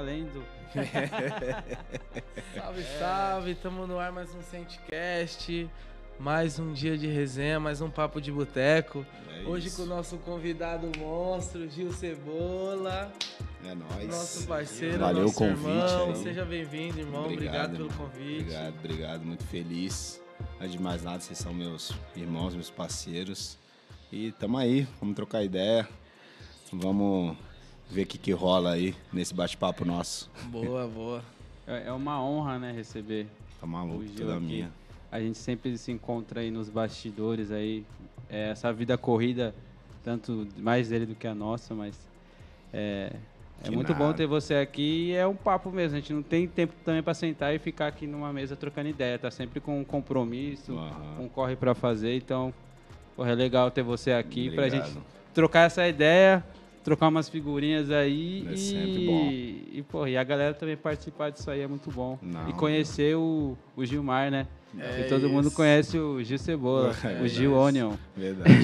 valendo. salve, salve, tamo no ar mais um Centcast. Mais um dia de resenha, mais um papo de boteco. É Hoje isso. com o nosso convidado monstro, Gil Cebola. É nóis. Nosso parceiro, Valeu nosso o convite. Irmão. Aí. Seja bem-vindo, irmão. Obrigado, obrigado pelo convite. Obrigado, obrigado. Muito feliz. Antes de mais nada, vocês são meus irmãos, meus parceiros. E tamo aí, vamos trocar ideia. Vamos ver o que, que rola aí nesse bate-papo nosso. Boa, boa. É, é uma honra, né, receber. Tá maluco, toda aqui. minha. A gente sempre se encontra aí nos bastidores aí. É, essa vida corrida, tanto mais dele do que a nossa, mas é, é muito nada. bom ter você aqui e é um papo mesmo. A gente não tem tempo também para sentar e ficar aqui numa mesa trocando ideia. Tá sempre com um compromisso, uhum. um corre para fazer. Então, porra, é legal ter você aqui para a gente trocar essa ideia trocar umas figurinhas aí é e, e, pô, e a galera também participar disso aí é muito bom. Não, e conhecer o, o Gilmar, né? É todo isso. mundo conhece o Gil Cebola, é, o Gil Onion. Verdade.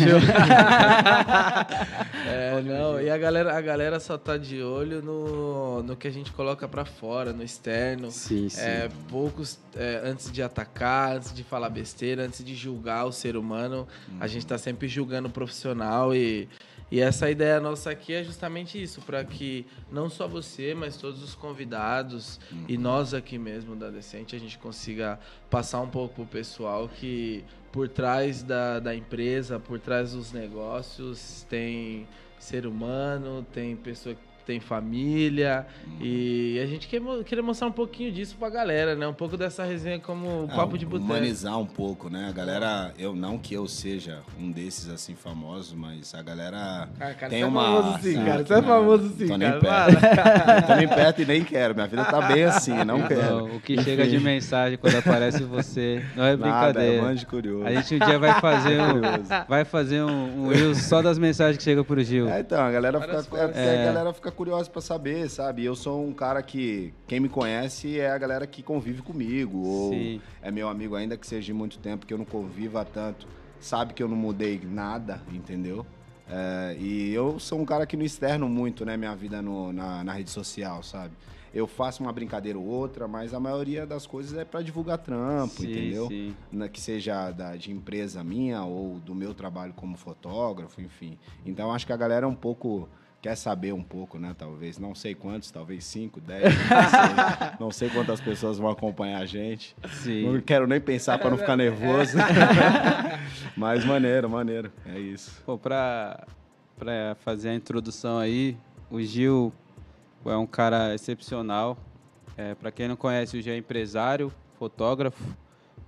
é, não, e a galera, a galera só tá de olho no, no que a gente coloca para fora, no externo. Sim, sim. É, poucos, é, antes de atacar, antes de falar besteira, antes de julgar o ser humano, hum. a gente tá sempre julgando o profissional e e essa ideia nossa aqui é justamente isso, para que não só você, mas todos os convidados uhum. e nós aqui mesmo da Decente, a gente consiga passar um pouco pro pessoal que por trás da, da empresa, por trás dos negócios, tem ser humano, tem pessoa que tem família. Uhum. E a gente quer, quer mostrar um pouquinho disso pra galera, né? Um pouco dessa resenha como o é, papo de boteco. Humanizar um pouco, né? A galera, eu não que eu seja um desses assim famosos, mas a galera ah, cara, tem é uma. Famoso sim, cara. Você é famoso sim, tô nem perto. tô nem perto e nem quero. Minha vida tá bem assim, não quero. O que chega de mensagem quando aparece você não é brincadeira. Nada, é um curioso. A gente um dia vai fazer um, vai fazer um, um só das mensagens que chegam pro Gil. É, então, a galera fica, é, a galera fica curiosa para saber, sabe? Eu sou um cara que quem me conhece é a galera que convive comigo ou Sim. é meu amigo ainda que seja de muito tempo que eu não conviva tanto, sabe que eu não mudei nada, entendeu? É, e eu sou um cara que não externo muito, né, minha vida no, na, na rede social, sabe? eu faço uma brincadeira ou outra, mas a maioria das coisas é para divulgar trampo, sim, entendeu? Sim. Que seja da, de empresa minha ou do meu trabalho como fotógrafo, enfim. Então acho que a galera é um pouco quer saber um pouco, né? Talvez, não sei quantos, talvez cinco, dez, não sei, quantas pessoas vão acompanhar a gente. Sim. Não quero nem pensar para não ficar nervoso. Mas maneiro, maneiro, é isso. Pô, para para fazer a introdução aí, o Gil é um cara excepcional. É, para quem não conhece, o Gil é empresário, fotógrafo.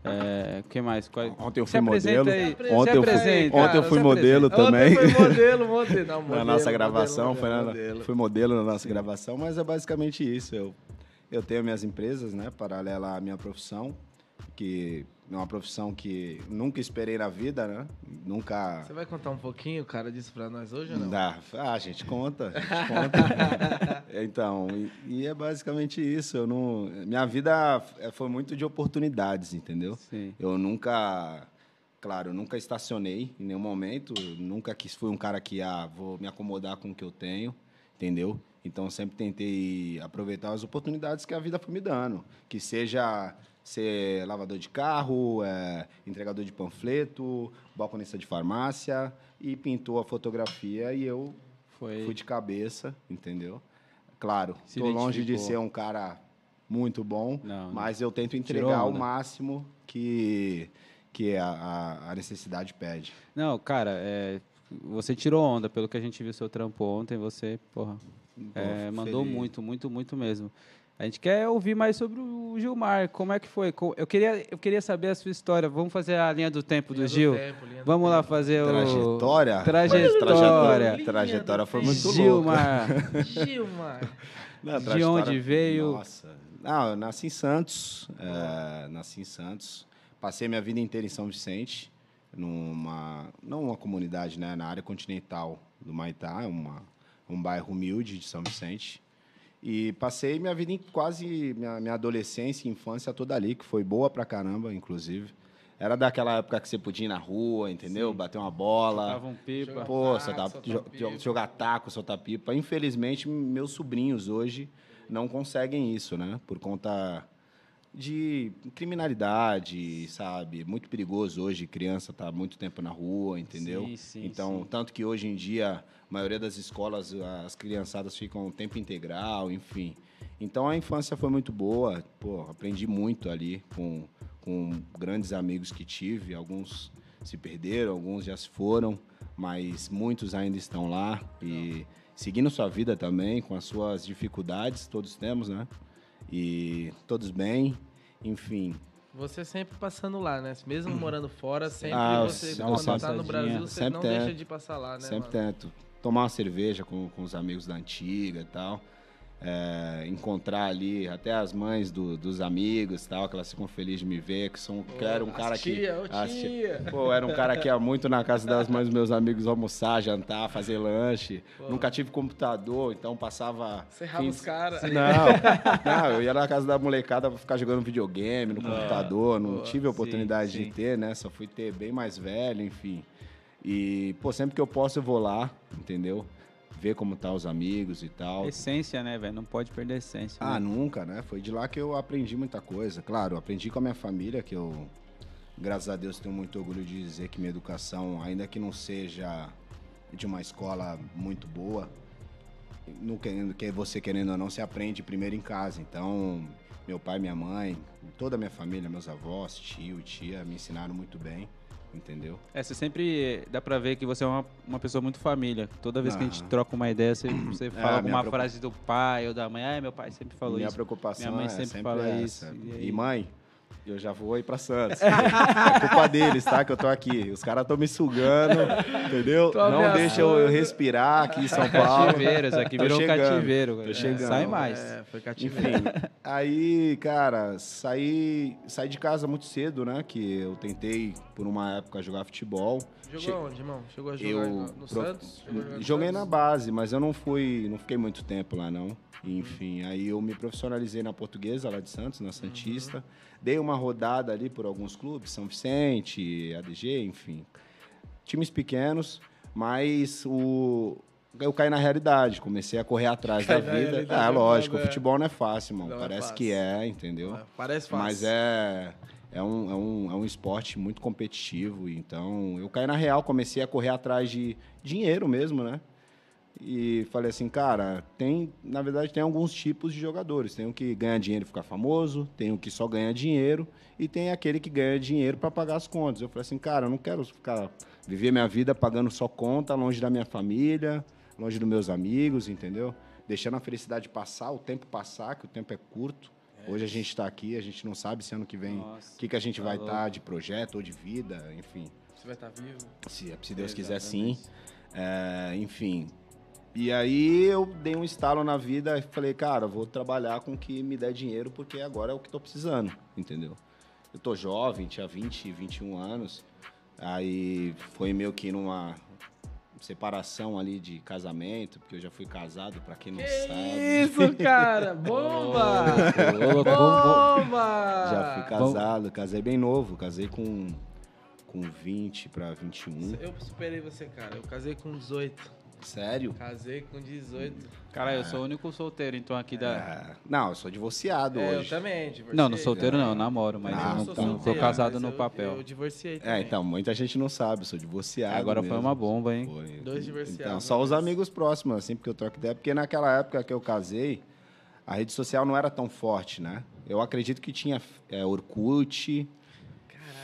É, que mais? Qual... Ontem eu fui modelo. Aí. Ontem, eu fui, ontem eu fui modelo também. Ontem foi modelo, modelo. Não, modelo na nossa gravação, modelo, modelo, foi na, fui modelo na nossa gravação, mas é basicamente isso. Eu, eu tenho minhas empresas, né, paralela à minha profissão, que uma profissão que nunca esperei na vida, né? Nunca. Você vai contar um pouquinho, cara, disso pra nós hoje ou não? Dá. Ah, a gente conta. A gente conta. então, e, e, é basicamente isso. Eu não, minha vida é, foi muito de oportunidades, entendeu? Sim. Eu nunca. Claro, eu nunca estacionei em nenhum momento. Nunca quis, fui um cara que, ah, vou me acomodar com o que eu tenho, entendeu? Então, sempre tentei aproveitar as oportunidades que a vida foi me dando. Que seja ser lavador de carro, é, entregador de panfleto, balconista de farmácia e pintou a fotografia e eu Foi. fui de cabeça, entendeu? Claro, estou longe de ser um cara muito bom, não, mas eu tento entregar o máximo que que a, a, necessidade pede. Não, cara, é, você tirou onda pelo que a gente viu seu trampo ontem, você, porra, é, mandou muito, muito, muito mesmo. A gente quer ouvir mais sobre o Gilmar. Como é que foi? Eu queria, eu queria saber a sua história. Vamos fazer a linha do tempo linha do Gil? Do tempo, Vamos lá fazer trajetória? o... Trajetória? Trajetória. Trajetória foi muito Gilmar. Gilmar. Não, De onde veio? Nossa. Não, eu nasci em Santos. É, nasci em Santos. Passei minha vida inteira em São Vicente. Numa... Não uma comunidade, né? Na área continental do Maitá. Uma, um bairro humilde de São Vicente. E passei minha vida em quase minha, minha adolescência e infância toda ali, que foi boa pra caramba, inclusive. Era daquela época que você podia ir na rua, entendeu? Sim. Bater uma bola. Soltava um pipa. Pô, soltar, soltar jogar taco, soltar pipa. Infelizmente, meus sobrinhos hoje não conseguem isso, né? Por conta de criminalidade, sabe? Muito perigoso hoje, criança tá muito tempo na rua, entendeu? Sim, sim, então, sim. tanto que hoje em dia, a maioria das escolas, as criançadas ficam tempo integral, enfim. Então, a infância foi muito boa, pô, aprendi muito ali com, com grandes amigos que tive, alguns se perderam, alguns já se foram, mas muitos ainda estão lá e seguindo sua vida também, com as suas dificuldades, todos temos, né? E todos bem, enfim. Você sempre passando lá, né? Mesmo morando fora, sempre Ah, você, quando tá no. Brasil, você Sempre não tem. deixa de passar lá, né, Sempre mano? tento tomar uma cerveja com, com os amigos da antiga e tal. É, encontrar ali até as mães do- dos amigos tal, que elas ficam felizes de me ver, que são que era um cara que. ô tia. Pô, era um cara que ia muito na casa das mães dos meus amigos almoçar, jantar, fazer lanche. Pô. Nunca tive computador, então passava. Você errava fins- os caras. Não, não, eu ia na casa da molecada pra ficar jogando videogame no computador, não Pô, tive a oportunidade sim, de ter, né? Só fui ter bem mais velho, enfim. E, pô, sempre que eu posso eu vou lá, entendeu? Ver como tá os amigos e tal. Essência, né, velho? Não pode perder essência. Ah, né? nunca, né? Foi de lá que eu aprendi muita coisa. Claro, aprendi com a minha família, que eu, graças a Deus, tenho muito orgulho de dizer que minha educação, ainda que não seja de uma escola muito boa, no que você querendo ou não, você aprende primeiro em casa. Então, meu pai, minha mãe, toda a minha família, meus avós, tio, tia, me ensinaram muito bem, entendeu? É, você sempre dá pra ver que você é uma, uma pessoa muito família. Toda vez que a gente Ah. troca uma ideia, você, você fala minha alguma preocupa- frase do pai ou da mãe. Ah, meu pai sempre falou Minha isso. preocupação Minha mãe é sempre sempre, fala essa. isso, e E, aí? mãe, eu já vou ir pra Santos. é culpa deles, tá? Que eu tô aqui. Os caras estão me sugando, entendeu? Tô Não deixa eu, eu respirar aqui em São Paulo. Cativeiro, isso aqui Tô virou chegando, cativeiro. tô É, chegando. Sai mais. É, foi cativeiro. Enfim, aí, cara, saí, saí de casa muito cedo, né? Que eu tentei, por uma época, jogar futebol. Jogou Che- onde, irmão? Chegou a jogar Eu no, no pro- Santos? Joguei na base, mas eu não fui, não fiquei muito tempo lá não. Enfim, aí eu me profissionalizei na Portuguesa lá de Santos, na Santista. Dei uma rodada ali por alguns clubes, São Vicente, ADG, enfim. Times pequenos, mas o eu caí na realidade, comecei a correr atrás Cai da vida. É, é lógico, foda, o é. futebol não é fácil, irmão. Não é Parece fácil. que é, entendeu? É, Parece fácil. Mas é, é, um, é, um, é um esporte muito competitivo. Então, eu caí na real, comecei a correr atrás de dinheiro mesmo, né? E falei assim, cara, tem, na verdade, tem alguns tipos de jogadores. Tem o que ganha dinheiro e fica famoso, tem o que só ganha dinheiro, e tem aquele que ganha dinheiro para pagar as contas. Eu falei assim, cara, eu não quero ficar viver minha vida pagando só conta, longe da minha família, longe dos meus amigos, entendeu? Deixando a felicidade passar, o tempo passar, que o tempo é curto. Hoje a gente está aqui, a gente não sabe se ano que vem o que, que a gente tá vai estar de projeto ou de vida, enfim. Você vai estar vivo. Se, se Deus quiser, Exatamente. sim. É, enfim. E aí eu dei um estalo na vida e falei, cara, vou trabalhar com o que me der dinheiro, porque agora é o que tô precisando, entendeu? Eu tô jovem, tinha 20, 21 anos. Aí foi meio que numa separação ali de casamento, porque eu já fui casado, pra quem não Que sabe. isso, cara? Bomba! Bomba! Já fui casado, casei bem novo, casei com, com 20 pra 21. Eu superei você, cara. Eu casei com 18. Sério? Casei com 18. Cara, eu sou o único solteiro, então aqui da. É, não, eu sou divorciado É, eu hoje. também, divorciei. Não, no solteiro não, eu namoro, mas Ah, eu não, não tô solteiro, casado mas no eu- papel. Eu divorciei É, também. então, muita gente não sabe, eu sou divorciado. Agora foi mesmo. uma bomba, hein? Foi. Dois divorciados, Então, só né? os amigos próximos, assim, porque eu troco ideia. Porque naquela época que eu casei, a rede social não era tão forte, né? Eu acredito que tinha é, Orkut,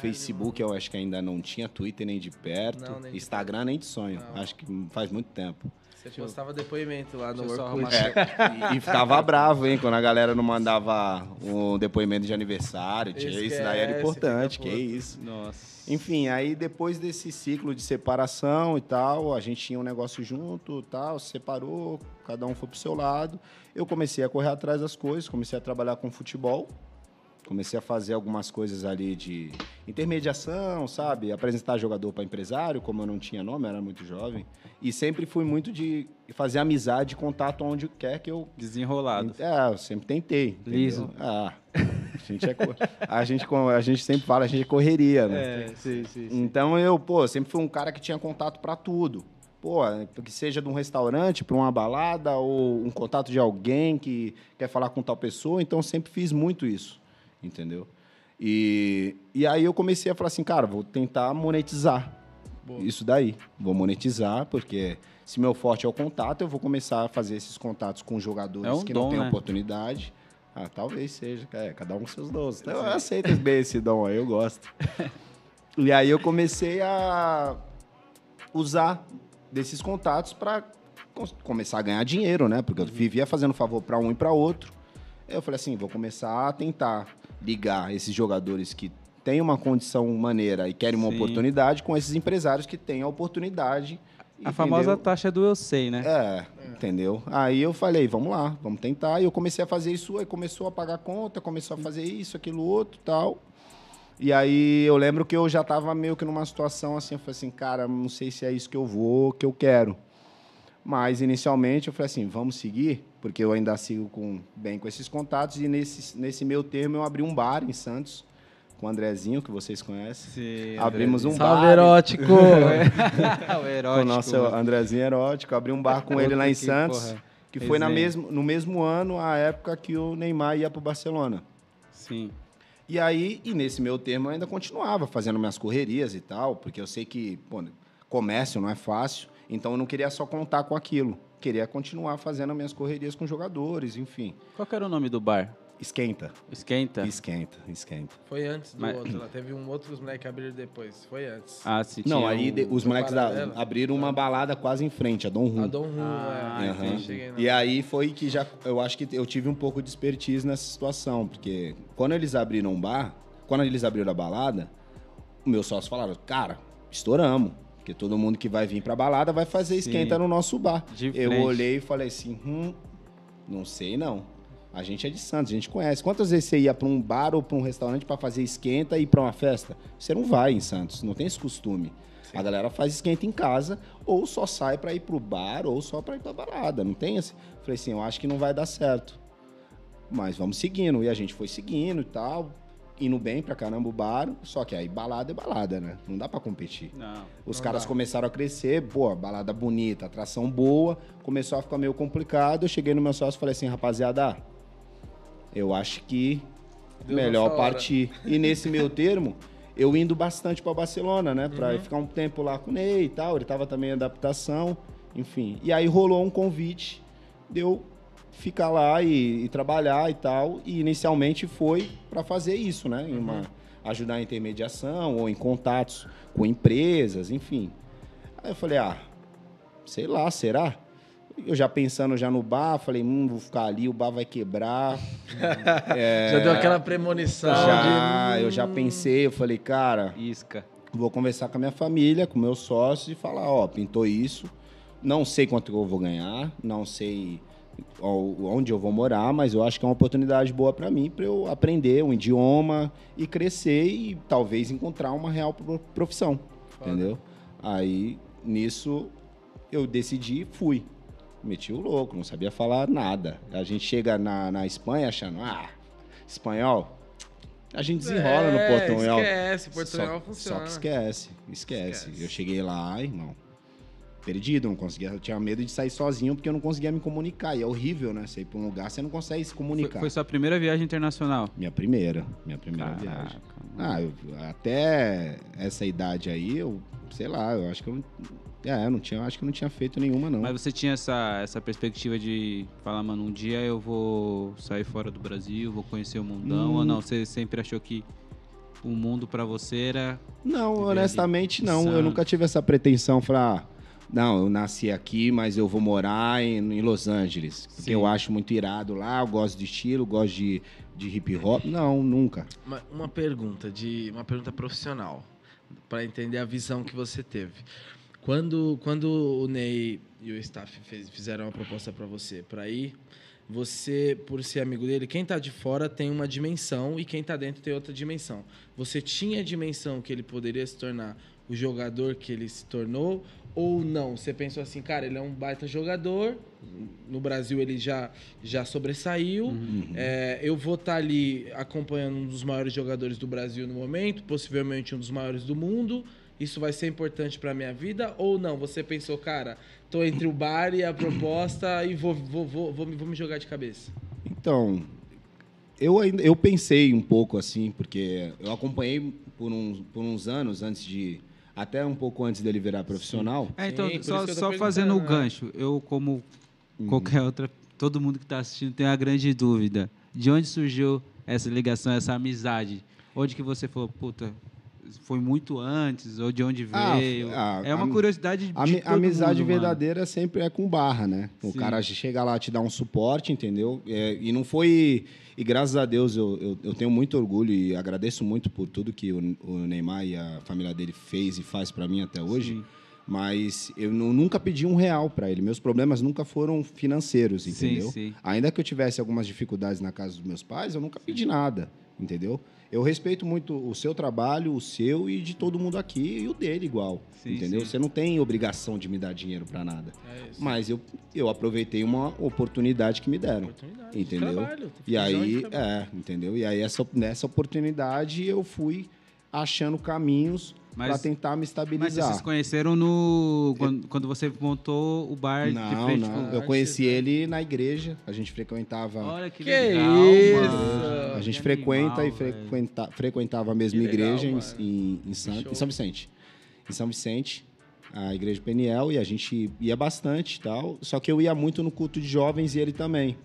Facebook eu acho que ainda não tinha, Twitter nem de perto, Não, nem de Instagram nem de sonho. Não. Acho que faz muito tempo. Você postava depoimento lá no Deixa Orkut. É, e, ficava bravo, hein, quando a galera não mandava um depoimento de aniversário. Tinha, isso daí era Esquece, importante, que isso. Nossa. Enfim, aí depois desse ciclo de separação e tal, a gente tinha um negócio junto, tal, se separou, cada um foi pro seu lado. Eu comecei a correr atrás das coisas, comecei a trabalhar com futebol, comecei a fazer algumas coisas ali de intermediação, sabe? Apresentar jogador para empresário, como eu não tinha nome, era muito jovem. E sempre fui muito de fazer amizade, contato onde quer que eu Desenrolado. é, eu sempre tentei. entendeu? Liso. Ah, a gente, é a, gente, a gente sempre fala, a gente é correria, né? É, sim, sim. Então eu, pô, sempre fui um cara que tinha contato pra tudo. pô, que seja de um restaurante para uma balada ou um contato de alguém que quer falar com tal pessoa. Então, sempre fiz muito isso, entendeu? E, e aí eu comecei a falar assim, cara, vou tentar monetizar Boa. isso daí. Vou monetizar, porque se meu forte é o contato, eu vou começar a fazer esses contatos com jogadores é um que dom, não têm né? oportunidade. Ah, talvez seja, é, cada um com seus dons. Então, eu aceito bem esse dom aí, eu gosto. e aí eu comecei a usar desses contatos para começar a ganhar dinheiro, né? Porque eu uhum. vivia fazendo favor para um e para outro. Eu falei assim, vou começar a tentar ligar esses jogadores que têm uma condição maneira e querem uma Sim. oportunidade com esses empresários que têm a oportunidade. A entendeu? famosa taxa do eu sei, né? É, entendeu? Aí eu falei, vamos lá, vamos tentar. E eu comecei a fazer isso, aí começou a pagar conta, começou a fazer isso, aquilo, outro, tal. E aí eu lembro que eu já estava meio que numa situação assim, eu falei assim, cara, não sei se é isso que eu vou, que eu quero. Mas inicialmente eu falei assim, vamos seguir, porque eu ainda sigo com, bem com esses contatos. E nesse, nesse meu termo eu abri um bar em Santos com o Andrezinho, que vocês conhecem. Sim, Abrimos um Salve bar. erótico! o erótico. O nosso Andrezinho erótico. Abri um bar com ele lá em Santos, que, que foi na mesmo, no mesmo ano, a época que o Neymar ia para o Barcelona. Sim. E aí, e nesse meu termo, eu ainda continuava fazendo minhas correrias e tal, porque eu sei que pô, comércio não é fácil, então eu não queria só contar com aquilo. Queria continuar fazendo minhas correrias com jogadores, enfim. Qual era o nome do bar? Esquenta. Esquenta? Esquenta, esquenta. Foi antes do Mas... outro. Lá. Teve um outro que os moleques abriram depois. Foi antes. Ah, sim. Não, aí de, os moleques da, abriram uma balada quase em frente, a Dom Rum. A Dom Rum, ah, é. Uhum. E aí foi que já. Eu acho que eu tive um pouco de expertise nessa situação, porque quando eles abriram um bar, quando eles abriram a balada, o meu sócio falaram, cara, estouramos. Porque todo mundo que vai vir pra balada vai fazer esquenta Sim. no nosso bar. Eu olhei e falei assim, hum, não sei não. A gente é de Santos, a gente conhece. Quantas vezes você ia para um bar ou para um restaurante para fazer esquenta e ir para uma festa? Você não vai em Santos, não tem esse costume. Sim. A galera faz esquenta em casa ou só sai para ir pro bar ou só para ir para balada, não tem esse. Falei assim, eu acho que não vai dar certo. Mas vamos seguindo e a gente foi seguindo e tal, indo bem pra caramba o bar, só que aí balada é balada, né? Não dá para competir. Não, Os não caras dá. começaram a crescer, pô, balada bonita, atração boa, começou a ficar meio complicado. Eu cheguei no meu sócio e falei assim, rapaziada, eu acho que Deu melhor partir. E nesse meu termo, eu indo bastante para Barcelona, né? Para uhum. ficar um tempo lá com o Ney e tal. Ele tava também em adaptação, enfim. E aí rolou um convite de eu ficar lá e, e trabalhar e tal. E inicialmente foi para fazer isso, né? Em uma, uhum. ajudar em intermediação ou em contatos com empresas, enfim. Aí eu falei, ah, sei lá, será? Eu já pensando já no bar, falei, hum, vou ficar ali, o bar vai quebrar. é, já deu aquela premonição. Já, de... eu já pensei, eu falei, cara... Isca. Vou conversar com a minha família, com meus sócios e falar, ó, pintou isso. Não sei quanto eu vou ganhar, não sei onde eu vou morar, mas eu acho que é uma oportunidade boa para mim, para eu aprender um idioma e crescer e talvez encontrar uma real profissão, Foda. entendeu? Aí, nisso, eu decidi e fui meti o louco, não sabia falar nada. A gente chega na, na Espanha achando, ah, espanhol, a gente desenrola é, no portunhol. Esquece, portunhol só, funciona. Só que esquece, esquece, esquece. Eu cheguei lá, irmão, perdido, não conseguia, eu tinha medo de sair sozinho porque eu não conseguia me comunicar. E é horrível, né? Você ir pra um lugar, você não consegue se comunicar. Foi, foi sua primeira viagem internacional? Minha primeira, minha primeira Caraca, viagem. Ah, eu, até essa idade aí, eu, sei lá, eu acho que eu é, eu não tinha, acho que eu não tinha feito nenhuma, não. Mas você tinha essa, essa perspectiva de falar, mano, um dia eu vou sair fora do Brasil, vou conhecer o mundão, hum. ou não? Você sempre achou que o mundo para você era. Não, honestamente não. Eu nunca tive essa pretensão, falar, ah, não, eu nasci aqui, mas eu vou morar em, em Los Angeles. Porque Sim. eu acho muito irado lá, eu gosto de estilo, gosto de, de hip hop. Não, nunca. Uma, uma pergunta, de uma pergunta profissional, para entender a visão que você teve. Quando, quando o Ney e o staff fez, fizeram uma proposta para você para ir, você, por ser amigo dele, quem está de fora tem uma dimensão e quem está dentro tem outra dimensão. Você tinha a dimensão que ele poderia se tornar o jogador que ele se tornou ou não? Você pensou assim, cara, ele é um baita jogador, no Brasil ele já, já sobressaiu, uhum. é, eu vou estar tá ali acompanhando um dos maiores jogadores do Brasil no momento, possivelmente um dos maiores do mundo, isso vai ser importante para minha vida ou não? Você pensou, cara, tô entre o bar e a proposta e vou, vou, vou, vou, vou me jogar de cabeça? Então, eu ainda eu pensei um pouco assim, porque eu acompanhei por, um, por uns anos antes de até um pouco antes dele virar profissional. É, então, Sim, só, só fazendo o né? gancho, eu como uhum. qualquer outra, todo mundo que está assistindo tem uma grande dúvida. De onde surgiu essa ligação, essa amizade? Onde que você falou, puta, foi muito antes ou de onde ah, veio? Ah, é uma curiosidade de a, Amizade mundo, verdadeira mano. sempre é com barra, né? O Sim. cara chega lá te dá um suporte, entendeu? É, e não foi e graças a Deus eu, eu, eu, tenho muito orgulho e agradeço muito por tudo que o, o Neymar e a família dele fez e faz para mim até hoje. Sim. Mas eu nunca pedi um real para ele. Meus problemas nunca foram financeiros, entendeu? Sim, sim. Ainda que eu tivesse algumas dificuldades na casa dos meus pais, eu nunca pedi nada, entendeu? Eu respeito muito o seu trabalho, o seu e de todo mundo aqui e o dele igual. Sim, entendeu? Sim. Você não tem obrigação de me dar dinheiro para nada. É Mas eu, eu aproveitei uma oportunidade que me deram. Oportunidade entendeu? De trabalho, e aí, é, entendeu? E aí essa, nessa oportunidade eu fui achando caminhos para tentar me estabilizar. Mas vocês conheceram no quando, quando você montou o bar não, de frente não. Com... Eu conheci ele na igreja. A gente frequentava. Olha que, que legal, isso? Mano. A gente que frequenta animal, e frequenta, frequentava a mesma legal, igreja em, em, em, San, em São Vicente. Em São Vicente, a igreja Peniel, e a gente ia bastante tal. Só que eu ia muito no culto de jovens e ele também.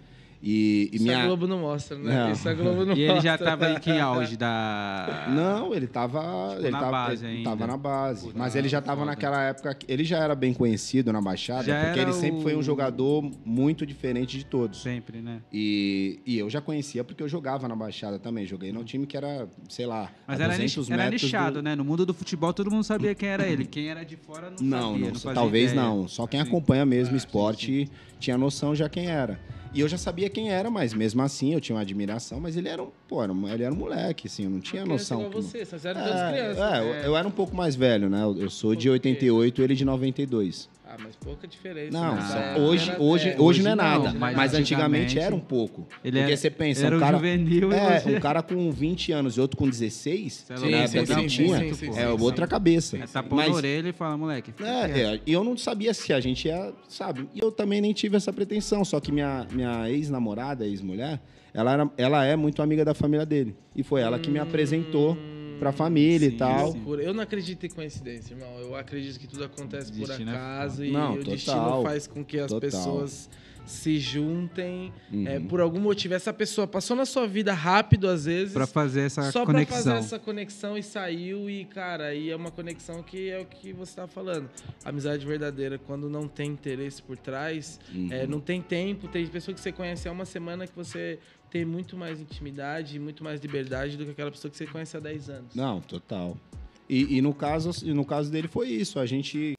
E, e Isso minha... a Globo não mostra, né? Não. Isso a Globo não e ele já estava em que auge da. Não, ele estava. Tipo, ele na tava, base ele ainda. Tava na base. mas ele já estava naquela época. Ele já era bem conhecido na Baixada, já porque ele sempre o... foi um jogador muito diferente de todos. Sempre, né? E, e eu já conhecia porque eu jogava na Baixada também. Joguei num time que era, sei lá. Mas era, era nichado, do... né? No mundo do futebol todo mundo sabia quem era ele. Quem era de fora não, não sabia. Não, não talvez ideia. não. Só quem acompanha mesmo ah, esporte sim, sim. tinha noção já quem era. E eu já sabia quem era, mas mesmo assim eu tinha uma admiração, mas ele era um, pô, era um, ele era um moleque, assim, eu não tinha noção. Igual que... você, só eram é, crianças. É, né? eu, eu, era um pouco mais velho, né? Eu, eu sou de 88, ele de 92. Ah, mas pouca diferença. Não, né? hoje, hoje, hoje, hoje não é nada. Não, mas, mas antigamente, era um pouco. Ele porque era, você pensa, era um cara. Juvenil é, um cara com 20 anos e outro com 16, sim, na época que tinha, é outra cabeça. É, tá mas, na orelha e fala, moleque. É, é, e eu não sabia se a gente ia, sabe? E eu também nem tive essa pretensão, só que minha, minha ex-namorada, ex-mulher, ela, era, ela é muito amiga da família dele. E foi ela que me apresentou pra família sim, e tal. Sim. Eu não acredito em coincidência, irmão. Eu acredito que tudo acontece por é acaso e não, o total, destino faz com que as total. pessoas se juntem uhum. é, por algum motivo. Essa pessoa passou na sua vida rápido, às vezes. Para fazer essa só conexão. Só pra fazer essa conexão e saiu. E, cara, aí é uma conexão que é o que você tá falando. Amizade verdadeira, quando não tem interesse por trás, é, uhum. é, não tem tempo. Tem pessoa que você conhece há uma semana que você tem muito mais intimidade e muito mais liberdade do que aquela pessoa que você conhece há 10 anos. Não, total. E, e no, caso, no caso dele foi isso. A gente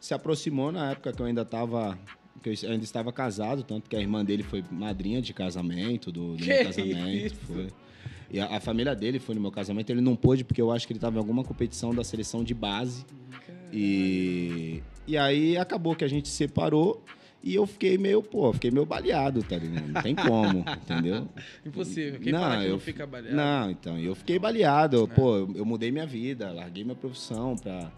se aproximou na época que eu ainda estava que eu ainda estava casado, tanto que a irmã dele foi madrinha de casamento, do, do meu casamento. Foi. E a, a, família dele foi no meu casamento. Ele não pôde porque eu acho que ele estava em alguma competição da seleção de base. E, e aí acabou que a gente se separou. E eu fiquei meio, pô, fiquei meio baleado, tá ligado? Não tem como, entendeu? Impossível. Quem não, fala que eu, não fica baleado? Não, então, eu fiquei baleado. É. Pô, eu mudei minha vida, larguei minha profissão pra,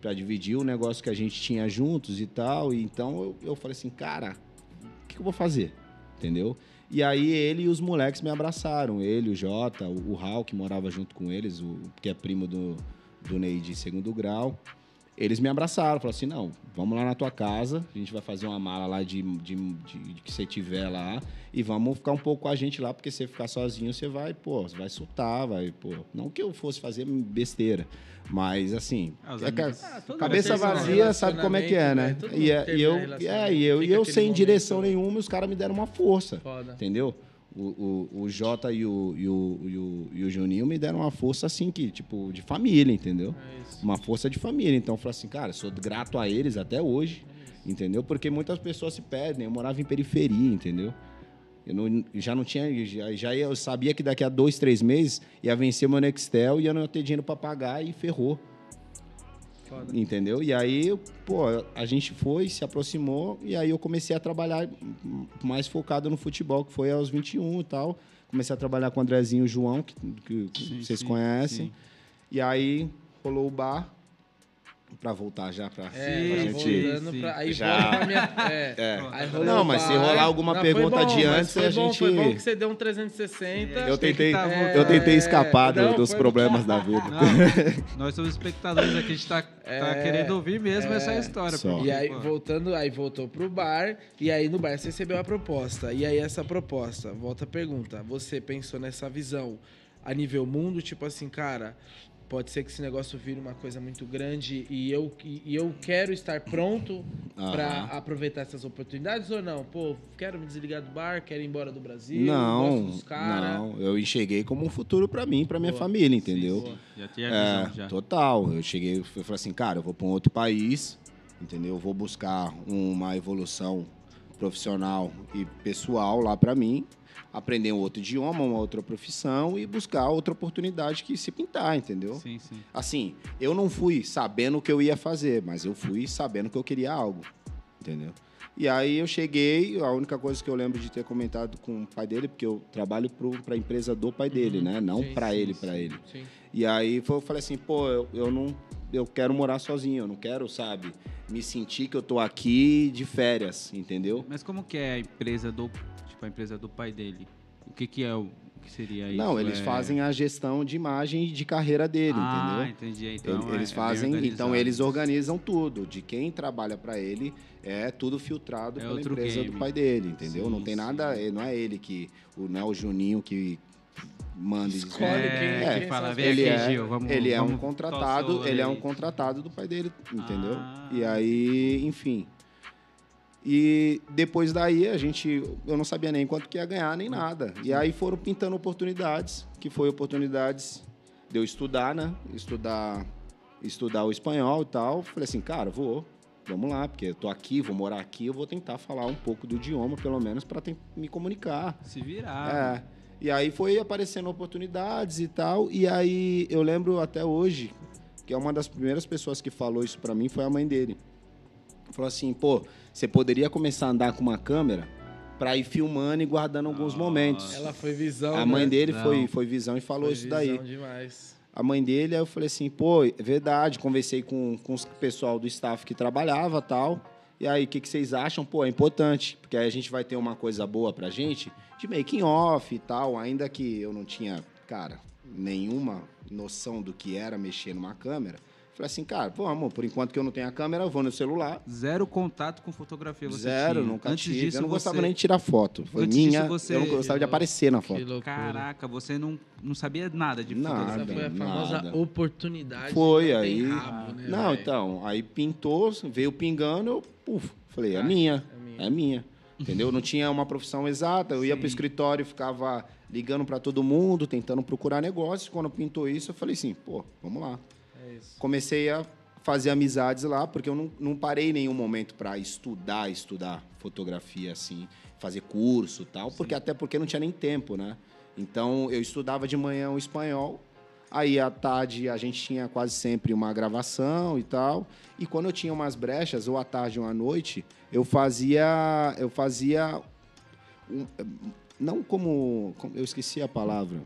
pra dividir o negócio que a gente tinha juntos e tal. E então eu, eu falei assim, cara, o que, que eu vou fazer? Entendeu? E aí ele e os moleques me abraçaram. Ele, o Jota, o, o Raul, que morava junto com eles, o, que é primo do, do Ney de segundo grau eles me abraçaram, falaram assim, não, vamos lá na tua casa, a gente vai fazer uma mala lá de, de, de, de que você tiver lá e vamos ficar um pouco com a gente lá, porque se você ficar sozinho, você vai, pô, você vai soltar, vai, pô. Não que eu fosse fazer besteira, mas assim, ah, é ah, cabeça vazia sabe como é que é, né? né? E, é, e eu, é, e eu, e eu sem direção nenhuma, os caras me deram uma força, Foda. entendeu? O, o, o Jota e o, e, o, e, o, e o Juninho me deram uma força assim, que, tipo, de família, entendeu? É uma força de família. Então eu falei assim, cara, sou grato a eles até hoje, é entendeu? Porque muitas pessoas se perdem. Eu morava em periferia, entendeu? Eu não, já não tinha, já, já eu sabia que daqui a dois, três meses ia vencer meu Nextel e eu não ia ter dinheiro para pagar e ferrou. Foda. Entendeu? E aí, pô, a gente foi, se aproximou, e aí eu comecei a trabalhar mais focado no futebol, que foi aos 21 e tal. Comecei a trabalhar com o Andrezinho e o João, que, que sim, vocês sim, conhecem. Sim. E aí rolou o bar. Pra voltar já pra, É, gente. voltando sim. pra- aí Já. pra minha. É. É. Aí rolou Não, mas se bar. rolar alguma Não, pergunta bom, de antes, foi a bom, gente- Foi bom que você deu um 360. Eu tentei, tá É, eu tentei escapar não, dos problemas da vida. Não, nós somos espectadores aqui, a gente tá, tá É, querendo ouvir mesmo é. essa história. Só. E aí, voltando, aí voltou pro bar, e aí no bar você recebeu a proposta. E aí essa proposta, volta a pergunta, você pensou nessa visão a nível mundo, tipo assim, cara, pode ser que esse negócio vire uma coisa muito grande e eu, e, eu quero estar pronto pra Aham. aproveitar essas oportunidades ou não? Pô, quero me desligar do bar, quero ir embora do Brasil, Não, gosto dos caras. não. Eu enxerguei como um futuro pra mim, pra minha Boa. família, entendeu? Boa. já tinha É, visão, já. total. Eu cheguei, eu falei assim, cara, eu vou para um outro país, entendeu? Eu vou buscar uma evolução profissional e pessoal lá para mim, aprender um outro idioma, uma outra profissão e buscar outra oportunidade que se pintar, entendeu? Sim, sim. Assim, eu não fui sabendo o que eu ia fazer, mas eu fui sabendo que eu queria algo, entendeu? E aí eu cheguei, a única coisa que eu lembro de ter comentado com o pai dele, porque eu trabalho para a empresa do pai dele, né? Não Uhum. Para ele, para ele. sim. E aí foi- eu falei assim, pô, eu, eu não. Eu quero morar sozinho, eu não quero, sabe, me sentir que eu tô aqui de férias, entendeu? Mas como que é a empresa do, a empresa do pai dele? O que que é o, que seria isso? não, eles É- fazem a gestão de imagem e de carreira dele, ah, entendeu? entendi. Então, Ele- é- eles é bem fazem, então organizado. eles organizam tudo. De quem trabalha para ele é tudo filtrado É pela empresa game. do pai dele, entendeu? Sim, não tem sim. nada, não é ele que, o- não é o Juninho que manda Escolhe É, quem- É, quem fala, vem ele aqui, é, Gil, vamos ele é um contratado, ele é um contratado do pai dele, entendeu? Ah. E aí, enfim. E depois daí a gente, eu não sabia nem quanto que ia ganhar nem nada. E aí foram pintando oportunidades, que foi oportunidades de eu estudar, né? Estudar, estudar o espanhol e tal. Falei assim, cara, vou, vamos lá, porque eu tô aqui, vou morar aqui, eu vou tentar falar um pouco do idioma, pelo menos para me comunicar. Se virar. É. E aí foi aparecendo oportunidades e tal. E aí eu lembro até hoje que é uma das primeiras pessoas que falou isso pra mim foi a mãe dele. Falou assim, pô, você poderia começar a andar com uma câmera pra ir filmando e guardando alguns momentos. Ela foi visão, a mãe né? dele Não. foi, foi visão e falou Foi isso daí. visão demais. A mãe dele, aí eu falei assim, pô, é verdade, conversei com, com o pessoal do staff que trabalhava tal. E aí, o que, que vocês acham? Pô, é importante, porque aí a gente vai ter uma coisa boa pra gente, de making off e tal, ainda que eu não tinha, cara, nenhuma noção do que era mexer numa câmera. Falei assim, cara, vamos, por enquanto que eu não tenho a câmera, eu vou no celular. Zero contato com fotografia você Zero, tinha. nunca Antes tive. disso, eu não gostava você... nem de tirar foto. Foi Antes minha, disso, você- eu não gostava de aparecer na foto. Caraca, você não, não sabia nada de Nada. Essa fotografia. foi a famosa nada. oportunidade. Foi, aí- rabo, né, Não, velho? então, aí pintou, veio pingando, eu, puf, falei, é Ah, minha, é minha. é minha. Entendeu? Não tinha uma profissão exata, eu ia Sim. pro escritório, ficava ligando para todo mundo, tentando procurar negócios. Quando pintou isso, eu falei assim, pô, vamos lá. Isso. Comecei a fazer amizades lá, porque eu não, não parei em nenhum momento para estudar, estudar fotografia assim, fazer curso tal, porque até porque não tinha nem tempo, né? Então eu estudava de manhã o espanhol, aí à tarde a gente tinha quase sempre uma gravação e tal, e quando eu tinha umas brechas ou à tarde ou à noite, eu fazia eu fazia um- não como, como eu esqueci a palavra.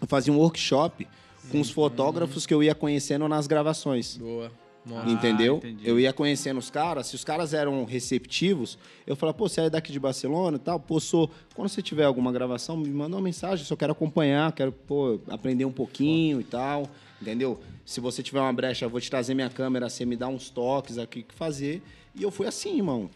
Eu fazia um workshop com os fotógrafos que eu ia conhecendo nas gravações. Boa. Nossa. Ah, entendeu? entendi. Eu ia conhecendo os caras, se os caras eram receptivos, eu falava, pô, você é daqui de Barcelona e tal, pô, sou. Quando você tiver alguma gravação, me manda uma mensagem, só quero acompanhar, quero, pô, aprender um pouquinho e tal, entendeu? Se você tiver uma brecha, eu vou te trazer minha câmera, você me dá uns toques aqui que fazer. E eu fui assim, irmão.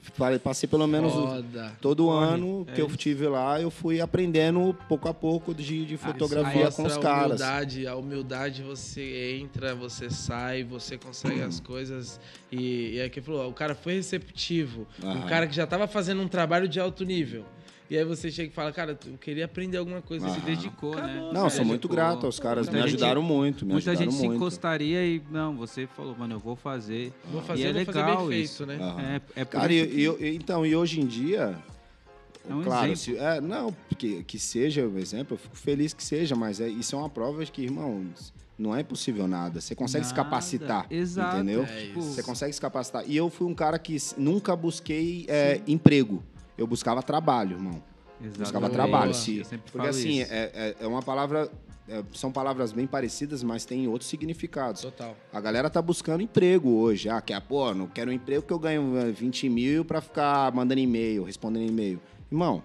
Passei pelo menos Foda. todo Corre, ano é que eu isso. tive lá, eu fui aprendendo pouco a pouco de, de fotografia com os caras. A humildade, a humildade você entra, você sai, você consegue as coisas. E, e é que falou, o cara foi receptivo. Um Aham. cara que já tava fazendo um trabalho de alto nível. E aí você chega e fala, cara, eu queria aprender alguma coisa. Aham. Se dedicou, né? Acabou, Não, Se sou muito dedicou. grato aos caras, Muita me gente- ajudaram muito, me Muita ajudaram gente se muito. encostaria e, não, você falou, mano, eu vou fazer. Vou fazer, e é vou fazer legal bem isso. feito, né? Aham. É, é Cara, isso e, que- eu- então, e hoje em dia, É um claro, exemplo. se- é, não, que, que seja o exemplo, eu fico feliz que seja, mas é, isso é uma prova de que, irmão, não é impossível nada. Você consegue se Nada. capacitar, Exato. entendeu? É Você consegue se capacitar. E eu fui um cara que nunca busquei é, emprego. Eu buscava trabalho, irmão. Exato. Buscava Boa. trabalho. Se, sempre porque assim, é, é, é uma palavra é, são palavras bem parecidas, mas têm outros significados. Total. A galera tá buscando emprego hoje. Ah, quer, pô, não quero um emprego que eu ganho 20 mil pra ficar mandando e-mail, respondendo e-mail. Irmão,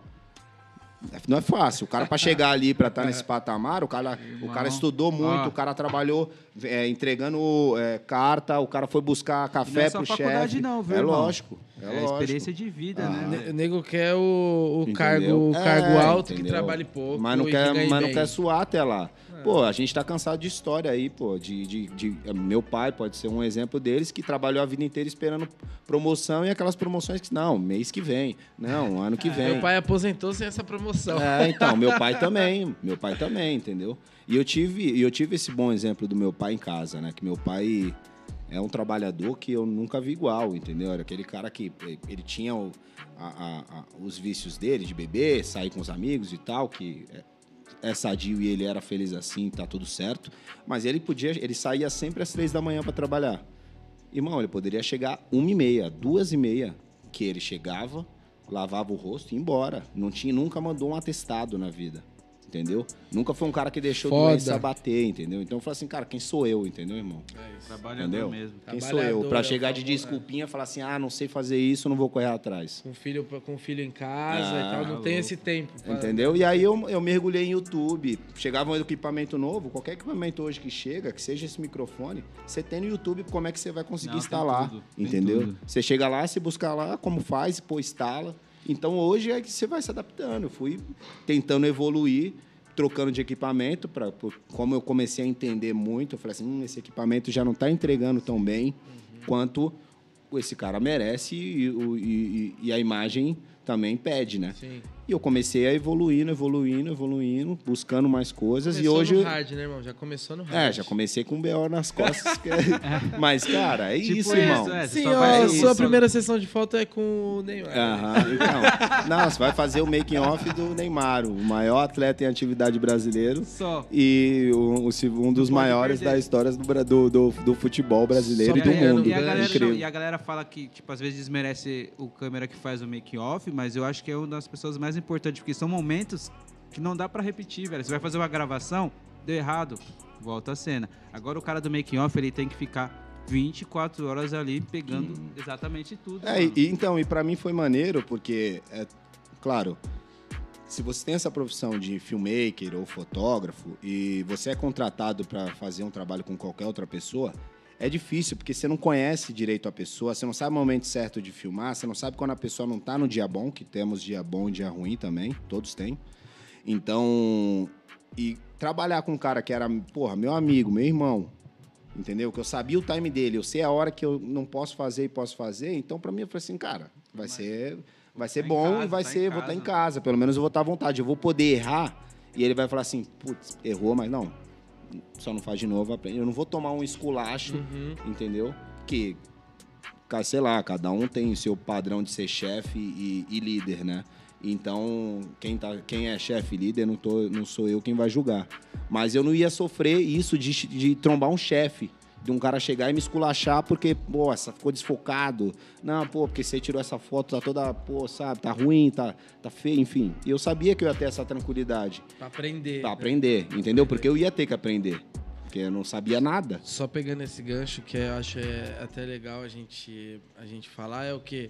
não é fácil. O cara, para chegar ali, para estar tá nesse patamar, o cara, o cara estudou muito, o cara trabalhou é, entregando é, carta, o cara foi buscar café não pro chefe. não, viu, É irmão? lógico. É, é lógico. experiência de vida, ah, né? O nego quer o, o cargo, o cargo é, alto entendeu? que trabalhe pouco. Mas não, quer, mas não quer suar até lá. Pô, a gente tá cansado de história aí, pô. De, de, de, meu pai pode ser um exemplo deles que trabalhou a vida inteira esperando promoção e aquelas promoções que, não, mês que vem. Não, ano que vem. meu pai aposentou sem essa promoção. É, então, meu pai também. Meu pai também, entendeu? E eu tive, eu tive esse bom exemplo do meu pai em casa, né? Que meu pai é um trabalhador que eu nunca vi igual, entendeu? Era aquele cara que ele tinha o, a, a, a, os vícios dele de beber, sair com os amigos e tal, que é, sadio e ele era feliz assim, tá tudo certo. Mas ele podia, ele saía sempre às três da manhã para trabalhar. Irmão, ele poderia chegar uma e meia, duas e meia, que ele chegava, lavava o rosto e ia embora. Não tinha, nunca mandou um atestado na vida entendeu? Nunca foi um cara que deixou Foda. doença bater, entendeu? Então eu falei assim, cara, quem sou eu, entendeu, irmão? É isso. Trabalhador entendeu? mesmo. Quem sou eu? Pra chegar de desculpinha e falar assim, ah, não sei fazer isso, não vou correr atrás. Com filho, com filho em casa ah, e tal, não tá tem esse tempo. Pra... Entendeu? E aí eu, eu mergulhei em YouTube. Chegava um equipamento novo, qualquer equipamento hoje que chega, que seja esse microfone, você tem no YouTube como é que você vai conseguir não, instalar, entendeu? Você chega lá, se buscar lá, como faz, pô, instala. Então hoje é que você vai se adaptando. Eu fui tentando evoluir, trocando de equipamento, pra, como eu comecei a entender muito, eu falei assim: hum, esse equipamento já não está entregando tão bem uhum. quanto esse cara merece e, e, e, a imagem também pede, né? Sim. E eu comecei a evoluindo, evoluindo, evoluindo, buscando mais coisas. Começou e hoje. no hard, né, irmão? Já começou no hard. É, já comecei com um BO nas costas. que... É- Mas, cara, é tipo isso, irmão. É, Sim, ó, a sua primeira sessão de foto é com o Neymar. Aham, então. Não, você vai fazer o making off do Neymar, o maior atleta em atividade brasileiro. Só. E um, um dos maiores da história do, do, do, do futebol brasileiro Só e do mundo. E a, galera, não, e a galera fala que, tipo, às vezes desmerece o câmera que faz o making off, mas eu acho que é uma das pessoas mais importante, porque são momentos que não dá para repetir, velho. Você vai fazer uma gravação, deu errado, volta a cena. Agora o cara do making off, ele tem que ficar 24 horas ali pegando hum. exatamente tudo. É, e, então, e para mim foi maneiro, porque, é, claro, se você tem essa profissão de filmmaker ou fotógrafo e você é contratado para fazer um trabalho com qualquer outra pessoa, é difícil, porque você não conhece direito a pessoa, você não sabe o momento certo de filmar, você não sabe quando a pessoa não está no dia bom, que temos dia bom e dia ruim também, todos têm. Então, e trabalhar com um cara que era, porra, meu amigo, meu irmão, entendeu? Que eu sabia o time dele, eu sei a hora que eu não posso fazer e posso fazer, então para mim eu falei assim, cara, vai Mas, ser vai ser tá bom casa, e vai tá ser, vou estar tá em casa, pelo menos eu vou estar à vontade, eu vou poder errar e ele vai falar assim, putz, errou, mas não, só não faz de novo, aprende. Eu não vou tomar um esculacho, uhum. entendeu? Que, sei lá, cada um tem o seu padrão de ser chefe e, e, líder, né? Então, quem, tá, quem é chefe e líder, não, tô, não sou eu quem vai julgar. Mas eu não ia sofrer isso de, de trombar um chefe de um cara chegar e me esculachar porque, pô, essa ficou desfocado. Não, pô, porque você tirou essa foto, tá toda, pô, sabe, tá ruim, tá, tá feio, enfim. E eu sabia que eu ia ter essa tranquilidade. Pra aprender. Pra né? aprender, entendeu? Porque eu ia ter que aprender. Porque eu não sabia nada. Só pegando esse gancho que eu acho é até legal a gente, a gente falar, é o que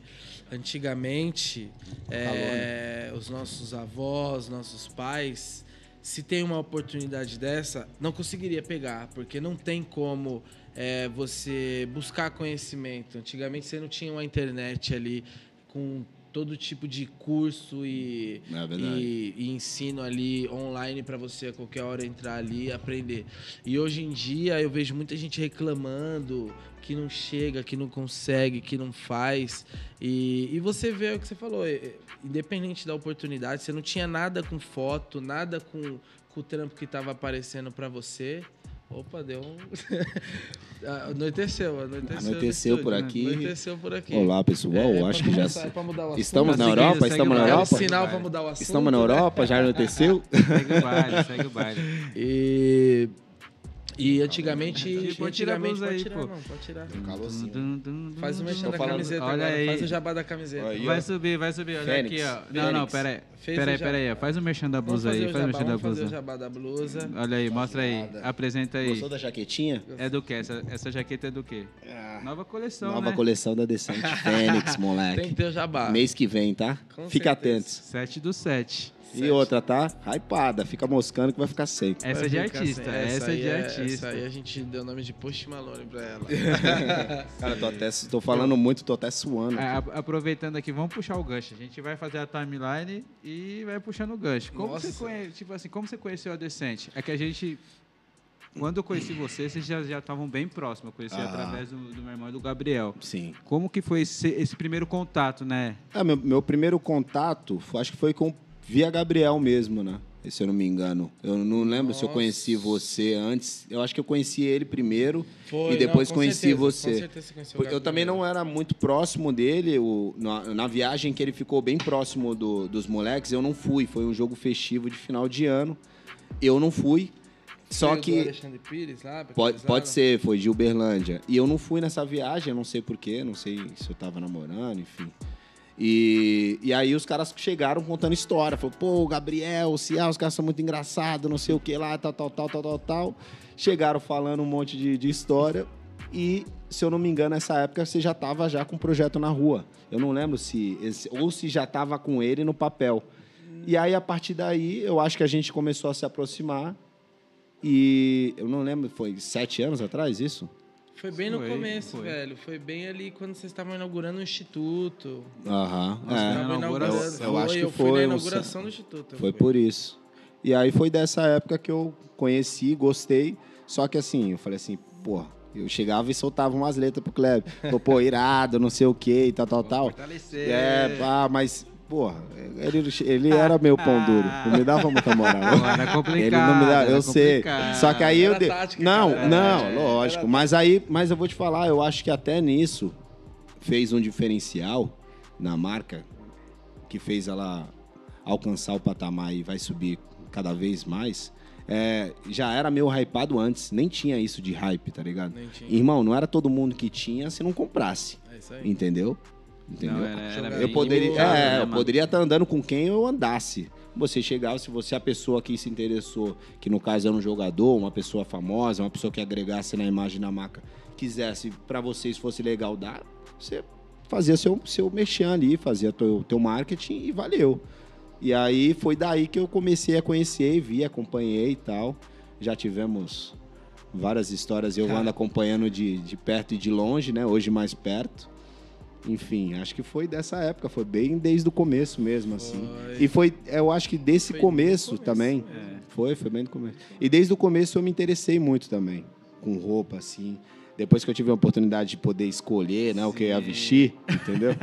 antigamente é, os nossos avós, nossos pais, se tem uma oportunidade dessa, não conseguiria pegar, porque não tem como é, você buscar conhecimento. Antigamente você não tinha uma internet ali com todo tipo de curso e, é e, e, ensino ali online para você a qualquer hora entrar ali e aprender. E hoje em dia eu vejo muita gente reclamando que não chega, que não consegue, que não faz. E, e você vê o que você falou, independente da oportunidade, você não tinha nada com foto, nada com, com o trampo que estava aparecendo para você. Opa, deu um. anoiteceu, anoiteceu. Anoiteceu por aqui. Anoiteceu por aqui. Olá, pessoal. É, Acho que já. É Estamos na Europa? Estamos na Europa? sinal para mudar o assunto. Estamos na Europa? Já anoiteceu? segue o baile, segue o baile. E. E antigamente. Tipo, tira a antigamente blusa pode aí, tirar, pô. não, pode tirar. Um calorzinho. Faz o mexendo Tô da falando- camiseta olha agora. aí. Faz o jabá da camiseta. Aí. Vai subir, vai subir. Olha Fênix. aqui, ó. Não, Fênix. não, pera aí. Fez Pera o aí, pera aí. ó. Faz o mexendo da blusa aí. Faz o mexendo da vamos fazer o blusa. jabá da blusa. Olha aí, mostra aí. Apresenta aí. Gostou da jaquetinha? É do que? Essa, essa jaqueta é do quê? Nova coleção, Nova né? coleção da Decente Fênix, Tem moleque. que ter o jabá. Mês que vem, tá? Com Fica certeza. atentos. 7 do 7. E outra, tá? Hypada. Fica moscando que vai ficar sem. Essa é Vai de artista. sem- Essa é aí de artista. Essa aí a gente deu o nome de Post Malone pra ela. Cara, tô até tô falando muito, tô até suando. A- a- aproveitando aqui, vamos puxar o gancho. A gente vai fazer a timeline e vai puxando o gancho. Como Nossa. você conhe... tipo assim, como você conheceu a Decente? É que a gente quando eu conheci você, vocês já já estavam bem próximos. Eu conheci Ah. através do, do meu irmão e do Gabriel. Sim. Como que foi esse, esse primeiro contato, né? Ah, meu, meu primeiro contato, acho que foi com via Gabriel mesmo, né? Se eu não me engano. Eu não lembro se eu Nossa. conheci você antes. Eu acho que eu conheci ele primeiro Foi, e depois não, conheci certeza, você. Com certeza você conheceu o Eu Gabriel. também não era muito próximo dele. O, na, na viagem que ele ficou bem próximo do- dos moleques, eu não fui. Foi um jogo festivo de final de ano. Eu não fui. Só que. Alexandre Pires lá? Pode, pode ser, foi de Uberlândia. E eu não fui nessa viagem, eu não sei porquê, não sei se eu tava namorando, enfim. E, e aí os caras chegaram contando história. Falou, pô, Gabriel, os caras são muito engraçados, não sei o que lá, tal, tal, tal, tal, tal, tal. Chegaram falando um monte de, de história. E, se eu não me engano, nessa época você já tava já com o projeto na rua. Eu não lembro se. ou se já tava com ele no papel. E aí, a partir daí, eu acho que a gente começou a se aproximar. E eu não lembro, foi sete anos atrás isso? Foi bem no Foi, começo, foi. velho. Foi bem ali quando vocês estavam inaugurando o instituto. Aham. Nossa, é, na inaugurando. Eu acho que eu fui foi na o inauguração do instituto. eu foi por isso. E aí foi dessa época que eu conheci, gostei. Só que assim, eu falei assim, pô, eu chegava e soltava umas letras pro Kleber. Pô, pô, irado, não sei o que e tal, tal, tal. Fortalecer. É, pá, mas, porra, ele, ele era meu pão duro. Não me dava muita moral. Era complicado. Ele não me dá, eu era sei. Só que aí eu de... tática, não, cara, não, era- lógico. era- Mas aí, mas eu vou te falar, eu acho que até nisso fez um diferencial na marca que fez ela alcançar o patamar e vai subir cada vez mais. É, já era meio hypado antes, nem tinha isso de hype, tá ligado? Nem tinha. Irmão, não era todo mundo que tinha se não comprasse, É isso aí. entendeu? Entendeu? Não, era, era Eu poderia, limitado, é, né, eu mano? poderia estar andando com quem eu andasse. Você chegava, se você é a pessoa que se interessou, que no caso era um jogador, uma pessoa famosa, uma pessoa que agregasse na imagem da marca, quisesse para vocês fosse legal dar, você fazia seu seu merchan ali, fazia teu, teu marketing e valeu. E aí foi daí que eu comecei a conhecer, vi, acompanhei e tal. Já tivemos várias histórias, eu ando acompanhando de, de perto e de longe, né? Hoje mais perto. Enfim, acho que foi dessa época, foi bem desde o começo mesmo, assim. Foi. E foi, eu acho que desse começo, começo, também. É. Foi, foi bem do começo. E desde o começo eu me interessei muito também, com roupa, assim. Depois que eu tive a oportunidade de poder escolher, né, o que eu ia vestir, entendeu?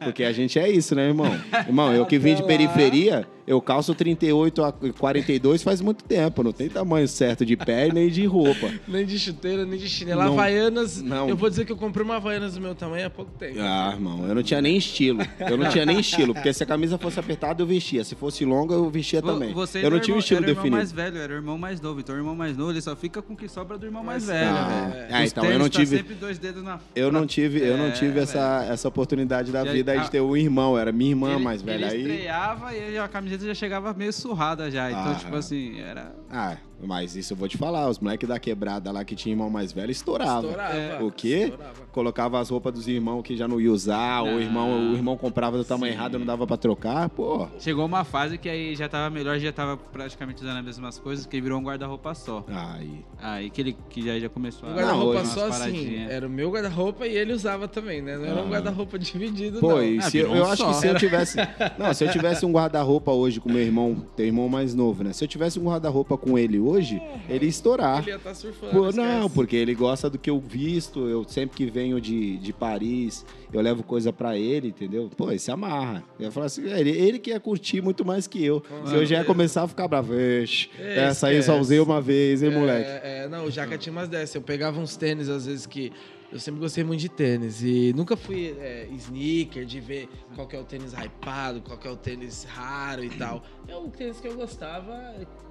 Porque a gente é isso, né, irmão? Irmão, eu que vim de periferia, eu calço 38 a 42 faz muito tempo, não tem tamanho certo de pé e nem de roupa. Nem de chuteira, nem de chinela. Não. Havaianas. Não. Eu vou dizer que eu comprei uma Havaianas do meu tamanho há pouco tempo. Ah, irmão, eu não tinha nem estilo. Eu não tinha nem estilo, porque se a camisa fosse apertada, eu vestia. Se fosse longa, eu vestia também. Você Eu não era tinha o um estilo era o irmão definido. mais velho, era o irmão mais novo. Então o irmão mais novo, ele só fica com o que sobra do irmão mais velho, ah, velho. é, Os então eu não tá tive- sempre dois dedos na Eu não tive, eu não É, tive essa, essa oportunidade da vida aí de ter um irmão, era minha irmã ele, mais velha. Ele Aí, estreava e a camiseta já chegava meio surrada já. Então, Ah. tipo assim, era... ah, mas isso eu vou te falar, os moleques da quebrada lá que tinha irmão mais velho estourava. Estourava. É. O quê? Estourava. Colocava as roupas dos irmãos que já não ia usar, ou o irmão, o irmão comprava do tamanho Sim. errado, não dava pra trocar, pô. Chegou uma fase que aí já tava melhor, já tava praticamente usando as mesmas coisas, que virou um guarda-roupa só. Aí. Aí que ele que já, já começou Um a... guarda-roupa só assim. Era o meu guarda-roupa e ele usava também, né? Não era um Ah. guarda-roupa dividido, Pô, não. e Ah, se eu, virou eu um acho que se eu tivesse. Não, se eu tivesse um guarda-roupa hoje com meu irmão, teu irmão mais novo, né? Se eu tivesse um guarda-roupa com ele hoje, ele ia estourar. Ele ia estar surfando. Pô, esquece. não, porque ele gosta do que eu visto. Eu sempre que venho de, de Paris, eu levo coisa pra ele, entendeu? Pô, ele se amarra. Eu ia falar assim, ele, ele que ia curtir muito mais que eu. Se eu já ia começar a ficar bravo. Ixi, É, essa aí eu só usei uma vez, hein, moleque? É, é, não, o Jaca tinha umas dessas. Eu pegava uns tênis, às vezes, que eu sempre gostei muito de tênis e nunca fui é, sneaker, de ver qual é o tênis hypado, qual é o tênis raro e tal. É o tênis que eu gostava,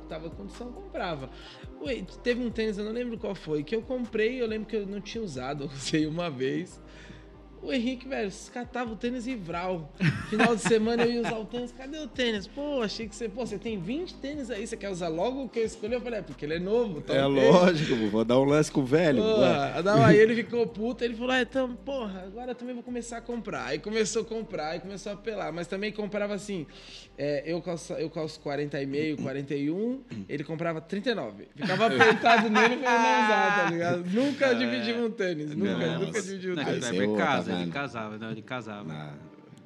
tava condição, comprava. Ué, teve um tênis, eu não lembro qual foi, que eu comprei, eu lembro que eu não tinha usado, eu usei uma vez. O Henrique, velho, catava o tênis e vral. Final de semana eu ia usar o tênis. Cadê o tênis? Pô, achei que você. Pô, você tem 20 tênis aí, você quer usar logo o que eu escolhi? Eu falei, é porque ele é novo. Tá é lógico, vou dar um lance com o velho. Porra, não, aí ele ficou puto, ele falou, ah, então, porra, agora eu também vou começar a comprar. Aí começou a comprar e começou a apelar. Mas também comprava assim, é, eu, calço, eu calço 40 e meio, 41, ele comprava 39. Ficava apertado nele pra ele não usar, tá ligado? Nunca é. dividimos um tênis, nunca, não, nunca dividimos um tênis. Não, casa, ele casava, não, ele casava. Ah,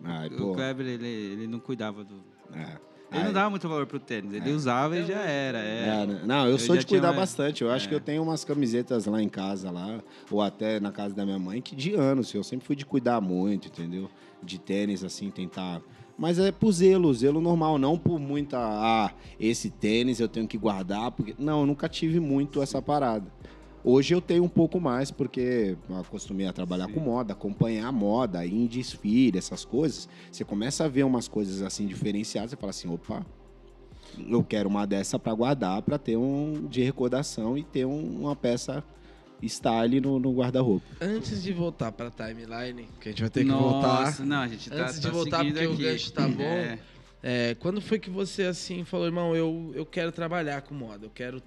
ah, o Kleber, ele, ele não cuidava do. Ah. Ele não dava muito valor pro tênis, ele é. usava e já era. É. É, né? não, eu, eu sou de cuidar tinha... bastante. Eu acho que eu tenho umas camisetas lá em casa, lá, ou até na casa da minha mãe, que de anos, eu sempre fui de cuidar muito, entendeu? De tênis, assim, tentar. Mas é por zelo, zelo normal, não por muita. Ah, esse tênis eu tenho que guardar. Porque... Não, eu nunca tive muito essa parada. Hoje eu tenho um pouco mais, porque eu acostumei a trabalhar Sim. com moda, acompanhar a moda, ir em desfile, essas coisas. Você começa a ver umas coisas assim diferenciadas e fala assim: opa, eu quero uma dessa para guardar, para ter um de recordação e ter um, uma peça style no, no guarda-roupa. Antes de voltar para timeline, que a gente vai ter que Nossa, voltar. não, a gente tá, Antes tá de voltar porque aqui. o gancho tá bom. É. É, quando foi que você assim falou, irmão, eu, eu quero trabalhar com moda, eu quero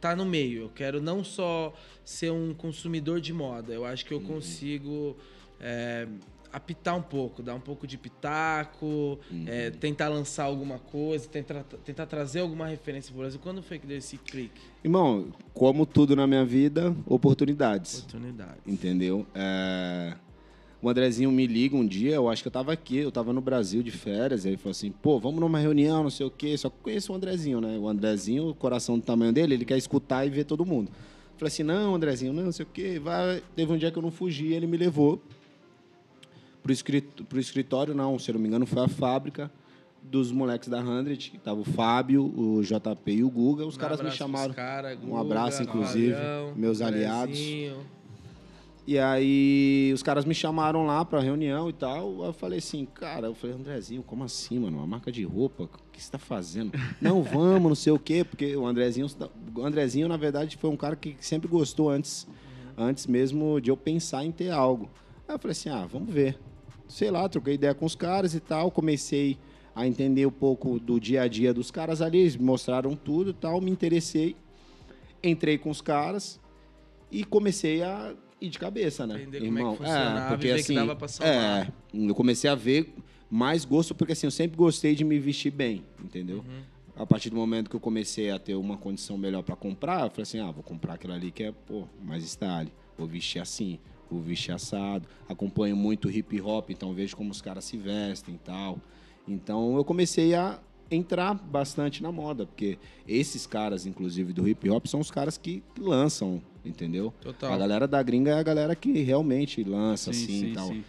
tá no meio. Eu quero não só ser um consumidor de moda, eu acho que eu uhum. consigo é, apitar um pouco, dar um pouco de pitaco, uhum. é, tentar lançar alguma coisa, tentar, tentar trazer alguma referência para o Brasil. Quando foi que deu esse clique? Irmão, como tudo na minha vida, oportunidades. Oportunidades. Entendeu? É o Andrezinho me liga um dia, eu acho que eu tava aqui, eu tava no Brasil de férias, aí ele falou assim, pô, vamos numa reunião, não sei o quê, só conheço o Andrezinho, né? O Andrezinho, o coração do tamanho dele, ele quer escutar e ver todo mundo. Eu falei assim, não, Andrezinho, não, não sei o quê, vai. Teve um dia que eu não fugi, ele me levou pro, escrit... pro escritório, não, se eu não me engano, foi a fábrica dos moleques da Hundred, que tava o Fábio, o JP e o Guga, os um caras me chamaram. Cara, Guga, um abraço, inclusive, meus aliados. E aí os caras me chamaram lá pra reunião e tal. Eu falei assim, cara, eu falei, Andrezinho, como assim, mano? Uma marca de roupa? O que você tá fazendo? não, vamos, não sei o quê, porque o Andrezinho, o Andrezinho, na verdade, foi um cara que sempre gostou antes, antes mesmo de eu pensar em ter algo. Aí eu falei assim, ah, vamos ver. Sei lá, troquei ideia com os caras e tal, comecei a entender um pouco do dia a dia dos caras ali, eles me mostraram tudo e tal, me interessei, entrei com os caras e comecei a e de cabeça, né? Entender Irmão, como é que funcionava é, porque, assim, que dava pra É, eu comecei a ver mais gosto, porque assim, eu sempre gostei de me vestir bem, entendeu? Uhum. A partir do momento que eu comecei a ter uma condição melhor para comprar, eu falei assim, ah, vou comprar aquilo ali que é, pô, mais style. Vou vestir assim, vou vestir assado. Acompanho muito hip hop, então vejo como os caras se vestem e tal. Então eu comecei a entrar bastante na moda, porque esses caras, inclusive do hip hop, são os caras que lançam entendeu? Total. A galera da gringa é a galera que realmente lança, sim, assim, sim, e tal. Sim.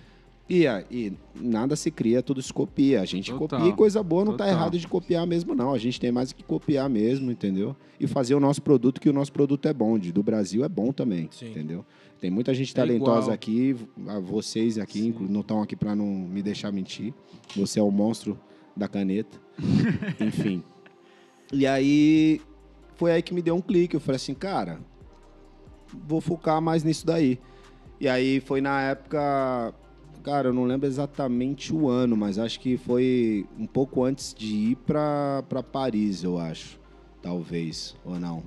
E, e nada se cria, tudo se copia. A gente Total. copia e coisa boa não está errado de copiar mesmo, não. A gente tem mais que copiar mesmo, entendeu? E fazer o nosso produto, que o nosso produto é bom. De, do Brasil é bom também, Sim. entendeu? Tem muita gente é talentosa aqui, vocês aqui Sim. não estão aqui para não me deixar mentir. Você é o monstro da caneta. Enfim. E aí, foi aí que me deu um clique. Eu falei assim, cara, vou focar mais nisso daí. E aí foi na época, cara, eu não lembro exatamente o ano, mas acho que foi um pouco antes de ir para Paris, eu acho. Talvez, ou não.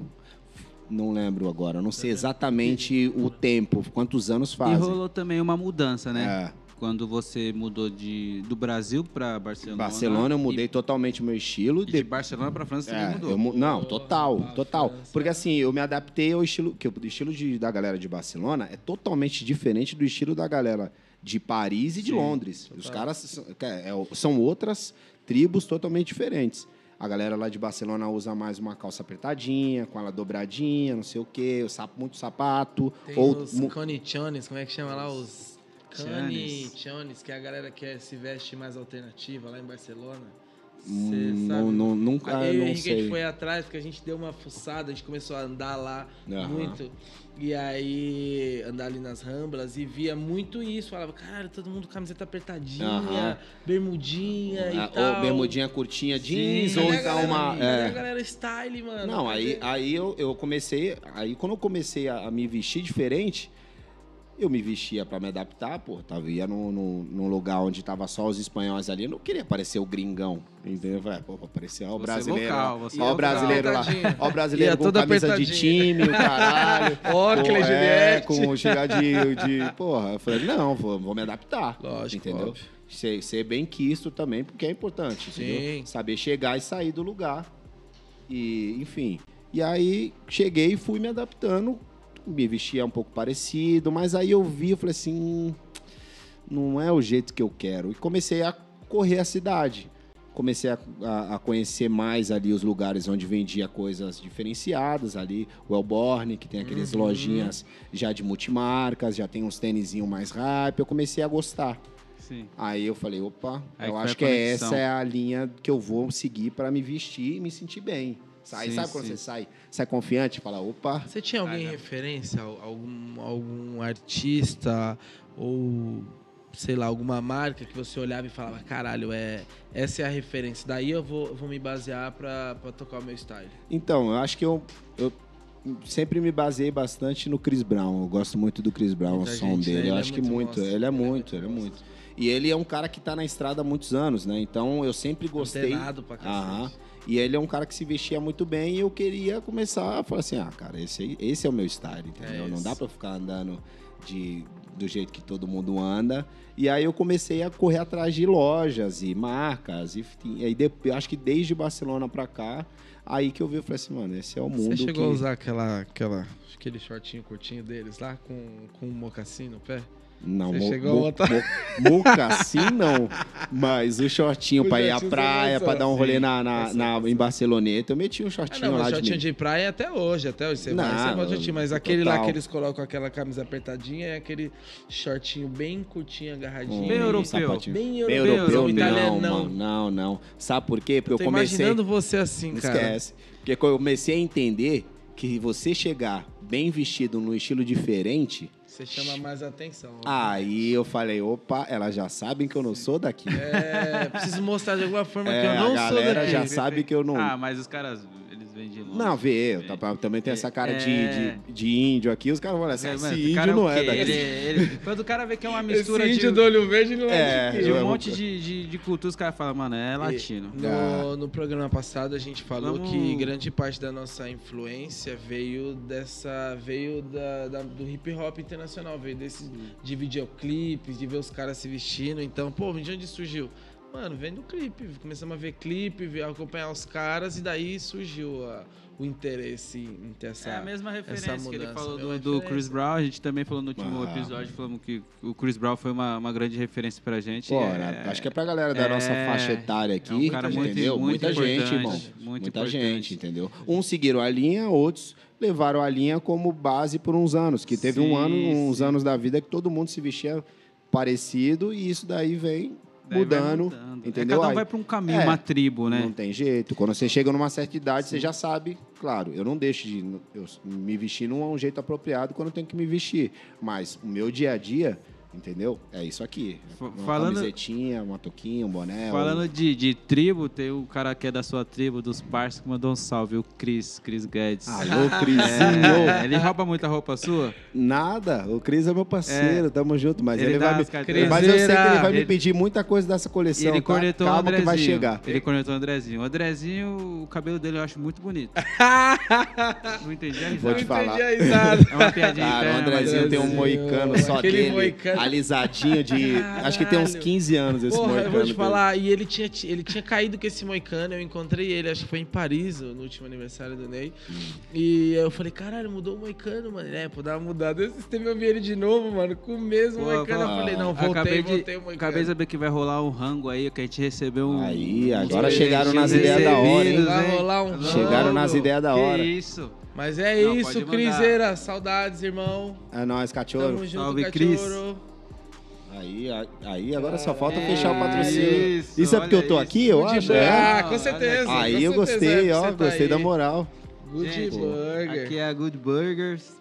Não lembro agora, não sei exatamente o tempo, quantos anos faz. E rolou também uma mudança, né? É quando você mudou de, do Brasil para Barcelona. Barcelona eu mudei e, totalmente o meu estilo. de Barcelona para França é, mudou. Eu, não, total, total. Porque assim, eu me adaptei ao estilo, que o estilo de, da galera de Barcelona é totalmente diferente do estilo da galera de Paris e de Sim, Londres. Total. Os caras são, é, são outras tribos totalmente diferentes. A galera lá de Barcelona usa mais uma calça apertadinha, com ela dobradinha, não sei o quê, muito sapato. Tem ou os conichones, como é que chama lá? Os Cani, Chones, que é a galera que se veste mais alternativa lá em Barcelona. Não, não, nunca, Aí não a sei. gente foi atrás, porque a gente deu uma fuçada, a gente começou a andar lá Aham. muito. E aí, andar ali nas ramblas e via muito isso. Falava, cara, todo mundo com camiseta apertadinha, Aham. bermudinha e Ah, tal. Ou bermudinha curtinha jeans, Cadê ou então uma. é. a galera style, mano. Não, aí, aí eu, eu comecei. Aí quando eu comecei a, a me vestir diferente, eu me vestia pra me adaptar, pô. Tava, ia num, num, num lugar onde tava só os espanhóis ali. Eu não queria parecer o gringão. Entendeu? Eu falei, pô, vou parecer ó, o Você brasileiro. ó, você ó o local. brasileiro lá. Ó o brasileiro com camisa de time, o caralho. Óculos, Com- é, com chegar de, de. Porra, eu falei, não, vou, vou me adaptar. Lógico, entendeu? óbvio. Ser, ser bem quisto também, porque é importante. entendeu? Sim. Saber chegar e sair do lugar. E, enfim. E aí cheguei e fui me adaptando. Me vestia um pouco parecido, mas aí eu vi, eu falei assim, "Hum, não é o jeito que eu quero. E comecei a correr a cidade. Comecei a, a- a conhecer mais ali os lugares onde vendia coisas diferenciadas ali. O Elborne, que tem aqueles Uhum. lojinhas já de multimarcas, já tem uns tênisinho mais hype. Eu comecei a gostar. Sim. Aí eu falei, opa, Aí eu acho que é essa é a linha que eu vou seguir para me vestir e me sentir bem. Sai, Sim, sabe quando sim. você sai, sai confiante e fala, opa, Você tinha alguém Ah, referência? Al- Algum, algum artista ou, sei lá, alguma marca que você olhava e falava, caralho, é, essa é a referência. Daí eu vou, vou me basear pra, pra tocar o meu style. Então, eu acho que eu, eu sempre me baseei bastante no Chris Brown. Eu gosto muito do Chris Brown, Muita o som gente, né? dele. Ele Eu é acho que muito. Ele é é muito, ele é muito. E ele é um cara que tá na estrada há muitos anos, né? Então eu sempre gostei. Antenado pra. Aham. E ele é um cara que se vestia muito bem e eu queria começar a falar assim, ah, cara, esse, esse é o meu style, entendeu? É Não dá pra ficar andando de, do jeito que todo mundo anda. E aí eu comecei a correr atrás de lojas e marcas. E, e aí acho que desde Barcelona pra cá, aí que eu vi, eu falei assim, mano, esse é o mundo Você chegou que... a usar aquela, aquela, aquele shortinho curtinho deles lá, com, com um mocassim no pé? Não, Você mo, chegou a mo, botar- mo- mocassim não, mas o shortinho O pra ir à você praia, pra dar um rolê Sim, na, na, eu sei, na- eu sei. em Barceloneta, eu meti um Ah, shortinho não, lá de shortinho mim. de praia até hoje, até hoje. Você vai, Não, você pode shortinho, mas aquele lá total. que eles colocam aquela camisa apertadinha é aquele shortinho bem curtinho, agarradinho. Bem europeu. sapatinho. Bem Bem europeu, europeu, não, mano, não, não. Sabe por quê? Porque eu Tô comecei... imaginando você assim, cara. Esquece. Porque eu comecei a entender que você chegar bem vestido num estilo diferente, Você chama mais atenção. aí eu falei, opa, elas já sabem que eu não sou daqui. É, preciso mostrar de alguma forma É, que eu não a sou galera daqui. já sabe que eu não... Ah, mas os caras, de longe. Não, vê, eu tá- também tem essa cara de, É. de, de índio aqui, os caras vão olhar assim, É, esse mano, índio cara não é quê? daqui. Ele- ele- quando o cara vê que é uma mistura Esse de, índio do olho verde não É, é, de daqui. um monte de, de, de cultura, os caras falam, mano, é latino. No, no programa passado a gente falou Vamos- que grande parte da nossa influência veio dessa veio da, da- do hip hop internacional, veio desse de videoclipes, de ver os caras se vestindo. Então, pô, de onde surgiu? Mano, vem do clipe. Começamos a ver clipe, ver, acompanhar os caras e daí surgiu a- o interesse em ter essa É a mesma referência que ele falou do, do. Chris Brown. A gente também falou no último Ah. episódio, falamos que o Chris Brown foi uma, uma grande referência pra gente. Pô, É- né, acho que é pra galera da nossa é- faixa etária aqui, é um cara muito- entendeu? muito Muita gente, irmão. muito Muita importante. gente, entendeu? Uns seguiram a linha, outros levaram a linha como base por uns anos. Que teve um Sim, ano, uns sim. anos da vida que todo mundo se vestia parecido e isso daí vem Mudando, mudando. É, entendeu? cada um vai pra um caminho, É. uma tribo, né? Não tem jeito. Quando você chega numa certa idade, você já sabe. Claro, eu não deixo de eu me vestir não é um jeito apropriado quando eu tenho que me vestir. Mas o meu dia a dia, entendeu? É isso aqui. Uma falando- camisetinha, uma touquinha, um boné. Falando de, de tribo, tem um cara que é da sua tribo, dos parceiros, que mandou um salve, o Cris, Cris Guedes. Alô, Crisinho! É, ele rouba muita roupa sua? Nada, o Cris é meu parceiro, tamo junto, mas Ele ele, vai me, carteiras. Mas eu sei que ele vai me pedir muita coisa dessa coleção. ele tá? cornetou o Calma Andrezinho. que vai chegar. Ele cornetou o Andrezinho. O Andrezinho, o cabelo dele eu acho muito bonito. Não entendi a Vou risada. te falar. Entendi a risada. É uma piadinha Cara, o Andrezinho tem um moicano só Aquele dele, moicano. Alisadinho de... Acho que tem uns Caralho. 15 anos esse Porra, moicano eu vou te dele. falar, e ele tinha, ele tinha caído com esse moicano, eu encontrei ele, acho que foi em Paris, no último aniversário do Ney. E eu falei, caralho, mudou o moicano, mano. É, pô, dar uma mudada. Esse tempo eu vi ele de novo, mano, com o mesmo Pô, moicano. pô, eu falei, não, voltei, acabei de, voltei o moicano. acabei de saber que vai rolar um rango aí, que a gente recebeu um... Aí, agora chegaram nas ideias da hora, hein? Vai rolar um Chegaram rango. nas ideias da hora. Que isso? Mas é Não, isso. Criseira. Saudades, irmão. É nóis, cachorro. Tamo junto, Salve, Cris. Aí, aí agora só falta é, fechar o patrocínio. Isso, isso é porque eu tô isso. aqui, eu acho? É. Ah, com certeza. Aí com eu gostei, ó, tá gostei aí. da moral. Good Gente, Burger. Aqui é a Good Burgers.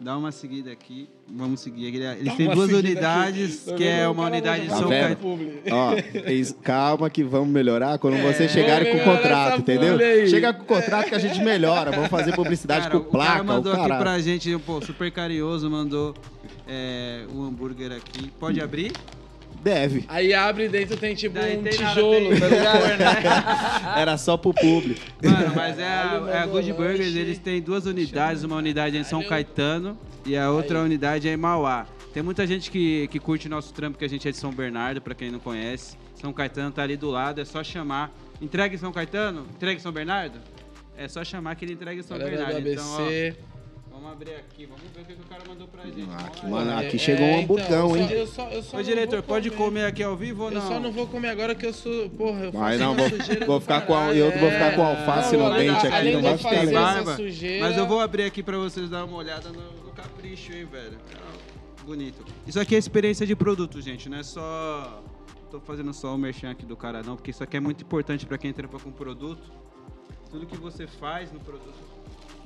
Dá uma seguida aqui. Vamos seguir. Eles têm duas unidades, aqui. que é uma unidade de São Caetano. Ó, calma que vamos melhorar quando é, vocês chegarem com o contrato, entendeu? Chega com o contrato que a gente melhora. Vamos fazer publicidade cara, com placa. O cara mandou o aqui pra gente, pô, super carinhoso, mandou é, o hambúrguer aqui. Pode abrir? Deve. Aí abre dentro tem tipo Daí um tem tijolo, tá ligado? né? Era só pro público. Mano, mas é a, é a Good Burgers, eles têm duas unidades, uma unidade em São Caetano e a outra unidade é em Mauá. Tem muita gente que, que curte nosso trampo, que a gente é de São Bernardo, para quem não conhece. São Caetano tá ali do lado, é só chamar. Entrega em São Caetano? Entrega em São Bernardo? É só chamar que ele entrega em São Galera Bernardo. Do ABC. Então, ó, Vamos abrir aqui, vamos ver o que, o cara mandou pra gente. Aqui, mano, aqui é, chegou um é, hamburgão, então, hein? Eu só, eu só Ô, diretor, pode comer aqui ao vivo ou não? Eu só não vou comer agora que eu sou. Porra, eu Mas não, vou, vou ficar com a, eu vou ficar com alface no dente aqui, não vai ficar barba. Mas eu vou abrir aqui pra vocês dar uma olhada no, no capricho, hein, velho. Bonito. Isso aqui é experiência de produto, gente, não é só. Tô fazendo só o merchan aqui do cara, não, porque isso aqui é muito importante pra quem trampa com produto. Tudo que você faz no produto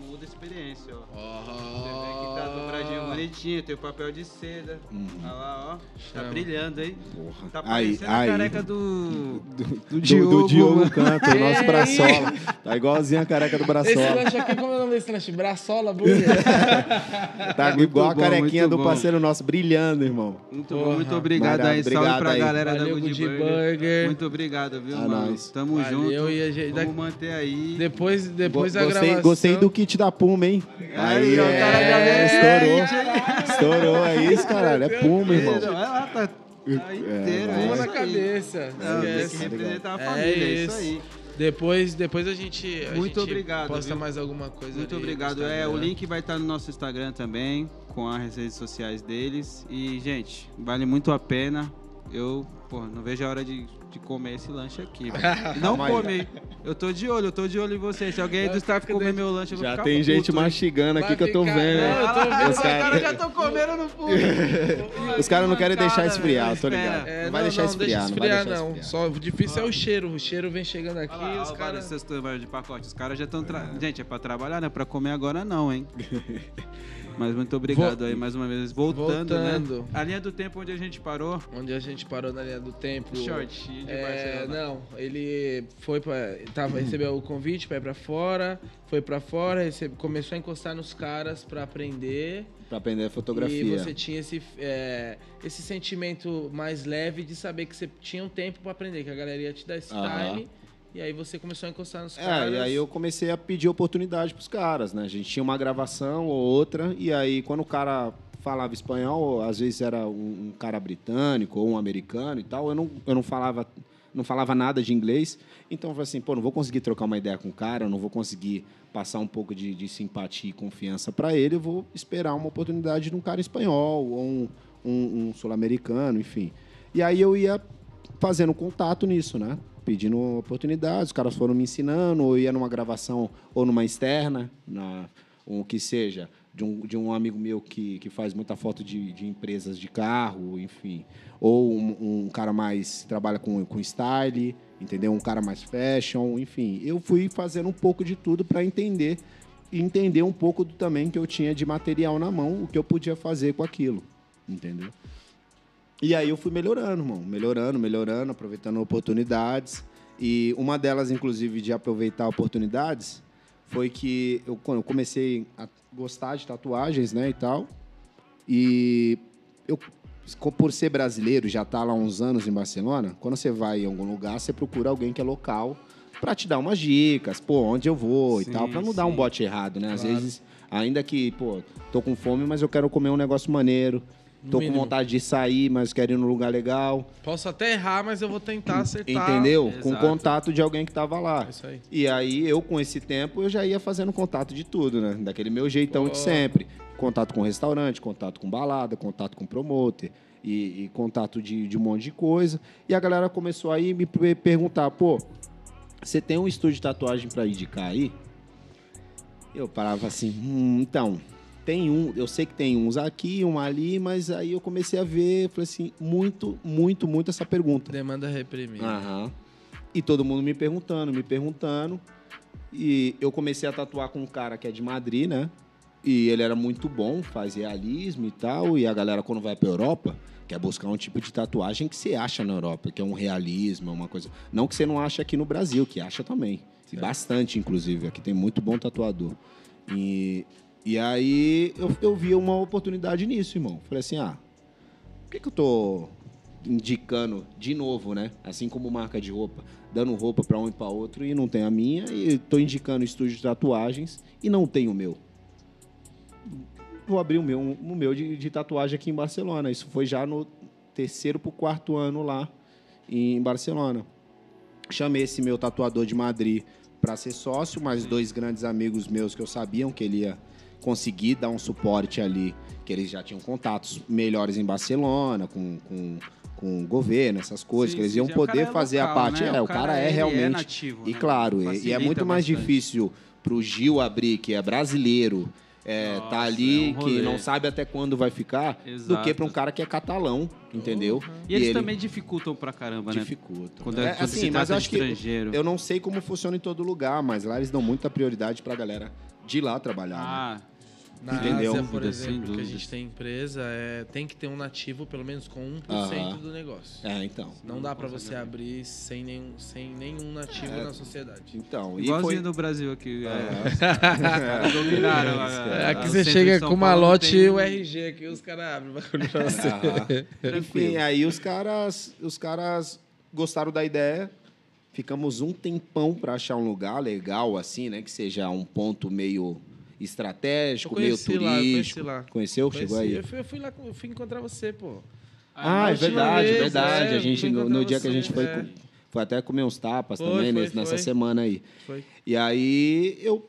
muda a experiência, ó. Oh. Você vê que tá dobradinho bonitinho, tem o papel de seda. Uhum. Olha lá, ó. Tá brilhando aí. Porra. Tá parecendo aí, a careca do, do, do, Diogo. Do, Diogo Canto, o nosso braçola. Tá igualzinho a careca do braçola. Esse lanche aqui, como é o nome desse lanche? Braçola, burger. tá muito igual bom, a carequinha do parceiro nosso, brilhando, irmão. Muito bom, muito obrigado Maravilha, aí. Salve pra aí. galera Valeu, da Good Burger. Burger. Muito obrigado, viu, a mano? Nós. Tamo Valeu, junto. E a gente... Vamos manter aí. Depois, depois Go a gravação... Gostei do kit da Puma, hein? Aí, aí o cara já é, estourou. Estourou, é isso, caralho. É Puma, irmão. Olha lá, tá Tá inteiro, é, Puma na cabeça. Não, tem que representar a família, é isso, é isso aí. Depois, depois a gente, a Muito gente obrigado, posta viu? mais alguma coisa. Muito obrigado. É, o link vai estar no nosso Instagram também, com as redes sociais deles. E, gente, vale muito a pena. Eu, pô, não vejo a hora de de comer esse lanche aqui. Não come. Eu tô de olho, eu tô de olho em vocês. Se alguém aí do staff comer meu lanche, eu vou já ficar tem puto, gente mastigando aqui que eu tô vendo. Não, eu tô vendo. Os caras já estão comendo no fundo. Os caras não querem deixar esfriar, tô ligado. É, não vai deixar esfriar, não vai deixar não. Só o difícil é o cheiro. O cheiro vem chegando aqui e os caras... de pacote. Os caras já estão... Gente, é pra trabalhar, não é pra comer agora não, hein? Mas muito obrigado Vol... aí mais uma vez. Voltando, né? Voltando, né? A linha do tempo onde a gente parou. Onde a gente parou na linha do tempo. Short de é, Não, ele foi para tava recebeu o convite para ir para fora, foi para fora, recebe, começou a encostar nos caras para aprender. Para aprender fotografia. E você tinha esse, é, esse sentimento mais leve de saber que você tinha um tempo para aprender, que a galera ia te dar esse uh -huh. time e aí você começou a encostar nos é, caras. É, e aí eu comecei a pedir oportunidade pros caras, né? A gente tinha uma gravação ou outra, e aí quando o cara falava espanhol, às vezes era um, um cara britânico ou um americano e tal, eu não, eu não falava não falava nada de inglês, então eu falei assim, pô, não vou conseguir trocar uma ideia com o cara, não vou conseguir passar um pouco de, de simpatia e confiança para ele, eu vou esperar uma oportunidade de um cara espanhol ou um, um, um sul-americano, enfim. E aí eu ia fazendo contato nisso, né? Pedindo oportunidades, os caras foram me ensinando, ou ia numa gravação ou numa externa, na, o que seja, de um, de um amigo meu que, que faz muita foto de, de empresas de carro, enfim. Ou um, um cara mais trabalha com, com style, entendeu? Um cara mais fashion, enfim. Eu fui fazendo um pouco de tudo para entender e entender um pouco do, também que eu tinha de material na mão, o que eu podia fazer com aquilo, entendeu? E aí eu fui melhorando, irmão. Melhorando, melhorando, aproveitando oportunidades. E uma delas, inclusive, de aproveitar oportunidades, foi que eu, quando eu comecei a gostar de tatuagens, né, e tal. E eu, por ser brasileiro, já tá lá uns anos em Barcelona, quando você vai em algum lugar, você procura alguém que é local para te dar umas dicas, pô, onde eu vou sim, e tal, para não sim. dar um bote errado, né? Às vezes, ainda que, pô, tô com fome, mas eu quero comer um negócio maneiro. Tô com vontade de sair, mas quero ir num lugar legal. Posso até errar, mas eu vou tentar acertar. Entendeu? Exato. Com contato de alguém que tava lá. Isso aí. E aí, eu, com esse tempo, eu já ia fazendo contato de tudo, né? Daquele meu jeitão de sempre. Contato com restaurante, contato com balada, contato com promoter. E, e contato de, de um monte de coisa. E a galera começou aí me perguntar, pô, você tem um estúdio de tatuagem para indicar aí? Eu parava assim, hum, então, tem um, eu sei que tem uns aqui, um ali, mas aí eu comecei a ver, falei assim, muito, muito, muito essa pergunta. Demanda reprimida. Aham. E todo mundo me perguntando, me perguntando. E eu comecei a tatuar com um cara que é de Madrid, né? E ele era muito bom, faz realismo e tal. E a galera, quando vai pra Europa, quer buscar um tipo de tatuagem que você acha na Europa, que é um realismo, é uma coisa. Não que você não acha aqui no Brasil, que acha também. E bastante, inclusive. Aqui tem muito bom tatuador. E, e aí eu, eu vi uma oportunidade nisso, irmão. Falei assim: ah, por que, que eu tô indicando de novo, né? Assim como marca de roupa, dando roupa para um e para outro e não tem a minha, e tô indicando estúdio de tatuagens e não tem o meu. Vou abrir o meu, o meu de, de tatuagem aqui em Barcelona. Isso foi já no terceiro para o quarto ano lá em Barcelona. Chamei esse meu tatuador de Madrid para ser sócio, mais dois grandes amigos meus que eu sabiam que ele ia conseguir dar um suporte ali, que eles já tinham contatos melhores em Barcelona, com, com, com o governo, essas coisas, Sim, que eles iam. O poder é fazer a local, parte. né? É, O o cara, cara, é é realmente. nativo, e né? claro, e- e é muito mais bastante. difícil pro Gil abrir, que é brasileiro. É, Nossa, tá ali, é um que não sabe até quando vai ficar, do Exato. que para um cara que é catalão, entendeu? E eles ele também dificultam pra caramba, né? dificulta. Quando, É, é, quando assim, se mas eu acho que estrangeiro. Eu não sei como funciona em todo lugar, mas lá eles dão muita prioridade pra galera de lá trabalhar. né? Na Entendeu? Ásia, por exemplo, que a gente tem empresa, é, tem que ter um nativo pelo menos com 1% Aham. do negócio. É, então. Não dá pra você abrir sem nenhum, sem nenhum nativo É. na sociedade. Então, e igualzinho foi... do Brasil aqui. É, É. dominaram. a- a- Aqui você chega com uma Paulo lote tem- e o RG aqui, os caras abrem o bagulho pra você. Aham. Enfim, aí os caras, os caras gostaram da ideia. Ficamos um tempão pra achar um lugar legal, assim, né? Que seja um ponto meio estratégico, meio lá, turístico. conheci lá. Conheceu? Chegou Conheci, aí? Eu fui, eu fui lá, eu fui encontrar você, pô. Ah, é verdade, vez, verdade. é, a gente, no, no dia que a gente você, foi, é. foi até comer uns tapas Foi, também foi, nesse- nessa foi. semana aí. Foi. E aí eu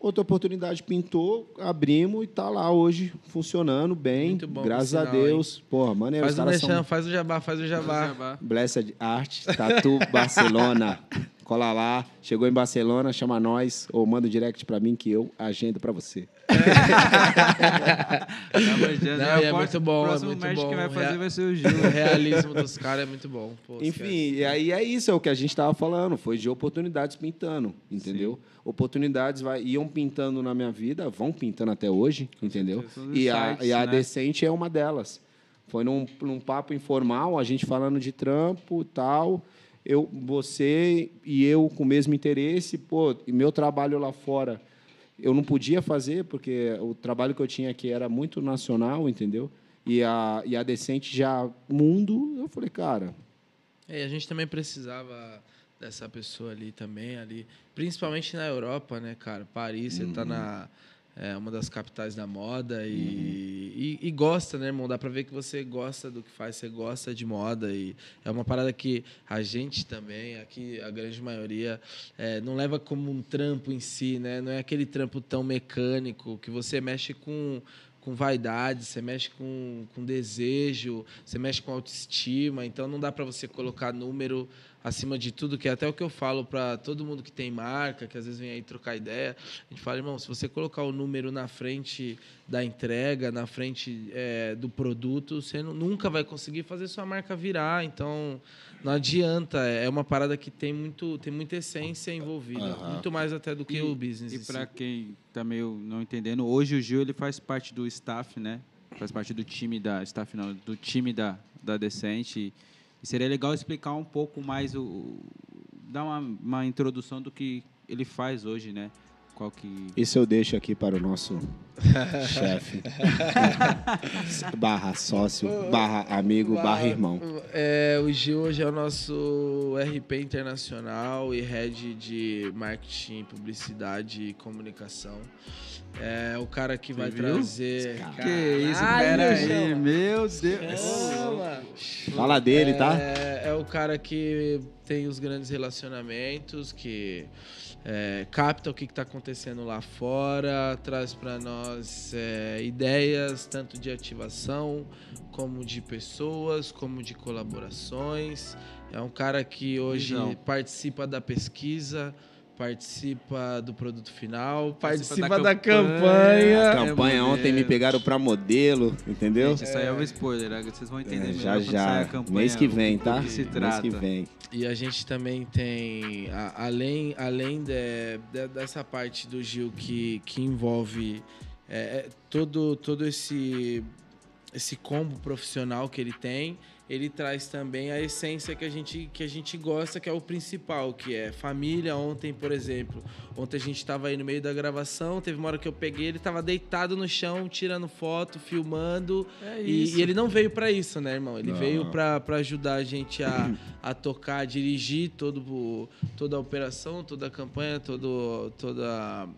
outra oportunidade pintou, abrimos e tá lá hoje funcionando bem. Muito bom, graças por a sinal, Deus. Porra, maneiro, Faz os o mexão, são faz o jabá, faz o jabá. Jabá. Blessed Art, Tatu Barcelona. Cola lá, chegou em Barcelona, chama nós ou manda um direct pra mim que eu agendo pra você. Tá manjando. Não, É, é o muito bom, O é próximo muito bom. que vai fazer vai ser o Gil. O realismo dos caras é muito bom. Pô. Enfim, e aí é isso, é o que a gente estava falando, foi de oportunidades pintando, entendeu? Oportunidades vai, iam pintando na minha vida, vão pintando até hoje, entendeu? E a, e a né? Decente é uma delas. Foi num, num papo informal, a gente falando de trampo e tal. Eu, você e eu com o mesmo interesse, pô, e meu trabalho lá fora eu não podia fazer, porque o trabalho que eu tinha aqui era muito nacional, entendeu? E a, e a Decente já mundo, eu falei, cara, É, a gente também precisava dessa pessoa ali também, ali, principalmente na Europa, né, cara? Paris, você tá na é, uma das capitais da moda e, e, e gosta, né, irmão? Dá pra ver que você gosta do que faz, você gosta de moda e é uma parada que a gente também, aqui a grande maioria, é, não leva como um trampo em si, né? Não é aquele trampo tão mecânico que você mexe com com vaidade, você mexe com, com desejo, você mexe com autoestima, então não dá para você colocar número acima de tudo, que é até o que eu falo para todo mundo que tem marca, que às vezes vem aí trocar ideia, a gente fala, irmão, se você colocar o número na frente da entrega, na frente é, do produto, você nu- nunca vai conseguir fazer sua marca virar, então não adianta, é uma parada que tem muito tem muita essência envolvida, Aham. muito mais até do que E- o business. E si. pra quem tá meio não entendendo, hoje o Gil ele faz parte do staff, né? Faz parte do time da staff não, do time da da Decente. E seria legal explicar um pouco mais o o- dar uma, uma introdução do que ele faz hoje, né? Qual que Isso eu deixo aqui para o nosso chefe. barra sócio, barra amigo, barra irmão. É, o Gil hoje é o nosso RP internacional e head de marketing, publicidade e comunicação. É o cara que vai viu? trazer. Que isso, Caralho, pera aí, João. meu Deus. Calma. Fala dele, tá? É, é o cara que tem os grandes relacionamentos, que é, capta o que está acontecendo lá fora, traz para nós é, ideias tanto de ativação, como de pessoas, como de colaborações. É um cara que hoje Visão. participa da pesquisa, participa do produto final, participa, participa da, da, campanha. A campanha é ontem me pegaram para modelo, entendeu? Gente, isso aí é um spoiler, né? vocês vão entender é, já já. Campanha, Mês que vem, tá? Que se trata. Mês que vem. E a gente também tem, além, além de, de, dessa parte do Gil que, que envolve é, é, todo, todo esse, esse combo profissional que ele tem, ele traz também a essência que a gente, que a gente gosta, que é o principal, que é família. Ontem, por exemplo, ontem a gente estava aí no meio da gravação, teve uma hora que eu peguei, ele estava deitado no chão, tirando foto, filmando. É e, e, ele não veio para isso, né, irmão? Ele não. veio para ajudar a gente a, a tocar, a dirigir todo, toda a operação, toda a campanha, todo, toda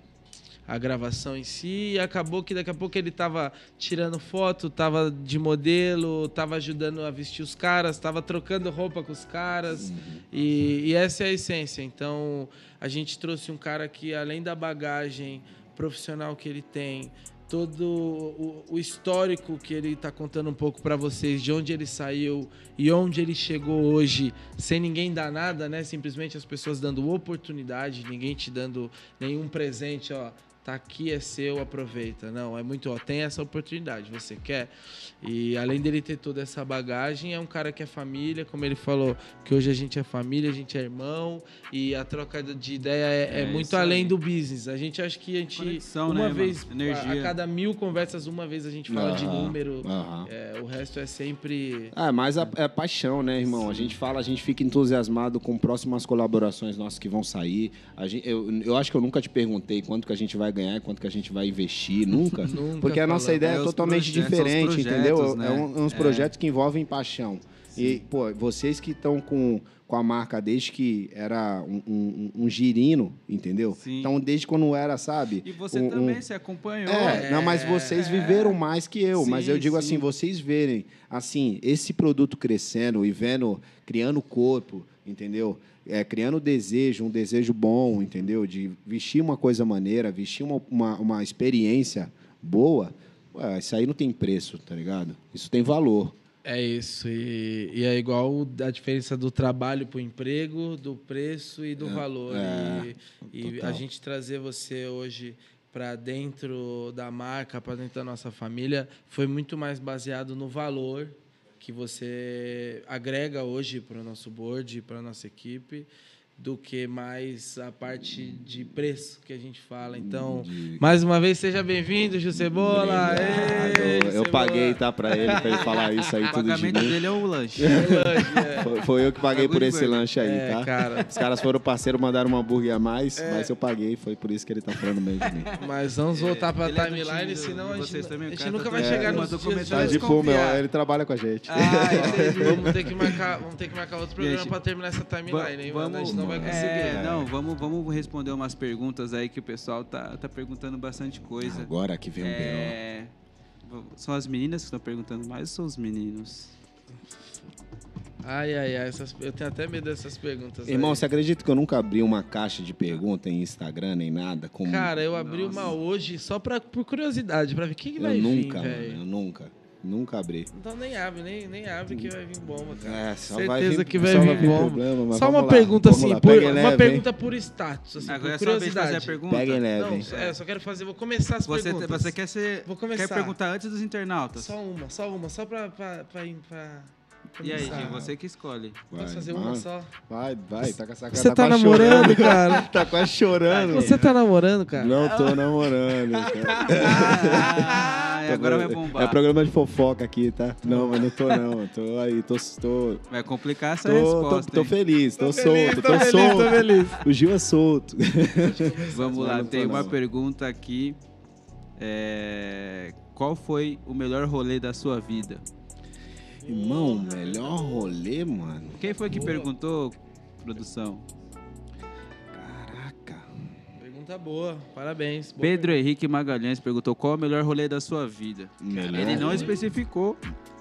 a gravação em si. E acabou que daqui a pouco ele estava tirando foto, estava de modelo, estava ajudando a vestir os caras, estava trocando roupa com os caras. E, e essa é a essência. Então a gente trouxe um cara que, além da bagagem profissional que ele tem, todo o, o, histórico que ele está contando um pouco para vocês, de onde ele saiu e onde ele chegou hoje, sem ninguém dar nada, né? Simplesmente as pessoas dando oportunidade, ninguém te dando nenhum presente, ó tá aqui, é seu, aproveita. Não, é muito, ó, tem essa oportunidade, você quer. E além dele ter toda essa bagagem, é um cara que é família, como ele falou, que hoje a gente é família, a gente é irmão, e a troca de ideia é, é, é muito além aí. do business. A gente acha que a gente, Conexão, uma né, vez, a, a, cada mil conversas, uma vez a gente fala de número, é, o resto é sempre... Ah, mas a, é paixão, né, irmão? Sim. A gente fala, a gente fica entusiasmado com próximas colaborações nossas que vão sair. A gente, eu, eu acho que eu nunca te perguntei quanto que a gente vai ganhar, quanto que a gente vai investir, nunca. nunca porque a nossa ideia é, é totalmente diferente, entendeu? Né? É um, uns é. projetos que envolvem paixão. Sim. E, pô, vocês que estão com, com a marca desde que era um, um, um girino, entendeu? Sim. Então, desde quando era, sabe? E você um, também se acompanhou. É, é, não, mas vocês viveram mais que eu. Sim, mas eu digo assim, vocês verem, assim, esse produto crescendo e vendo, criando corpo, entendeu? É, criando desejo, um desejo bom, entendeu? De vestir uma coisa maneira, vestir uma, uma, uma experiência boa, ué, isso aí não tem preço, tá ligado? Isso tem valor. É isso, e, e é igual a diferença do trabalho para o emprego, do preço e do é, valor. É, e, e a gente trazer você hoje para dentro da marca, para dentro da nossa família, foi muito mais baseado no valor que você agrega hoje para o nosso board, para a nossa equipe, do que mais a parte de preço que a gente fala. Então, de... mais uma vez, seja bem-vindo, Gil Cebola. Ei, eu Cebola. paguei, tá, para ele, para ele falar isso aí tudo de mim. O pagamento dele é o lanche. É o lanche é. foi, foi, eu que paguei por esse lanche aí, é, tá? Cara. Os caras foram parceiro, mandaram um hambúrguer a mais, é. mas eu paguei, foi por isso que ele tá falando mesmo de mim. Mas vamos voltar para a é timeline, senão a gente, também, a gente nunca vai chegar no Tá de fumo, ele trabalha com a gente. Ah, vamos ter que marcar, vamos ter que marcar outro programa para terminar essa timeline, hein, vamos, gente vai conseguir. É, não, vamos, vamos responder umas perguntas aí que o pessoal tá, tá perguntando bastante coisa. Agora que vem o é... São as meninas que estão perguntando mais ou são os meninos? Ai, ai, ai, essas, eu tenho até medo dessas perguntas. Irmão, aí. você acredita que eu nunca abri uma caixa de pergunta em Instagram nem nada? Como... Cara, eu abri Nossa. uma hoje só pra, por curiosidade, pra ver o que, que vai eu vir, nunca, velho. Eu nunca. Nunca abri. Então nem abre, nem, nem abre que vai vir bomba, cara. É, só Certeza vai vir, que vai vir bomba. Problema, só uma lá, pergunta assim, por, leve, uma pergunta por status, assim, Agora por curiosidade. É fazer a pergunta. Peguem leve. Não, é, só quero fazer, vou começar as você, perguntas. Você quer ser, vou começar. quer perguntar antes dos internautas? Só uma, só uma, só pra, pra, pra, pra e aí, Gil, você que escolhe. Vai, Posso fazer uma só? Vai, vai, tá com essa Você tá, tá namorando, cara? tá quase chorando. Você tá namorando, cara? Não tô namorando, cara. ah, agora vai bombar. É programa de fofoca aqui, tá? Não, mas não tô não. Tô aí, tô... tô vai complicar essa tô, resposta. Tô, tô feliz, tô, tô solto, feliz, tô, tô feliz, solto. Tô feliz. O Gil é solto. Vamos lá, tem uma pergunta aqui. É... Qual foi o melhor rolê da sua vida? Irmão, melhor rolê, mano. Quem foi que Boa. perguntou, produção? Caraca. Pergunta boa, parabéns. Boa Pedro pergunta. Henrique Magalhães perguntou qual é o melhor rolê da sua vida. Melhor Ele não especificou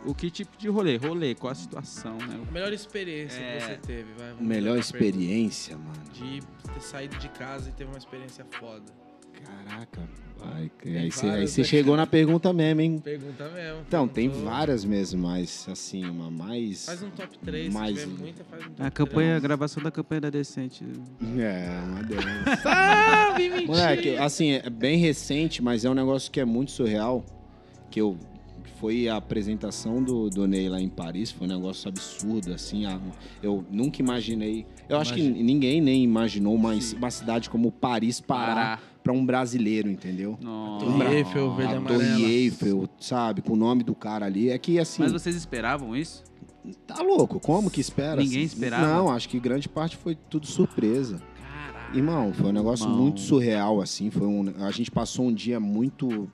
o que tipo de rolê. Rolê, qual a situação, né? A melhor experiência é... que você teve, vai. Melhor experiência, mano. De ter saído de casa e ter uma experiência foda. Caraca. Ai, aí você, aí você chegou na pergunta mesmo, hein? Pergunta mesmo. Então, tem várias mesmo, mas assim, uma mais. Faz um top 3, mais... se tiver muita, faz um top A campanha, a gravação da campanha da Decente. É, uma delas. Sabe, mentira. Moleque, assim, é bem recente, mas é um negócio que é muito surreal. Que eu. Foi a apresentação do, do Ney lá em Paris, foi um negócio absurdo, assim. eu nunca imaginei. Eu acho que ninguém nem imaginou uma, uma cidade como Paris parar Pará. Pra um brasileiro, entendeu? Nossa. Torre Eiffel, verde a. Torre Eiffel, sabe? Com o nome do cara ali. É que assim. Mas vocês esperavam isso? Tá louco, como que espera? Ninguém esperava? Não, acho que grande parte foi tudo surpresa. Caraca. Irmão, foi um negócio Irmão. muito surreal, assim. Foi um, a gente passou um dia muito,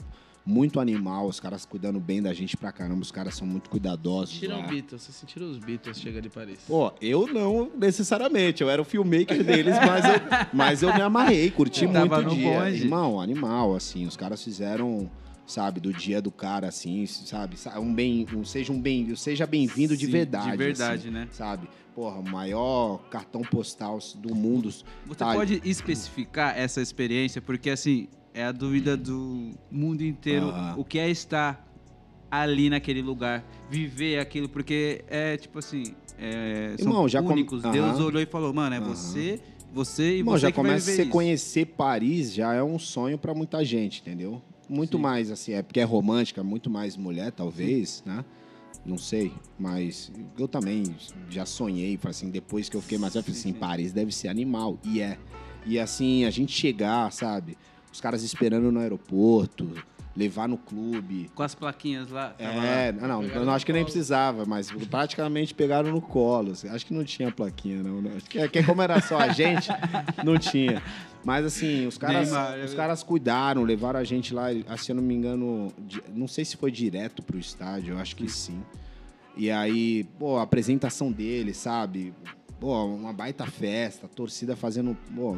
muito animal, os caras cuidando bem da gente pra caramba, os caras são muito cuidadosos. Tiram lá. o Beatles, vocês sentiram os Beatles chega de Paris. Pô, eu não necessariamente, eu era o filmmaker deles, mas eu, mas eu me amarrei, curti Eu muito tava o no dia. bonde. Irmão, animal, assim, os caras fizeram, sabe, do dia do cara, assim, sabe, sa- um bem, um, seja um bem, seja bem-vindo de verdade. De verdade, assim, né? Sabe? Porra, o maior cartão postal do mundo. Você Tá. pode especificar essa experiência? Porque, assim, é a dúvida do mundo inteiro. Aham. O que é estar ali naquele lugar? Viver aquilo? Porque é, tipo assim, é, são Irmão, já com- únicos. Aham. Deus olhou e falou, mano, é Aham. você, você e Irmão, você já começa a isso. conhecer Paris, já é um sonho pra muita gente, entendeu? Muito Sim. mais, assim, é porque é romântica, muito mais mulher, talvez, né? Não sei, mas eu também já sonhei, assim, depois que eu fiquei mais velho, Sim, assim, sim. Paris deve ser animal, e é. E assim, a gente chegar, sabe? Os caras esperando no aeroporto, levar no clube. Com as plaquinhas lá. É, lá. não, não, acho que nem precisava, mas praticamente pegaram no colo. assim. Acho que não tinha plaquinha, não. não. Acho que, que como era só a gente, não tinha. Mas assim, os caras, Neymar, os é- caras cuidaram, levaram a gente lá, ah, se eu não me engano, não sei se foi direto pro estádio, eu acho que sim. E aí, pô, a apresentação dele, sabe? Pô, uma baita festa, torcida fazendo, pô,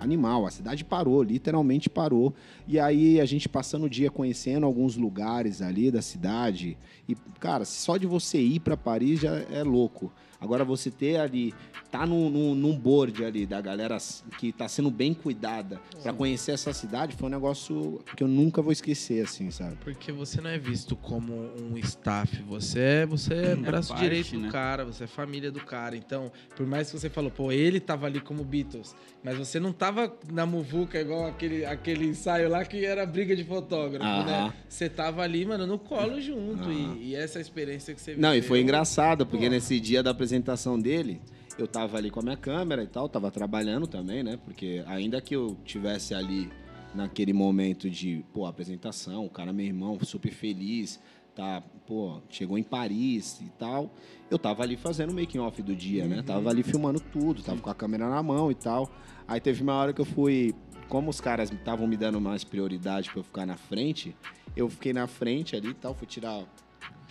animal. A cidade parou, literalmente parou. E aí a gente passando o dia conhecendo alguns lugares ali da cidade. E, cara, só de você ir para Paris já é louco. Agora você ter ali, tá num, num, num board ali da galera que tá sendo bem cuidada para conhecer essa cidade, foi um negócio que eu nunca vou esquecer, assim, sabe? Porque você não é visto como um staff, você é, você é braço parte, direito né? do cara, você é família do cara. Então, por mais que você falou, pô, ele tava ali como Beatles, mas você não tava na muvuca igual aquele, aquele ensaio lá que era briga de fotógrafo, né? Aham. Você tava ali, mano, no colo junto. Aham. E, e essa experiência que você Não, e viveu- foi engraçado, porque Pô. nesse dia da apresentação dele, eu tava ali com a minha câmera e tal, tava trabalhando também, né? Porque ainda que eu tivesse ali naquele momento de, pô, apresentação, o cara, meu irmão, super feliz, tá, pô, chegou em Paris e tal, eu tava ali fazendo o making off do dia, né? Tava ali filmando tudo, tava com a câmera na mão e tal. Aí teve uma hora que eu fui, como os caras estavam me dando mais prioridade pra eu ficar na frente, eu fiquei na frente ali e tal, fui tirar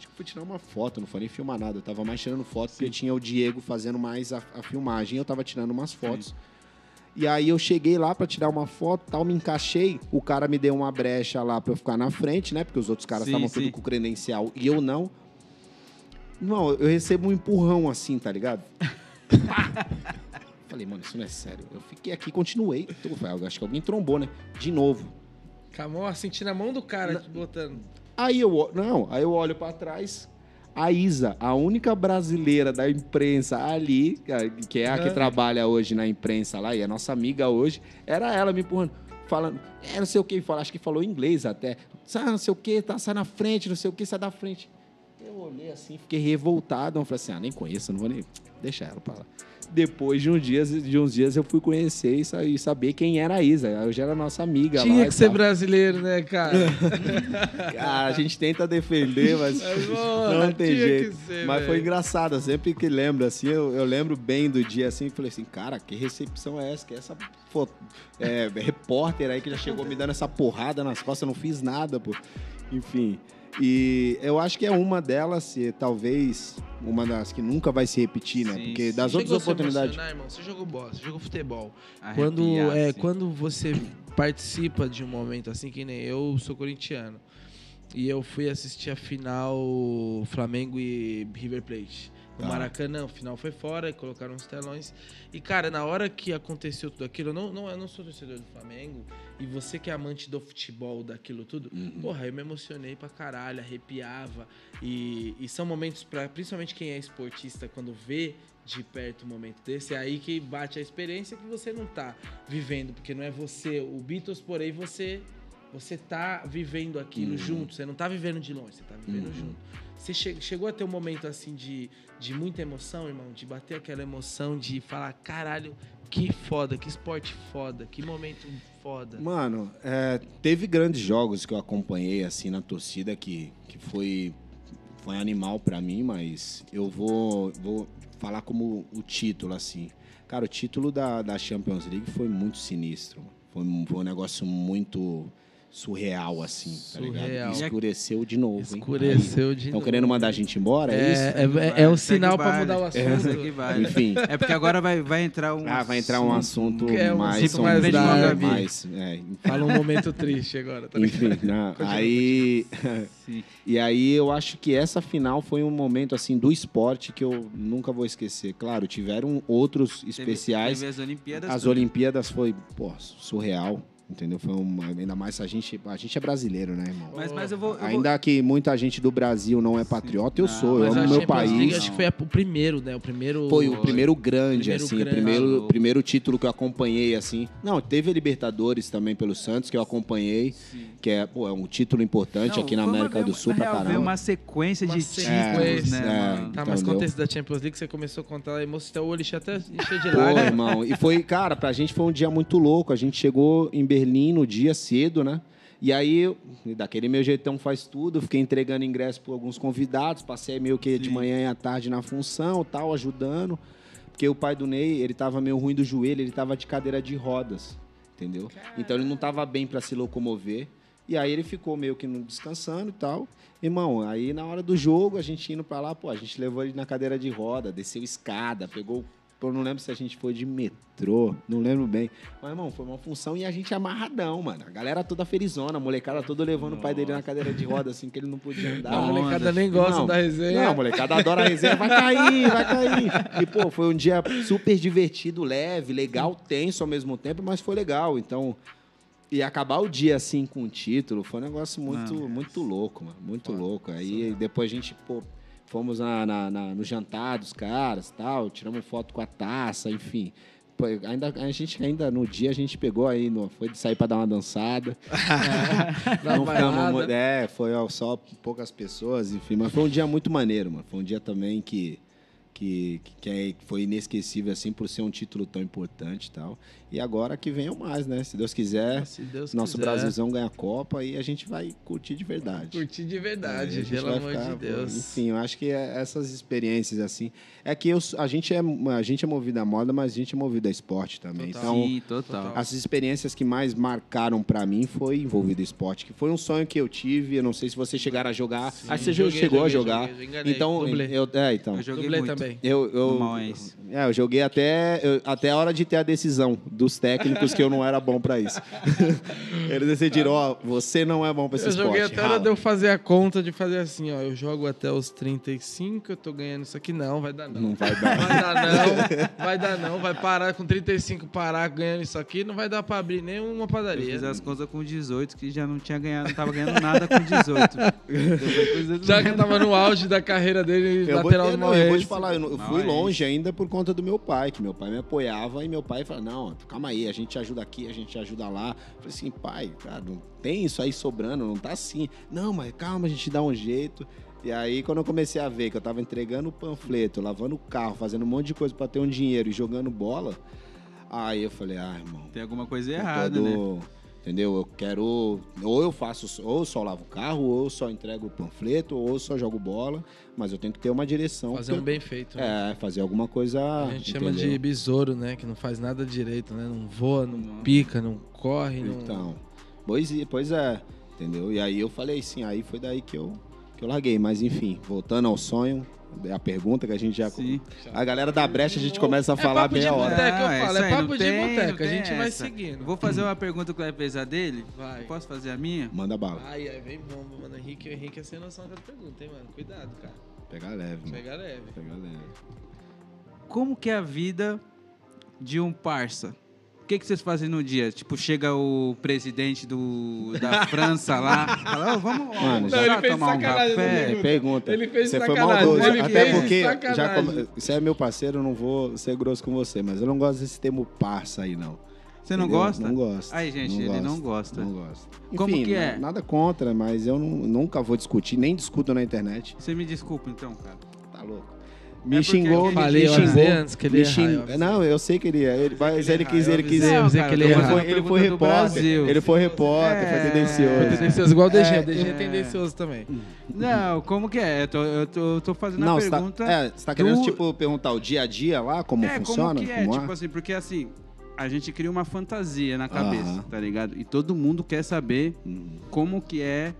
Acho que fui tirar uma foto, não foi nem filmar nada. Eu tava mais tirando foto porque tinha o Diego fazendo mais a, a filmagem. Eu tava tirando umas fotos. E aí eu cheguei lá pra tirar uma foto, tal, me encaixei. O cara me deu uma brecha lá pra eu ficar na frente, né? Porque os outros caras Sim, estavam sim. tudo com credencial e eu não. Não, eu recebo um empurrão assim, tá ligado? Falei, mano, isso não é sério. Eu fiquei aqui, continuei. Falei, acho que alguém trombou, né? De novo. Camão sentindo a mão do cara te botando. Aí eu, não, aí eu olho pra trás, a Isa, a única brasileira da imprensa ali, que é a que Aham. trabalha hoje na imprensa lá, e é nossa amiga hoje, era ela me empurrando, falando, é, não sei o que, fala, acho que falou inglês até, sai, não sei o que, tá, sai na frente, não sei o que, sai da frente. Eu olhei assim, fiquei revoltado, eu falei assim, ah, nem conheço, não vou nem, deixa ela pra lá. Depois de uns dias, de uns dias eu fui conhecer e sa- e saber quem era a Isa, hoje era nossa amiga lá Tinha que ser tal. brasileiro, né, cara? Ah, a gente tenta defender, mas porra, não tem tinha jeito. ser, mas foi velho. engraçado, eu sempre que lembro, assim, eu, eu lembro bem do dia, assim, falei assim, cara, que recepção é essa? Que é essa fo- é, repórter aí que já chegou me dando essa porrada nas costas, eu não fiz nada, pô. Enfim. E eu acho que é uma delas, e talvez uma das que nunca vai se repetir, né? Sim, Porque sim. das Chegou outras oportunidades. emocionar, irmão? Você jogou bola, você jogou futebol. Arrepiar, Quando, é, assim. quando você participa de um momento assim, que nem eu sou corintiano, e eu fui assistir a final Flamengo e River Plate. O tá. Maracanã, o final foi fora, colocaram os telões. E, cara, na hora que aconteceu tudo aquilo, eu não, não, eu não sou torcedor do Flamengo, e você que é amante do futebol, daquilo tudo, uhum. porra, eu me emocionei pra caralho, arrepiava. E, e são momentos para principalmente quem é esportista, quando vê de perto um momento desse, é aí que bate a experiência que você não tá vivendo, porque não é você, o Beatles, porém você você tá vivendo aquilo uhum. junto, você não tá vivendo de longe, você tá vivendo uhum. junto. Você che chegou a ter um momento assim de, de muita emoção, irmão? De bater aquela emoção de falar, caralho, que foda, que esporte foda, que momento foda. Mano, é, teve grandes jogos que eu acompanhei assim na torcida que, que foi, foi animal para mim, mas eu vou, vou falar como o título, assim. Cara, o título da, da Champions League foi muito sinistro. Foi, foi um negócio muito surreal, assim, tá surreal. Escureceu de novo, Escureceu hein? de Estão querendo mandar a gente embora, é, é isso? É, é, é o sinal para mudar o assunto. É, Enfim. É porque agora vai, vai entrar um... Ah, vai entrar um assunto é um mais... Tipo mais, mais, mais é, Fala um momento triste agora. Tá Enfim, não, aí... e aí eu acho que essa final foi um momento, assim, do esporte que eu nunca vou esquecer. Claro, tiveram outros especiais. Teve, teve as Olimpíadas. As Olimpíadas foi, pô, surreal. Entendeu? Foi uma, ainda mais a gente, a gente é brasileiro, né, irmão? Mas, mas eu vou, eu ainda vou... que muita gente do Brasil não é patriota, eu sou, eu amo meu país. League, acho que foi o primeiro, né? O primeiro Foi o primeiro grande primeiro assim, grande. o primeiro ah, primeiro título que eu acompanhei assim. Não, teve a Libertadores também pelo Santos que eu acompanhei, Sim. que é, pô, é um título importante não, aqui na América do Sul para caramba. uma sequência de títulos, é, né? É, tá, mas contexto da Champions League você começou a contar, e mostrou o olho até encheu de lágrimas. Pô, irmão, e foi, cara, pra gente foi um dia muito louco. A gente chegou em Berlim no dia cedo, né? E aí, daquele meu jeitão faz tudo, fiquei entregando ingresso para alguns convidados, passei meio que Sim. de manhã e à tarde na função, tal, ajudando. Porque o pai do Ney, ele tava meio ruim do joelho, ele tava de cadeira de rodas, entendeu? Caramba. Então ele não tava bem para se locomover. E aí ele ficou meio que descansando e tal. Irmão, aí na hora do jogo, a gente indo para lá, pô, a gente levou ele na cadeira de roda, desceu escada, pegou eu não lembro se a gente foi de metrô, não lembro bem. Mas, irmão, foi uma função e a gente amarradão, mano. A galera toda felizona, a molecada toda levando Nossa. o pai dele na cadeira de roda, assim, que ele não podia andar. a molecada nem gosta não, da resenha. Não, a molecada adora a resenha, vai cair, vai cair. E, pô, foi um dia super divertido, leve, legal, tenso ao mesmo tempo, mas foi legal. Então, e acabar o dia assim com o título foi um negócio muito, não, muito louco, mano. Muito Foda. louco. Aí depois a gente, pô, Fomos na, na, na, no jantar dos caras, tal, tiramos foto com a taça, enfim. Pô, ainda, a gente ainda no dia a gente pegou aí, no, foi de sair para dar uma dançada. é, não ficamos, é, foi só poucas pessoas, enfim, mas foi um dia muito maneiro, mano. Foi um dia também que que, que é, foi inesquecível assim por ser um título tão importante e tal. E agora que venham mais, né? Se Deus quiser, Se Deus nosso quiser. Brasilzão ganha a Copa e a gente vai curtir de verdade. Curtir de verdade, é, pelo amor ficar, de Deus. Enfim, eu acho que é essas experiências assim. É que eu, a, gente é, a gente é movido a moda, mas a gente é movido a esporte também. Total. Então, Sim, total. As experiências que mais marcaram para mim foi envolvido esporte, que foi um sonho que eu tive. Eu não sei se você chegaram a jogar. Sim, ah, você joguei, chegou joguei, a jogar. Joguei, então, eu, é, então. Eu joguei muito. também. Eu, eu, é, eu joguei até, eu, até a hora de ter a decisão dos técnicos que eu não era bom para isso. Eles decidiram, ó, você não é bom para esse eu esporte. Eu joguei até hora de eu fazer a conta de fazer assim, ó, eu jogo até os 35, eu tô ganhando isso aqui, não, vai dar não. Não vai dar. Vai dar não, vai dar não, vai parar com 35, parar ganhando isso aqui, não vai dar para abrir nenhuma padaria. Eu fiz as contas com 18, que já não tinha ganhado, não tava ganhando nada com 18. já que tava no auge da carreira dele, eu lateral vou, do não, Eu vou te falar, eu, eu fui longe ainda por conta do meu pai, que meu pai me apoiava e meu pai falava, não, calma aí, a gente te ajuda aqui, a gente te ajuda lá. Eu falei assim, pai, cara, não tem isso aí sobrando, não tá assim. Não, mas calma, a gente dá um jeito. E aí, quando eu comecei a ver que eu tava entregando o panfleto, lavando o carro, fazendo um monte de coisa para ter um dinheiro e jogando bola, aí eu falei, ah, irmão. Tem alguma coisa errada, né? Entendeu? Eu quero. Ou eu faço, ou eu só lavo o carro, ou eu só entrego o panfleto, ou eu só jogo bola, mas eu tenho que ter uma direção. Fazer um bem feito. Né? É, fazer alguma coisa. A gente entendeu? chama de besouro, né? Que não faz nada direito, né? Não voa, não, não. pica, não corre. Então. Não... Pois, pois é, entendeu? E aí eu falei sim, aí foi daí que eu, que eu larguei. Mas enfim, voltando ao sonho, é a pergunta que a gente já. Sim. A galera da brecha a gente começa a é falar meia hora. Boteca, eu falo, é papo de boteca, a gente vai seguindo. Vou fazer uma pergunta que vai pesar dele. Vai. Posso fazer a minha? Manda bala. Ai, ai, vem bomba, mano. Henrique, Henrique é sem noção da pergunta, hein, mano? Cuidado, cara. Pegar leve, mano. Pega leve. Pegar leve. Como que é a vida de um parça? O que, que vocês fazem no dia? Tipo, chega o presidente do, da França lá, fala, "Ô, vamos, Mano, já- Ele fez tomar um café. né, Pergunta. Ele fez você foi sacanagem, maldoso. ele Até fez porque, já come- você é meu parceiro, eu não vou ser grosso com você, mas eu não gosto desse termo parça aí, não. Você não Entendeu? gosta? Não gosto. Aí, gente, ele não gosta. Não gosto. Como Enfim, que é? na- Nada contra, mas eu não- nunca vou discutir, nem discuto na internet. Você me desculpa, então, cara. Tá. É Me xingou, me Falei, eu xingou. antes que ele me errar, avisei. Não, eu sei que ele ia. Ele, mas ele errar, quis, eu ele quis. avisei que ele ele foi, ele foi repórter. Brasil. Ele foi repórter, É. foi tendencioso. Tendencioso, igual o DG. É, o DG é é. tendencioso também. Não, como que é? Eu tô, eu tô, eu tô fazendo Não, a você tá, pergunta. é, você tá querendo, do- tipo, perguntar o dia a dia lá, como é, funciona? como que é? como Tipo assim, porque assim, a gente cria uma fantasia na cabeça, Aham. tá ligado? E todo mundo quer saber Hum. como que é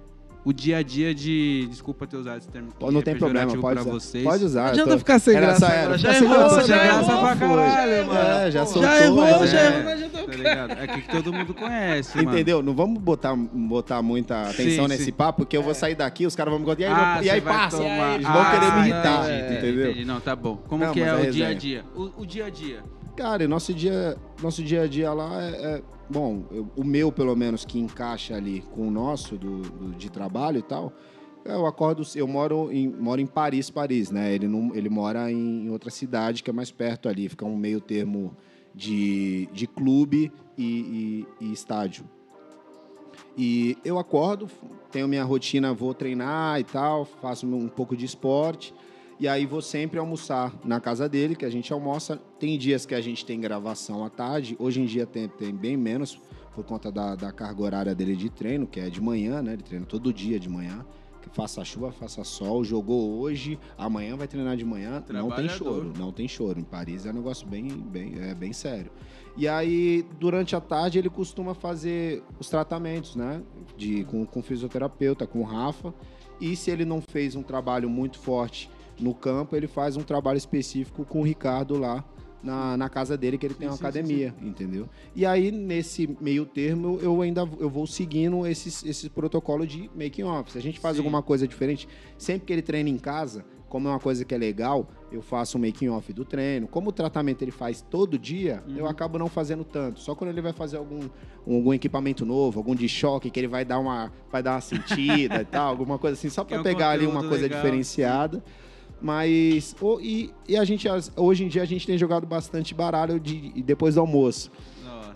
o dia a dia de. Desculpa ter usado esse termo. Pô, Não é tem problema, pode usar. vocês. Pode usar. Não adianta tô- ficar sem Era graça era. já sem errou, graça, já não. errou, pra caralho, mano. É, já Já soltou. errou, mas já é. errou, não adianta Tá ligado? É que todo mundo conhece, mano. Entendeu? Não vamos botar, botar muita atenção Sim, nesse sim. papo, porque eu vou sair daqui, os caras vão me contar. E aí, Ah, e aí passa. tomar- Eles vão Ah, querer me irritar, entendeu? Não, tá bom. Como que mas é é o dia a dia? O dia a dia. Cara, nosso dia, nosso dia a dia lá é. é- bom, eu- o meu, pelo menos, que encaixa ali com o nosso, do, do- de trabalho e tal. Eu acordo, eu moro em, moro em Paris, Paris, né? Ele, não, ele mora em, outra cidade que é mais perto ali, fica um meio termo de, de clube e, e- e estádio. E eu acordo, tenho minha rotina, vou treinar e tal, faço um pouco de esporte. E aí vou sempre almoçar na casa dele, que a gente almoça. Tem dias que a gente tem gravação à tarde. Hoje em dia tem, tem bem menos, por conta da, da carga horária dele de treino, que é de manhã, né? Ele treina todo dia de manhã. Que faça chuva, faça sol. Jogou hoje, amanhã vai treinar de manhã. Não tem choro, não tem choro. Em Paris é um negócio bem, bem, é bem sério. E aí, durante a tarde, ele costuma fazer os tratamentos, né? De, com, com fisioterapeuta, com o Rafa. E se ele não fez um trabalho muito forte no campo, ele faz um trabalho específico com o Ricardo lá na, na casa dele, que ele tem Sim, uma sim, sim, academia, entendeu? E aí, nesse meio termo, eu ainda eu vou seguindo esses, esse protocolo de making off. Se a gente faz Sim. alguma coisa diferente, sempre que ele treina em casa, como é uma coisa que é legal, eu faço um making off do treino. Como o tratamento ele faz todo dia, Uhum. eu acabo não fazendo tanto. Só quando ele vai fazer algum, algum equipamento novo, algum de choque, que ele vai dar uma, vai dar uma sentida e tal, alguma coisa assim, só é para um pegar ali uma coisa legal, diferenciada. Mas. o- e, e a gente, hoje em dia, a gente tem jogado bastante baralho de, depois do almoço.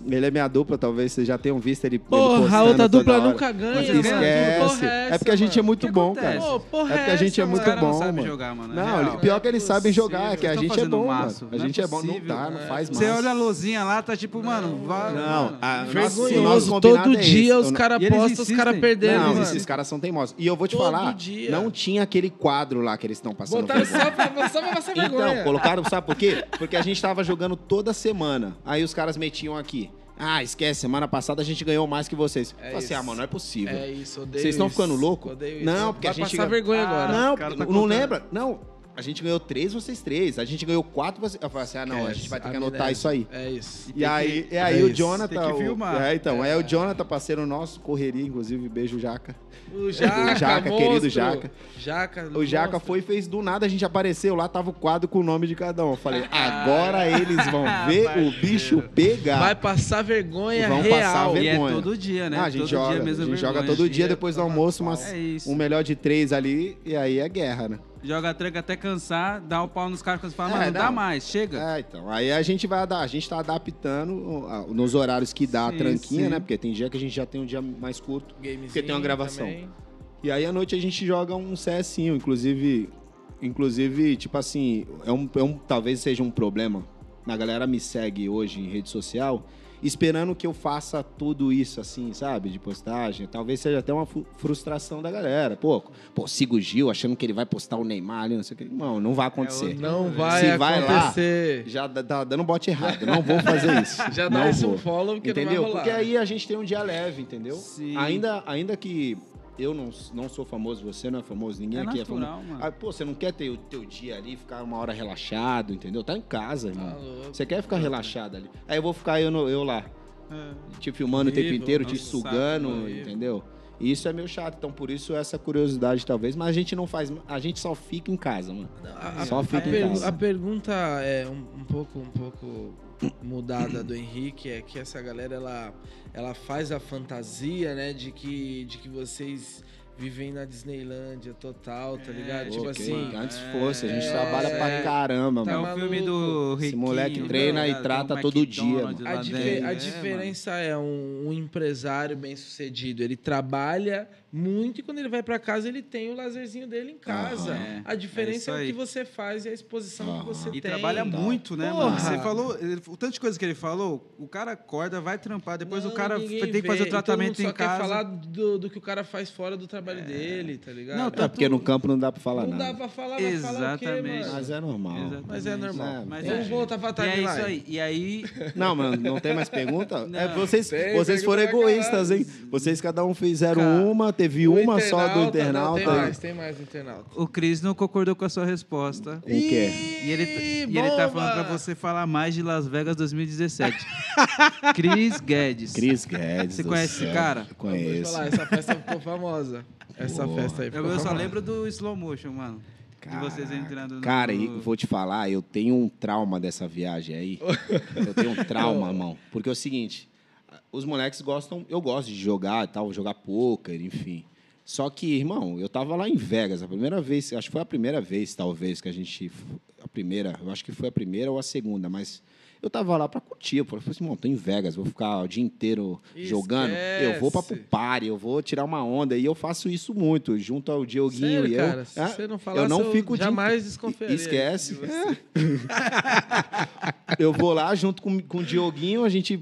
Ele é minha dupla, talvez vocês já tenham visto ele. ele Porra, a outra dupla hora. nunca ganha, Mas mano. Esquece. Porra É, porque a gente é muito bom, cara. Pô, porra É porque a gente é muito Os caras bom, não jogar, mano. é Não, real. pior que eles sabem jogar, é que a gente é bom. A Não é gente é bom, não dá, não né? faz Você mais. olha a luzinha lá, tá tipo, mano, vai. Não, Vergonhoso. Todo é dia os caras postam, os caras perdendo, Não, esses caras são teimosos. E eu vou te falar, não tinha aquele quadro lá que eles estão passando Botaram só pra, só pra passar vergonha. Então, colocaram, sabe por quê? Porque a gente tava jogando toda semana. Aí os caras metiam aqui. Ah, esquece, semana passada a gente ganhou mais que vocês. É assim, ah, mano, não é possível. É isso, odeio Vocês estão ficando louco? Odeio isso. Não, porque Vai a gente passar ganha- vergonha agora. Não, o cara tá não lembra? Não, a gente ganhou três, vocês três. A gente ganhou quatro, vocês... Eu falei assim, ah, não, a gente vai ter que anotar amnésia. isso aí. É isso. E aí, e é aí o isso. Jonathan. Tem que o- filmar. é, então, aí o Jonathan, parceiro nosso, correria, inclusive, beijo, Jaca. O Jaca, O Jaca, querido Jaca. Jaca, O Jaca monstro. foi e fez do nada, a gente apareceu lá, tava o quadro com o nome de cada um. Eu falei, agora eles vão ver o bicho pegar. Vai passar vergonha Vão real. passar E é vergonha. todo dia, né? Ah, a gente todo joga, dia mesmo a gente joga vergonha. todo dia depois do almoço, mas É um melhor de três ali, e aí é guerra, né? Joga tranca até cansar, dá o pau nos caras quando você fala, É, mas não, dá não. mais, chega. É, então. Aí a gente vai dar, a gente tá adaptando nos horários que dá a Sim, tranquinha, sim. né? Porque tem dia que a gente já tem um dia mais curto. Gamezinho Porque tem uma gravação. também. E aí à noite a gente joga um CSinho, inclusive, inclusive, tipo assim, é um, é um talvez seja um problema. A galera me segue hoje em rede social, esperando que eu faça tudo isso assim, sabe, de postagem. Talvez seja até uma frustração da galera. Pô, pô, sigo o Gil achando que ele vai postar o Neymar ali, não sei o que. Não, não vai acontecer. outro- Não vai Se vai lá, acontecer. Já dá- tá dando bote errado. Não vou fazer isso. Já dá não esse vou. um follow que Entendeu? Porque aí a gente tem um dia leve, entendeu? Sim. Ainda, ainda que eu não, não sou famoso, você não é famoso, ninguém É aqui natural, é famoso. mano. Ah, pô, você não quer ter o teu dia ali, ficar uma hora relaxado, entendeu? Tá em casa, irmão. Tá. Você quer ficar relaxado ali. Aí eu vou ficar eu, no- eu lá, É. te filmando o tempo Vivo, inteiro, te sugando, saco, vivo. entendeu? E isso é meio chato, então por isso essa curiosidade talvez, mas a gente não faz, a gente só fica em casa, mano. A, só fica a, em casa. A pergunta é um, um, pouco, um pouco mudada do Henrique, é que essa galera ela, ela faz a fantasia, né, de que, de que vocês vivem na Disneylândia total, tá ligado? É, tipo assim. Antes fosse, a gente é, trabalha é, pra caramba, tá mano. É o filme do Riquinho, Esse moleque treina e trata todo dia. A, dif a, diferença é, um, um, empresário bem sucedido. Ele trabalha muito e quando ele vai para casa ele tem o lazerzinho dele em casa. Uhum. A diferença é, é, o que você faz e a exposição uhum. que você e tem. E trabalha muito, né, Porra. mano? Você falou, o tanto de coisa que ele falou, o cara acorda, vai trampar, depois Não, o cara tem que fazer o tratamento em casa. Só quer falar do, do, que o cara faz fora do trabalho é. dele, tá ligado? Não, tá, porque no campo não dá para falar não nada. Não dá para falar, Exatamente. Falar o quê? Mas é normal. Exatamente. Mas é normal. É, mas Vamos é. voltar pra timeline. E é isso aí. E aí... Não, mano, não tem mais pergunta? Não. É, vocês tem, vocês foram egoístas, hein? Vocês cada um fizeram uma, teve uma só do internauta. Não, tem mais, tem mais internauta. O Cris não concordou com a sua resposta. O quê? E ele, e ele tá falando pra você falar mais de Las Vegas 2017. Cris Guedes. Cris Guedes. Você conhece céu. esse cara? Eu conheço. Falar, essa festa ficou famosa. Essa Boa. festa aí ficou Eu, eu só lembro do slow motion, mano. Cara, de vocês entrando no... Cara, e vou te falar, eu tenho um trauma dessa viagem aí. eu tenho um trauma, irmão. Porque é o seguinte, os moleques gostam, eu gosto de jogar e tal, jogar poker, enfim. Só que, irmão, eu tava lá em Vegas, a primeira vez, acho que foi a primeira vez, talvez, que a gente. A primeira, eu acho que foi a primeira ou a segunda, mas eu tava lá para curtir. Eu falei assim, irmão, tô em Vegas, vou ficar o dia inteiro Esquece. jogando. Eu vou para party, eu vou tirar uma onda. E eu faço isso muito, junto ao Dioguinho Sério, e eu. Cara, se você não falar, eu não fico jamais desconfiaria. Esquece. eu vou lá junto com, com o Dioguinho, a gente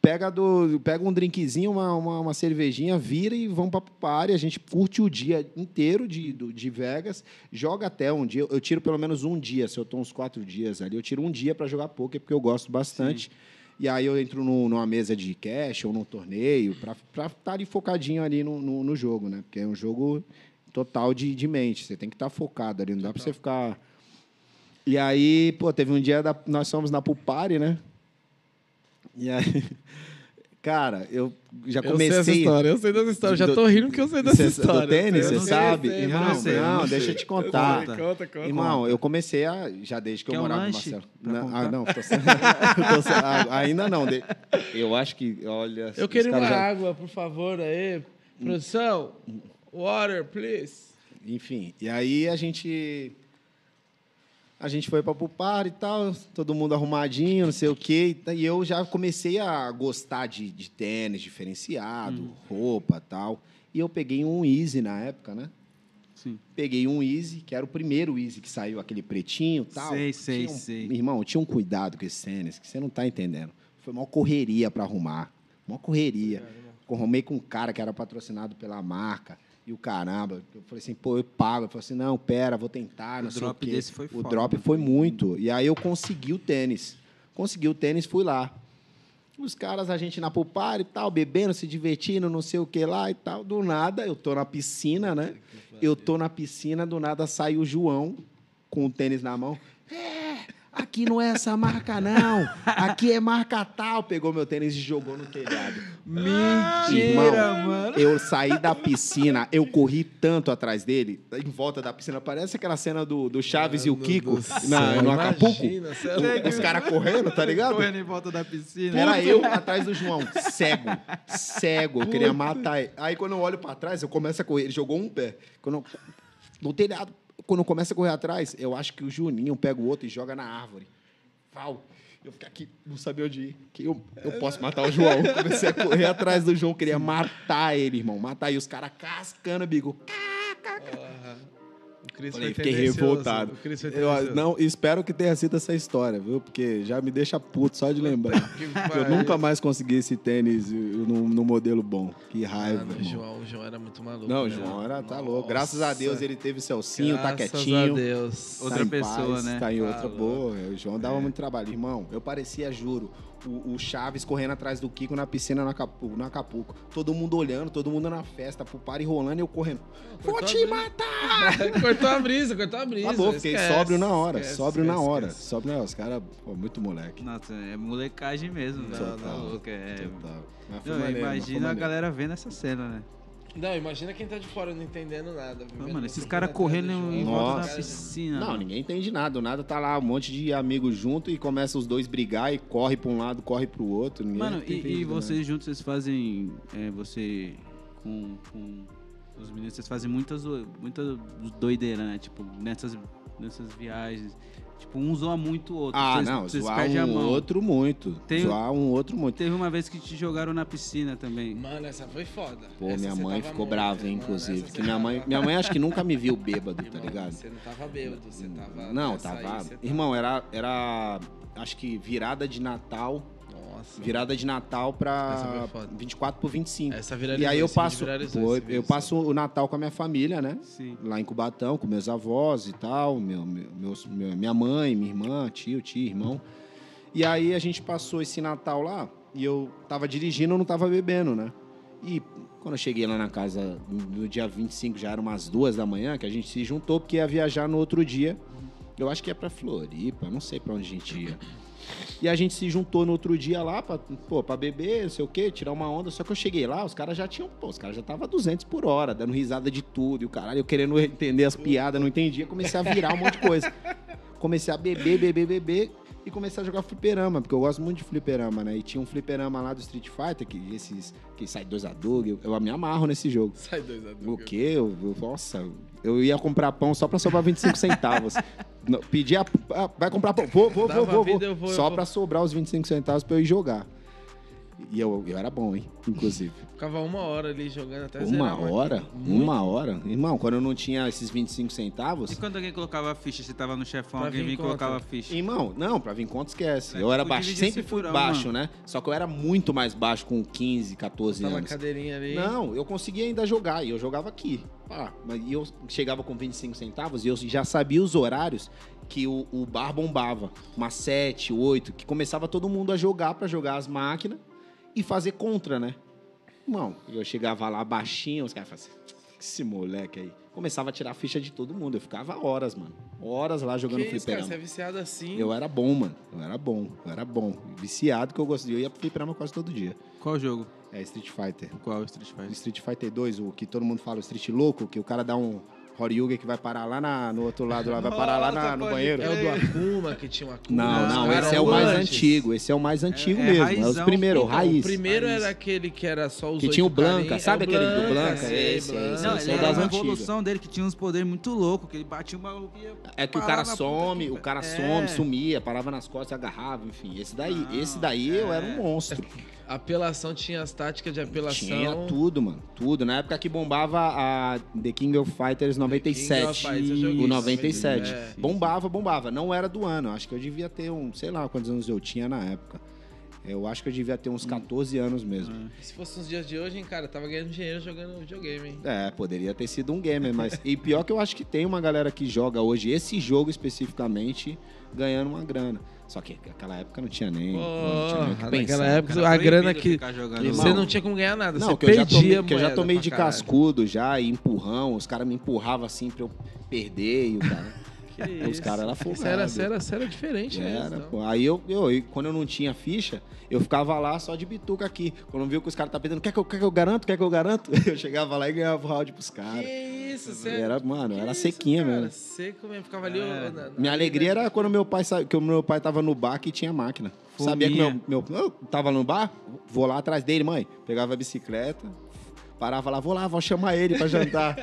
pega, do, pega um drinkzinho, uma, uma, uma cervejinha, vira e vamos para a área. A gente curte o dia inteiro de, de Vegas, joga até um dia. Eu tiro pelo menos um dia, se eu estou uns quatro dias ali, eu tiro um dia para jogar poker, porque eu gosto bastante. Sim. E aí eu entro no, numa mesa de cash ou num torneio, para estar tá ali focadinho ali no, no, no, jogo, né? Porque é um jogo total de, de mente. Você tem que estar tá focado ali, não dá para você ficar. E aí, pô, teve um dia, da, nós fomos na Pupari, né? E aí, cara, eu já comecei. Eu sei essa história, eu sei dessa história. Já tô rindo porque eu sei dessa história. Do tênis, você sabe? Sei, Irmão, não, sei, não, não deixa eu te contar. Conta, conta, conta. Irmão, eu comecei a. Já desde que Quer eu morava um no Marcelo. Não, ah, não, tô, tô, ainda não. Eu acho que. Olha. Eu queria uma já... água, por favor, aí. Produção, water, please. Enfim, e aí a gente a gente foi para Pupar e tal, todo mundo arrumadinho, não sei o quê. E eu já comecei a gostar de, de tênis diferenciado, hum. roupa e tal. E eu peguei um Easy na época, né? Sim. Peguei um Easy, que era o primeiro Easy que saiu, aquele pretinho e tal. Sei, sei, um, sei. Irmão, tinha um cuidado com esse tênis, que você não tá entendendo. Foi uma correria para arrumar. Uma correria. Arrumei com um cara que era patrocinado pela marca e o caramba. Eu falei assim, pô, eu pago. Ele falou assim, não, pera, vou tentar, não o sei drop o quê. Desse foi o foda, drop né? foi muito. E aí eu consegui o tênis. Consegui o tênis, fui lá. Os caras, a gente na pulpar e tal, bebendo, se divertindo, não sei o que lá e tal. Do nada, eu tô na piscina, né? Eu tô na piscina, do nada sai o João com o tênis na mão. É, aqui não é essa marca, não. Aqui é marca tal. Pegou meu tênis e jogou no telhado. Mentira, Irmão, mano. Eu saí da piscina, eu corri tanto atrás dele, em volta da piscina. Parece aquela cena do, do Chaves e o Kiko na, no Acapulco. Imagina, Os caras correndo, tá ligado? Correndo em volta da piscina. Era eu atrás do João, cego. Cego, eu queria matar ele. Aí quando eu olho pra trás, eu começo a correr. Ele jogou um pé. Quando eu, no telhado, quando eu começo a correr atrás, eu acho que o Juninho pega o outro e joga na árvore. Pau. Eu fiquei aqui, não sabia onde ir. Que eu, eu posso matar o João. Eu comecei a correr atrás do João, queria matar ele, irmão. Matar. E os caras cascando, bigo. O Cris Falei, foi fiquei revoltado. Eu, tendencioso. não, espero que tenha sido essa história, viu? Porque já me deixa puto só de lembrar. Que eu nunca mais consegui esse tênis no, no modelo bom. Que raiva. Mano, o. João, o João era muito maluco. Não, o né? João era, tá Nossa. louco. Graças a Deus ele teve Celcinho, tá Graças quietinho. a Deus. tá Outra pessoa, paz, né? Tá em Tá outra boa. O João dava É. muito trabalho. Irmão, eu parecia, juro, o, o Chaves correndo atrás do Kiko na piscina no Acapulco, no Acapulco. Todo mundo olhando, todo mundo na festa, pro par rolando e eu correndo. Vou Cortou te matar! cortou a brisa, cortou a brisa. Acabou, fiquei Esquece, sóbrio na hora. esquece, sóbrio na hora. esquece. Sóbrio na hora. Os caras, pô, muito moleque. Nossa, é molecagem mesmo, velho. Total. Tá louco, é. Total. Foi imagina a galera vendo essa cena, né? Não, imagina quem tá de fora não entendendo nada. Não, mano, esses caras correndo em volta da piscina. Não, ninguém entende nada. O nada tá lá, um monte de amigos junto e começa os dois brigar e corre pra um lado, corre pro outro. mano, e, e vocês juntos, vocês fazem. É, você com, com os meninos, vocês fazem muitas, muitas doideiras, né? Tipo, nessas, nessas viagens. Tipo, um zoa muito o outro. Ah, vocês, não, vocês zoar um outro muito. Tem, zoar um outro muito. Teve uma vez que te jogaram na piscina também. Mano, essa foi foda. Pô, essa minha mãe ficou brava, hein, inclusive. Que minha mãe, minha mãe acho que nunca me viu bêbado, tá ligado? Você não tava bêbado, você tava... Não, tava... Aí, Irmão, era, era, acho que virada de Natal nossa. Virada de Natal pra 24 pro 25. Essa viralizou. E aí eu passo, pô, eu passo o Natal com a minha família, né? Sim. Lá em Cubatão, com meus avós e tal, meu, meus, minha mãe, minha irmã, tio, tio, irmão. E aí a gente passou esse Natal lá e eu tava dirigindo, eu não tava bebendo, né? E quando eu cheguei lá na casa no dia 25, já era umas duas da manhã, que a gente se juntou, porque ia viajar no outro dia. Eu acho que é pra Floripa, não sei pra onde a gente ia. E a gente se juntou no outro dia lá pra, pô, pra beber, não sei o quê, tirar uma onda. Só que eu cheguei lá, os caras já tinham, pô, os caras já estavam 200 por hora, dando risada de tudo. E o caralho, eu querendo entender as piadas, não entendia. Comecei a virar um monte de coisa. Comecei a beber, beber, beber e comecei a jogar fliperama, porque eu gosto muito de fliperama, né? E tinha um fliperama lá do Street Fighter, que esses que sai dois a Doug, eu, eu me amarro nesse jogo. Sai dois a Doug. O quê? Eu, eu, nossa, eu ia comprar pão só pra sobrar 25 centavos. Pedi a, a, vai comprar pão, vou, vou, vou, vou, vou. vou. Só pra sobrar os 25 centavos pra eu ir jogar. E eu, eu era bom, hein? Inclusive. Ficava uma hora ali jogando até Uma hora? Uma hora? Irmão, quando eu não tinha esses 25 centavos. E quando alguém colocava ficha, você tava no chefão, alguém vinha e colocava ficha? Irmão, não, pra vir conta esquece. eu era baixo, sempre fui baixo, mano. né? Só que eu era muito mais baixo com 15, 14 tava anos. cadeirinha ali. Não, eu conseguia ainda jogar e eu jogava aqui. Ah, mas eu chegava com 25 centavos e eu já sabia os horários que o, o bar bombava. Umas 7, 8, que começava todo mundo a jogar para jogar as máquinas e fazer contra, né? Irmão, eu chegava lá baixinho, os caras falavam assim, esse moleque aí. Começava a tirar a ficha de todo mundo. Eu ficava horas, mano. Horas lá jogando que fliperama. Isso, cara, você é viciado assim? Eu era bom, mano. Eu era bom. Eu era bom. Viciado que eu gostei. Eu ia pro fliperama quase todo dia. Qual jogo? É Street Fighter. Qual Street Fighter? Street Fighter 2, o que todo mundo fala, o Street Louco, que o cara dá um Horyuga que vai parar lá na, no outro lado, lá, vai parar lá na, no banheiro. É o do Akuma, que tinha um Akuma. Não, não, esse é o mais antes. antigo. Esse é o mais antigo é, é mesmo. Raizão, é os primeiros, o raiz. O primeiro raiz. era aquele que era só os Que tinha o Blanca, sabe é o aquele Blanca, do Blanca? Sei, esse, Blanca. Esse, não, esse é das a evolução dele, que tinha uns poderes muito loucos, que ele batia uma. É que o cara some, o cara some, sumia, parava nas costas, agarrava, enfim. Esse daí, esse daí eu era um monstro. Apelação tinha as táticas de apelação. Tinha tudo, mano. Tudo. Na época que bombava a The King of Fighters 97. King of o 97. É. Bombava, bombava. Não era do ano. Acho que eu devia ter um, sei lá quantos anos eu tinha na época. Eu acho que eu devia ter uns 14 hum. anos mesmo. É. Se fosse nos dias de hoje, hein, cara, tava ganhando dinheiro jogando videogame, hein? É, poderia ter sido um gamer, mas. e pior que eu acho que tem uma galera que joga hoje esse jogo especificamente ganhando uma grana. Só que naquela época não tinha nem. Oh, não tinha nem que naquela época a grana que. Você não tinha como ganhar nada. Não, você que eu já tomei, que eu já tomei de caralho. cascudo já, e empurrão, os caras me empurravam assim pra eu perder e o cara. Os caras eram folgados. Era, era, era diferente, né? Era, pô. Aí eu, eu, quando eu não tinha ficha, eu ficava lá só de bituca aqui. Quando eu viu que os caras tá pedindo, quer que, eu, quer que eu garanto? Quer que eu garanto? Eu chegava lá e ganhava o round pros caras. Que isso, sério? Era, mano, que era isso, sequinha cara? mesmo. Seco mesmo, ficava ali. É. Na, na Minha alegria era quando meu pai que o meu pai tava no bar que tinha máquina. Sabia que meu, meu. Eu tava no bar, vou lá atrás dele, mãe. Pegava a bicicleta, Parava lá, vou lá, vou chamar ele pra jantar.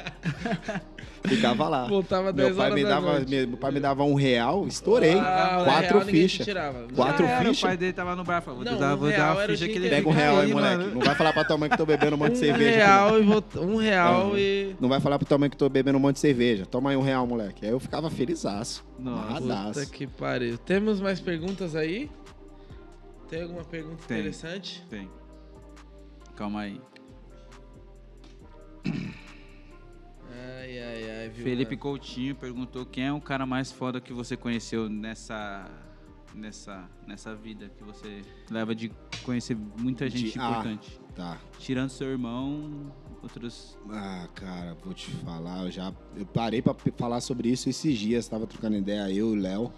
Ficava lá. Voltava meu pai me dava, Meu pai me dava um real, estourei. Ah, quatro fichas. Quatro fichas. O pai dele tava no bar, falou, vou, dar, vou dar uma ficha que ele Pega um real aí, moleque. Não vai falar pra tua mãe que tô bebendo um monte de cerveja. Real e um real e... Não vai falar pra tua mãe que tô bebendo um monte de cerveja. Toma aí um real, moleque. Aí eu ficava felizaço. Nossa, Puta que pariu. Temos mais perguntas aí? Tem alguma pergunta Tem. interessante? Tem. Calma aí. Ai, ai, ai, viu, Felipe mano? Coutinho perguntou quem é o cara mais foda que você conheceu nessa nessa nessa vida que você leva de conhecer muita gente de, ah, importante. Ah, tá. Tirando seu irmão, outros. Ah, cara, vou te falar, eu já eu parei para falar sobre isso esses dias, estava trocando ideia eu e o Léo.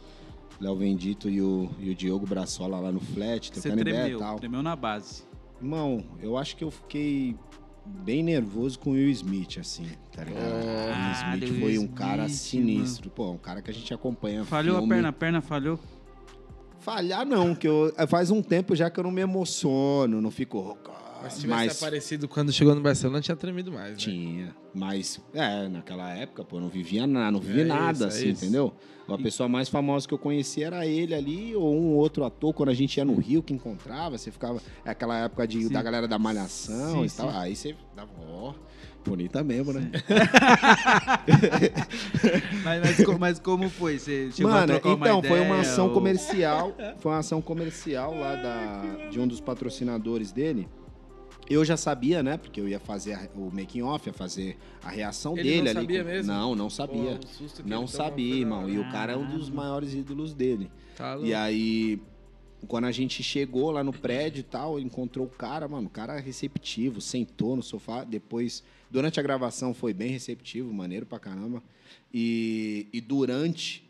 Léo Vendito e o, e o Diogo Braçola lá no flat, trocando Você tremeu, ideia e tal. Tremeu na base. Irmão, eu acho que eu fiquei bem nervoso com o Will Smith, assim, tá ligado? Ah, o Will Smith Will foi um Smith, cara mano. sinistro. Pô, um cara que a gente acompanha Falhou filme. a perna, a perna falhou. Falhar não, que eu faz um tempo já que eu não me emociono, não fico. Mas se tivesse Mas aparecido quando chegou no Barcelona, tinha tremido mais, né? tinha, mas é, naquela época, pô, eu não vivia nada, não vivi É nada, isso, é assim, isso. Entendeu? A pessoa mais famosa que eu conhecia era ele ali, ou um outro ator, quando a gente ia no Rio que encontrava, você ficava. É aquela época de, Sim. da galera da Malhação Sim, e tal. sim. Aí você dava, ó, bonita mesmo, né? Mas, mas, mas como foi? Você chegou Mano, trocar uma então, foi uma ação ou- comercial. Foi uma ação comercial lá da, de um dos patrocinadores dele. Eu já sabia, né? Porque eu ia fazer a- o making off, ia fazer a reação Ele dele não ali. sabia com- mesmo? Não, não Pô, sabia. o susto que não sabia, irmão. E o cara é um dos maiores ídolos dele. Tá louco. E aí, quando a gente chegou lá no prédio e tal, encontrou o cara, mano, o cara receptivo, sentou no sofá. Depois, durante a gravação, foi bem receptivo, maneiro pra caramba. E, e durante.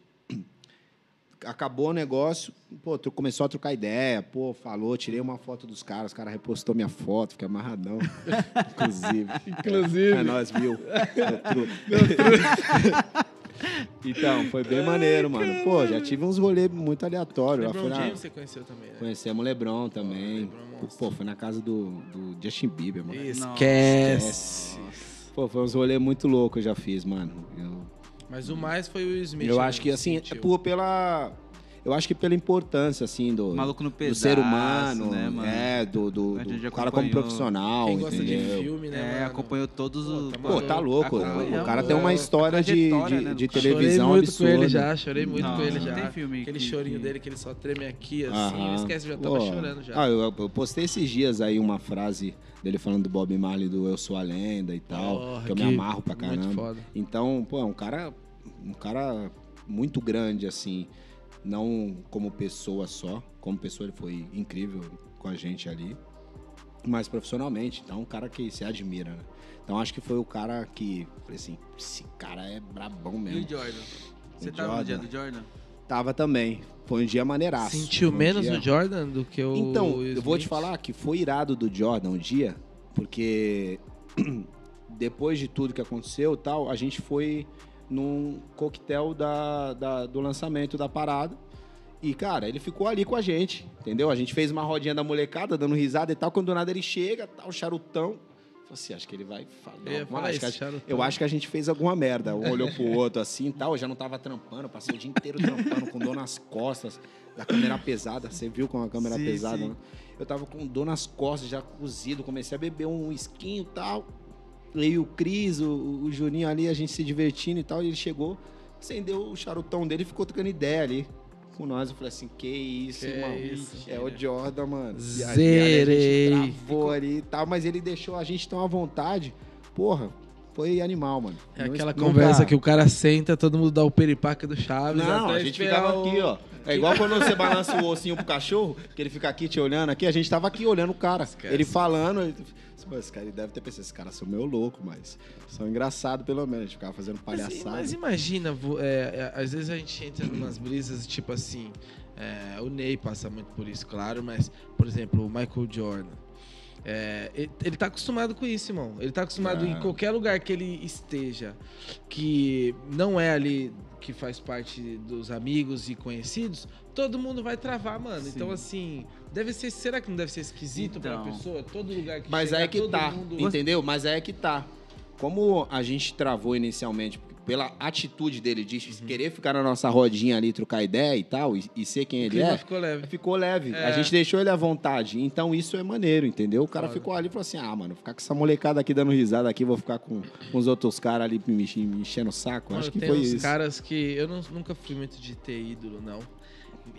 Acabou o negócio, pô, começou a trocar ideia, pô, falou, tirei uma foto dos caras, os caras repostou minha foto, fiquei amarradão. Inclusive. Inclusive. É nós, viu? então, foi bem maneiro, mano. Pô, já tive uns rolês muito aleatórios. Lá LeBron fui na... James você conheceu também, né? Conhecemos o Lebron também. Lebron é monstro. Pô, foi na casa do, do Justin Bieber, mano. Esquece. Pô, foi uns rolês muito loucos que eu já fiz, mano. Eu, Mas o mais foi o Will Smith. eu né? acho que, assim, é Sentiu. por, pela... Eu acho que pela importância, assim, do, Maluco no do pedaço, ser humano, né, mano? é, do, do, do cara como profissional, Quem gosta de entendeu? filme, né, É, mano? acompanhou todos Pô, os. tá Pô, tá louco. O cara tem uma história de, de, né, de televisão Chorei muito absurda. com ele já, chorei muito Não, com ele já. tem filme Aquele que- chorinho que- dele que ele só treme aqui, assim, Aham. esquece, eu já tava Pô. chorando já. Ah, eu, eu postei esses dias aí uma frase dele falando do Bob Marley do Eu Sou a Lenda e tal, Porra, que eu me amarro pra muito caramba. foda. Então, pô, é um cara, um cara muito grande, assim, não como pessoa só, como pessoa ele foi incrível com a gente ali, mas profissionalmente, então é um cara que se admira, né? Então acho que foi o cara que, falei assim, esse cara é brabão E mesmo. o Jordan? Você O tava no dia do Jordan? Tava também, foi um dia maneiraço. Sentiu um menos dia- o Jordan do que o então, Will eu vou te Smith? falar que foi irado do Jordan um dia, porque depois de tudo que aconteceu e tal, a gente foi num coquetel da, da- do lançamento da parada. E, cara, ele ficou ali com a gente, entendeu? A gente fez uma rodinha da molecada, dando risada e tal. Quando do nada ele chega, tal, charutão. Falei assim, acho que ele vai falar. Eu falar acho isso, eu acho que a gente fez alguma merda. Um olhou pro outro assim e tal. Eu já não tava trampando, passei o dia inteiro trampando, com dor nas costas, da câmera pesada. Você viu com a câmera Sim, pesada, sim. né? Eu tava com dor nas costas, já cozido. Comecei a beber um esquinho e tal. E o Cris, o, o Juninho ali, a gente se divertindo e tal. E ele chegou, acendeu o charutão dele e ficou trocando ideia ali com nós. Eu falei assim, que isso, Que irmão. isso, é o Jordan, mano. E aí, Zerei. A gente travou ali e tal, mas ele deixou a gente tão à vontade. Porra, foi animal, mano. É Não- aquela conversa que o cara senta, todo mundo dá o peripaque do Chaves. Não, a gente ficava o- aqui, ó. É igual quando você balança o ossinho pro cachorro, que ele fica aqui te olhando aqui, a gente tava aqui olhando o cara. Esquece. Ele falando. Ele... Esse cara ele deve ter pensado, esses caras são meio louco, mas são engraçados pelo menos. A gente ficava fazendo Mas, palhaçada. mas imagina, vo- é, é, às vezes a gente entra em umas brisas tipo assim. é, o Ney passa muito por isso, claro, mas, por exemplo, o Michael Jordan. É, ele, ele tá acostumado com isso, irmão. Ele tá acostumado É. em qualquer lugar que ele esteja, que não é ali que faz parte dos amigos e conhecidos, todo mundo vai travar, mano. Sim. Então, assim, deve ser. Será que não deve ser esquisito pra Então. pessoa? Todo lugar que Mas chegar, é que todo tá, mundo- entendeu? Mas é que tá. Como a gente travou inicialmente pela atitude dele de Uhum. querer ficar na nossa rodinha ali, trocar ideia e tal, e, e ser quem ele é, ficou leve. ficou leve. É. A gente deixou ele à vontade. Então isso é maneiro, entendeu? O cara Foda. ficou ali e falou assim: ah, mano, ficar com essa molecada aqui dando risada aqui, vou ficar com, com os outros caras ali me, me enchendo o saco. Mano, Acho que tem foi uns isso. caras que eu não- nunca fui muito de ter ídolo, não.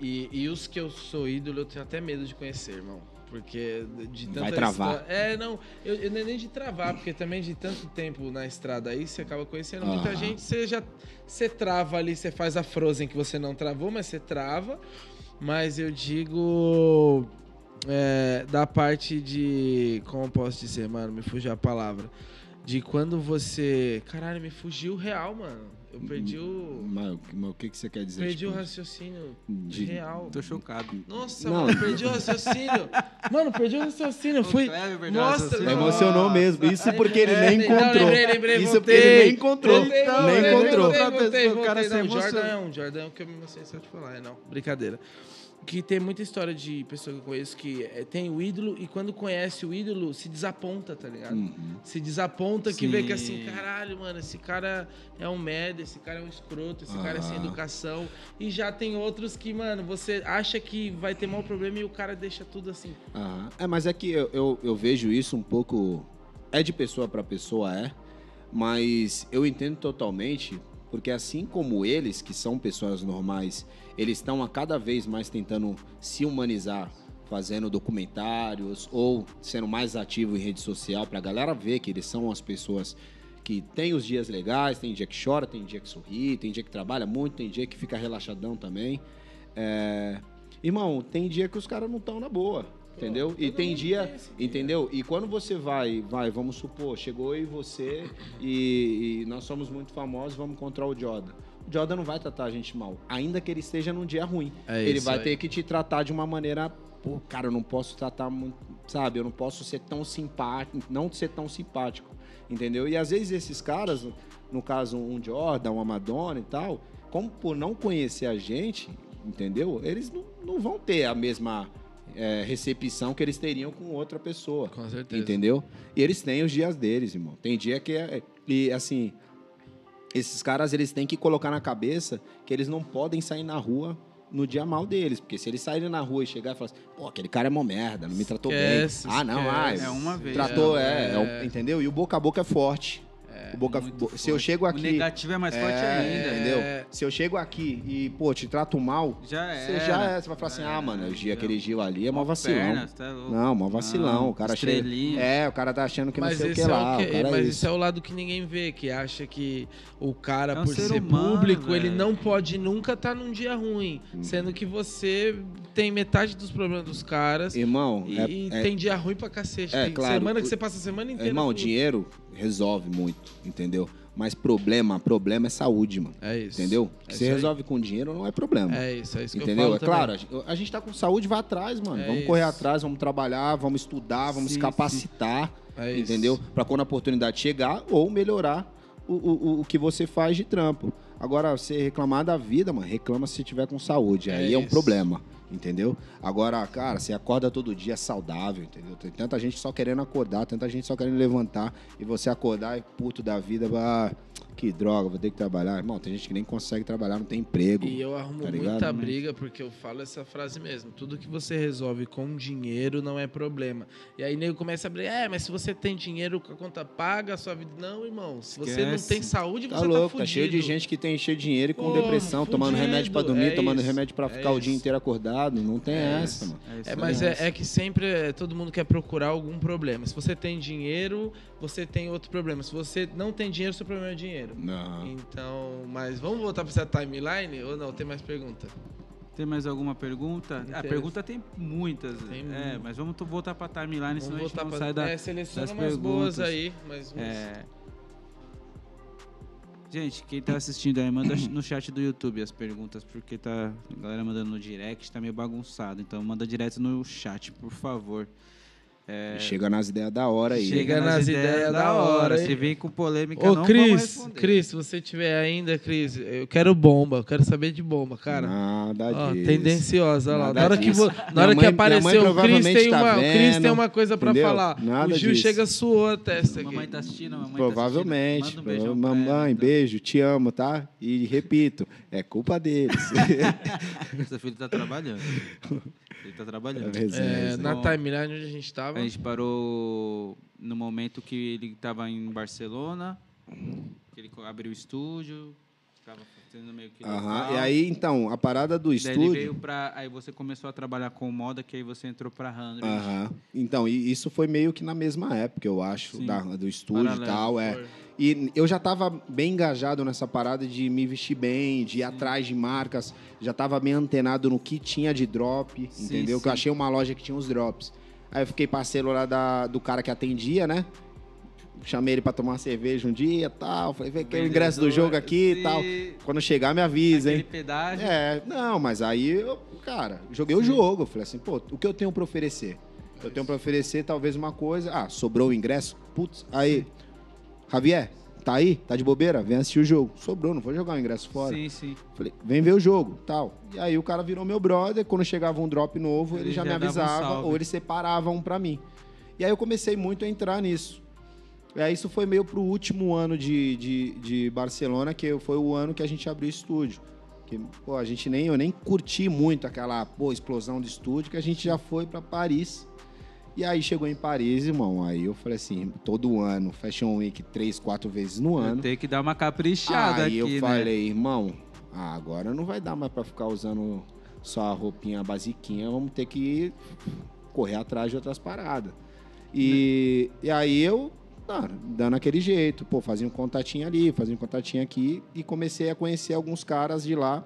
E, e os que eu sou ídolo, eu tenho até medo de conhecer, irmão. Porque de tanta Vai travar. É, não, eu, eu nem de travar, porque também de tanto tempo na estrada aí, você acaba conhecendo muita Aham. gente, você já você trava ali, você faz a Frozen que você não travou, mas você trava. Mas eu digo é, da parte de. Como eu posso dizer, mano? Me fugiu a palavra. de quando você. Caralho, me fugiu real, mano. Eu perdi o. Mas, mas o que, que você quer dizer? Perdi o tipo, raciocínio de- real. Tô chocado. Nossa, Não. mano, perdi o raciocínio. Mano, perdi o raciocínio. Fui. O Nossa. Emocionou nossa. mesmo. Isso porque ele É, nem não, encontrou. lembrei, lembrei, Isso voltei. porque ele nem encontrou. Voltei, não, nem lembrei, encontrou. voltei, voltei, o cara voltei. se Não, emociona. Jordão, Jordão que eu me emocionei só de falar. É, não, brincadeira. Que tem muita história de pessoa que eu conheço que é, tem o ídolo e quando conhece o ídolo se desaponta, tá ligado? Uhum. Se desaponta que vê que assim, Sim. caralho, mano, esse cara é um merda, esse cara é um escroto, esse cara é sem educação. E já tem outros que, mano, você acha que vai ter mau problema e o cara deixa tudo assim. Aham. É, mas é que eu, eu, eu vejo isso um pouco. É de pessoa para pessoa, é. Mas eu entendo totalmente, porque assim como eles, que são pessoas normais, eles estão a cada vez mais tentando se humanizar, fazendo documentários ou sendo mais ativo em rede social, pra galera ver que eles são as pessoas que tem os dias legais, tem dia que chora, tem dia que sorri, tem dia que trabalha muito, tem dia que fica relaxadão também. É, Irmão, tem dia que os caras não estão na boa, entendeu? E tem dia, tem dia. entendeu? E quando você vai, vai, vamos supor, chegou e você e, e nós somos muito famosos, vamos encontrar o Jordan. Jordan não vai tratar a gente mal, ainda que ele esteja num dia ruim. É ele vai aí. ter que te tratar de uma maneira, pô, cara, eu não posso tratar muito, sabe? Eu não posso ser tão simpático, não ser tão simpático, entendeu? E às vezes esses caras, no caso um Jordan, uma Madonna e tal, como por não conhecer a gente, entendeu? Eles não, não vão ter a mesma é, recepção que eles teriam com outra pessoa. Com certeza. Entendeu? E eles têm os dias deles, irmão. Tem dia que é. E assim, esses caras eles têm que colocar na cabeça que eles não podem sair na rua no dia mal deles. Porque se eles saírem na rua e chegar e falar assim, pô, aquele cara é mó merda, não me tratou Esquece, bem. Ah, não, ah. É uma vez. Tratou, É, é, é entendeu? E o boca a boca é forte. O boca, se eu chego O aqui. negativo é mais forte É, ainda. Entendeu? É. Se eu chego aqui e, pô, te trato mal, Já é. você já é. Você vai falar assim, ah, mano, o Gil, aquele Gil ali é mó vacilão. Pernas, tá. Não, mó vacilão. Não, o cara chega. estrelinha. É, o cara tá achando que não Mas, sei o que é lá. o que- o cara é mas isso. esse é o lado que ninguém vê, que acha que o cara, É um por ser ser humano, público, ele não pode nunca estar num dia ruim. Uhum. Sendo que você tem metade dos problemas dos caras Irmão, e, é- e é- tem dia ruim pra cacete. É, tem claro, semana que o- você passa a semana inteira. Irmão, com- dinheiro resolve muito, entendeu? Mas problema, problema é saúde, mano. É isso. Entendeu? É você resolve com dinheiro não é problema. É isso, é isso que Entendeu? eu falo É claro, também. a gente- tá com saúde, vai atrás, mano. É vamos correr isso. atrás, vamos trabalhar, vamos estudar, vamos Sim, capacitar, É entendeu? Pra quando a oportunidade chegar ou melhorar o, o- o que você faz de trampo. Agora, você reclamar da vida, mano, reclama se tiver com saúde. É Aí é um isso. problema, entendeu? Agora, cara, você acorda todo dia saudável, entendeu? Tem tanta gente só querendo acordar, tanta gente só querendo levantar, e você acordar e puto da vida, ah, que droga, vou ter que trabalhar. Irmão, tem gente que nem consegue trabalhar, não tem emprego. E eu arrumo Tá muita briga porque eu falo essa frase mesmo. Tudo que você resolve com dinheiro não é problema. E aí nego começa a brigar, é, mas se você tem dinheiro com a conta paga, a sua vida. Não, irmão. Se você não Esquece. tem saúde, Tá você tá, louco, fudido. tá cheio de gente que tem cheio de dinheiro e com Pô, depressão, tomando fudido, remédio pra dormir, é tomando isso, remédio pra é ficar o dia isso. inteiro acordado. Não tem É essa, isso. mano. isso É, mas é, é que sempre é, todo mundo quer procurar algum problema. Se você tem dinheiro, você tem outro problema. Se você não tem dinheiro, seu problema é dinheiro. Não. Então, mas vamos voltar para essa timeline ou não? Tem mais pergunta? Tem mais alguma pergunta? A pergunta tem muitas. Tem é, mas vamos voltar pra timeline, senão a gente não pra... sai da. É, seleciona das umas boas perguntas. aí. Mais umas. É... Gente, quem tá assistindo aí, manda no chat do YouTube as perguntas, porque tá a galera mandando no direct, tá meio bagunçado. Então manda direto no chat, por favor. É, Chega nas ideias da hora aí. Chega nas ideias da hora? Se vem com polêmica, Ô, não vamos Cris. Cris, se você tiver ainda, Cris, eu quero bomba, eu quero saber de bomba, cara. Nada Ó, disso. tendenciosa, olha lá. Na hora que, vo- na hora mãe- que apareceu mãe o Cris, tem tá uma, o Cris tem uma coisa pra entendeu? falar. Nada o Gil disso. chega suou a testa aqui. Mamãe tá assistindo, mamãe Provavelmente. tá assistindo. Manda um beijão Mamãe, ela, então. beijo, te amo, tá? E repito, é culpa deles. Seu filho tá trabalhando. Ele tá trabalhando. É, na Bom, timeline onde a gente tava. A gente parou no momento que ele estava em Barcelona, que ele abriu o estúdio, estava meio que Aham. E aí, então, a parada do Daí ele estúdio. veio pra... Aí você começou a trabalhar com moda, que aí você entrou pra 100. Aham. Então, e isso foi meio que na mesma época, eu acho, Sim. da- do estúdio Paralelo, e tal. É. Foi. E eu já estava bem engajado nessa parada de me vestir bem, de ir atrás de marcas. Já estava bem antenado no que tinha de drop, Sim, entendeu? Que eu sim. achei achei uma loja que tinha os drops. Aí eu fiquei parceiro lá da, do cara que atendia, né? Chamei ele pra tomar uma cerveja um dia e tal. Falei, vê que é o ingresso do jogo aqui e tal. Quando chegar, me avisa, hein? pedágio. É, não, mas aí eu, cara, joguei Sim. o jogo. Falei assim, pô, o que eu tenho pra oferecer? Eu tenho pra oferecer talvez uma coisa. Ah, sobrou o ingresso? Putz, aí. Javier, tá aí? Tá de bobeira? Vem assistir o jogo. Sobrou, não vou jogar o ingresso fora. Sim, sim. Falei, vem ver o jogo, tal. E aí o cara virou meu brother. Quando chegava um drop novo, ele, ele já, já, me avisava um ou ele separava um pra mim. E aí eu comecei muito a entrar nisso. Aí isso foi meio pro último ano de, de, de Barcelona, que foi o ano que a gente abriu o estúdio. Que, pô, a gente nem, eu nem curti muito aquela pô, explosão de estúdio, que a gente já foi para Paris e aí chegou em Paris, irmão. Aí eu falei assim, todo ano, Fashion Week três, quatro vezes no ano. Tem que dar uma caprichada aí aqui, Aí eu falei, irmão, ah, agora não vai dar mais para ficar usando só a roupinha basiquinha, vamos ter que correr atrás de outras paradas. E, e aí eu, ah, dando aquele jeito, pô, fazia um contatinho ali, fazia um contatinho aqui e comecei a conhecer alguns caras de lá.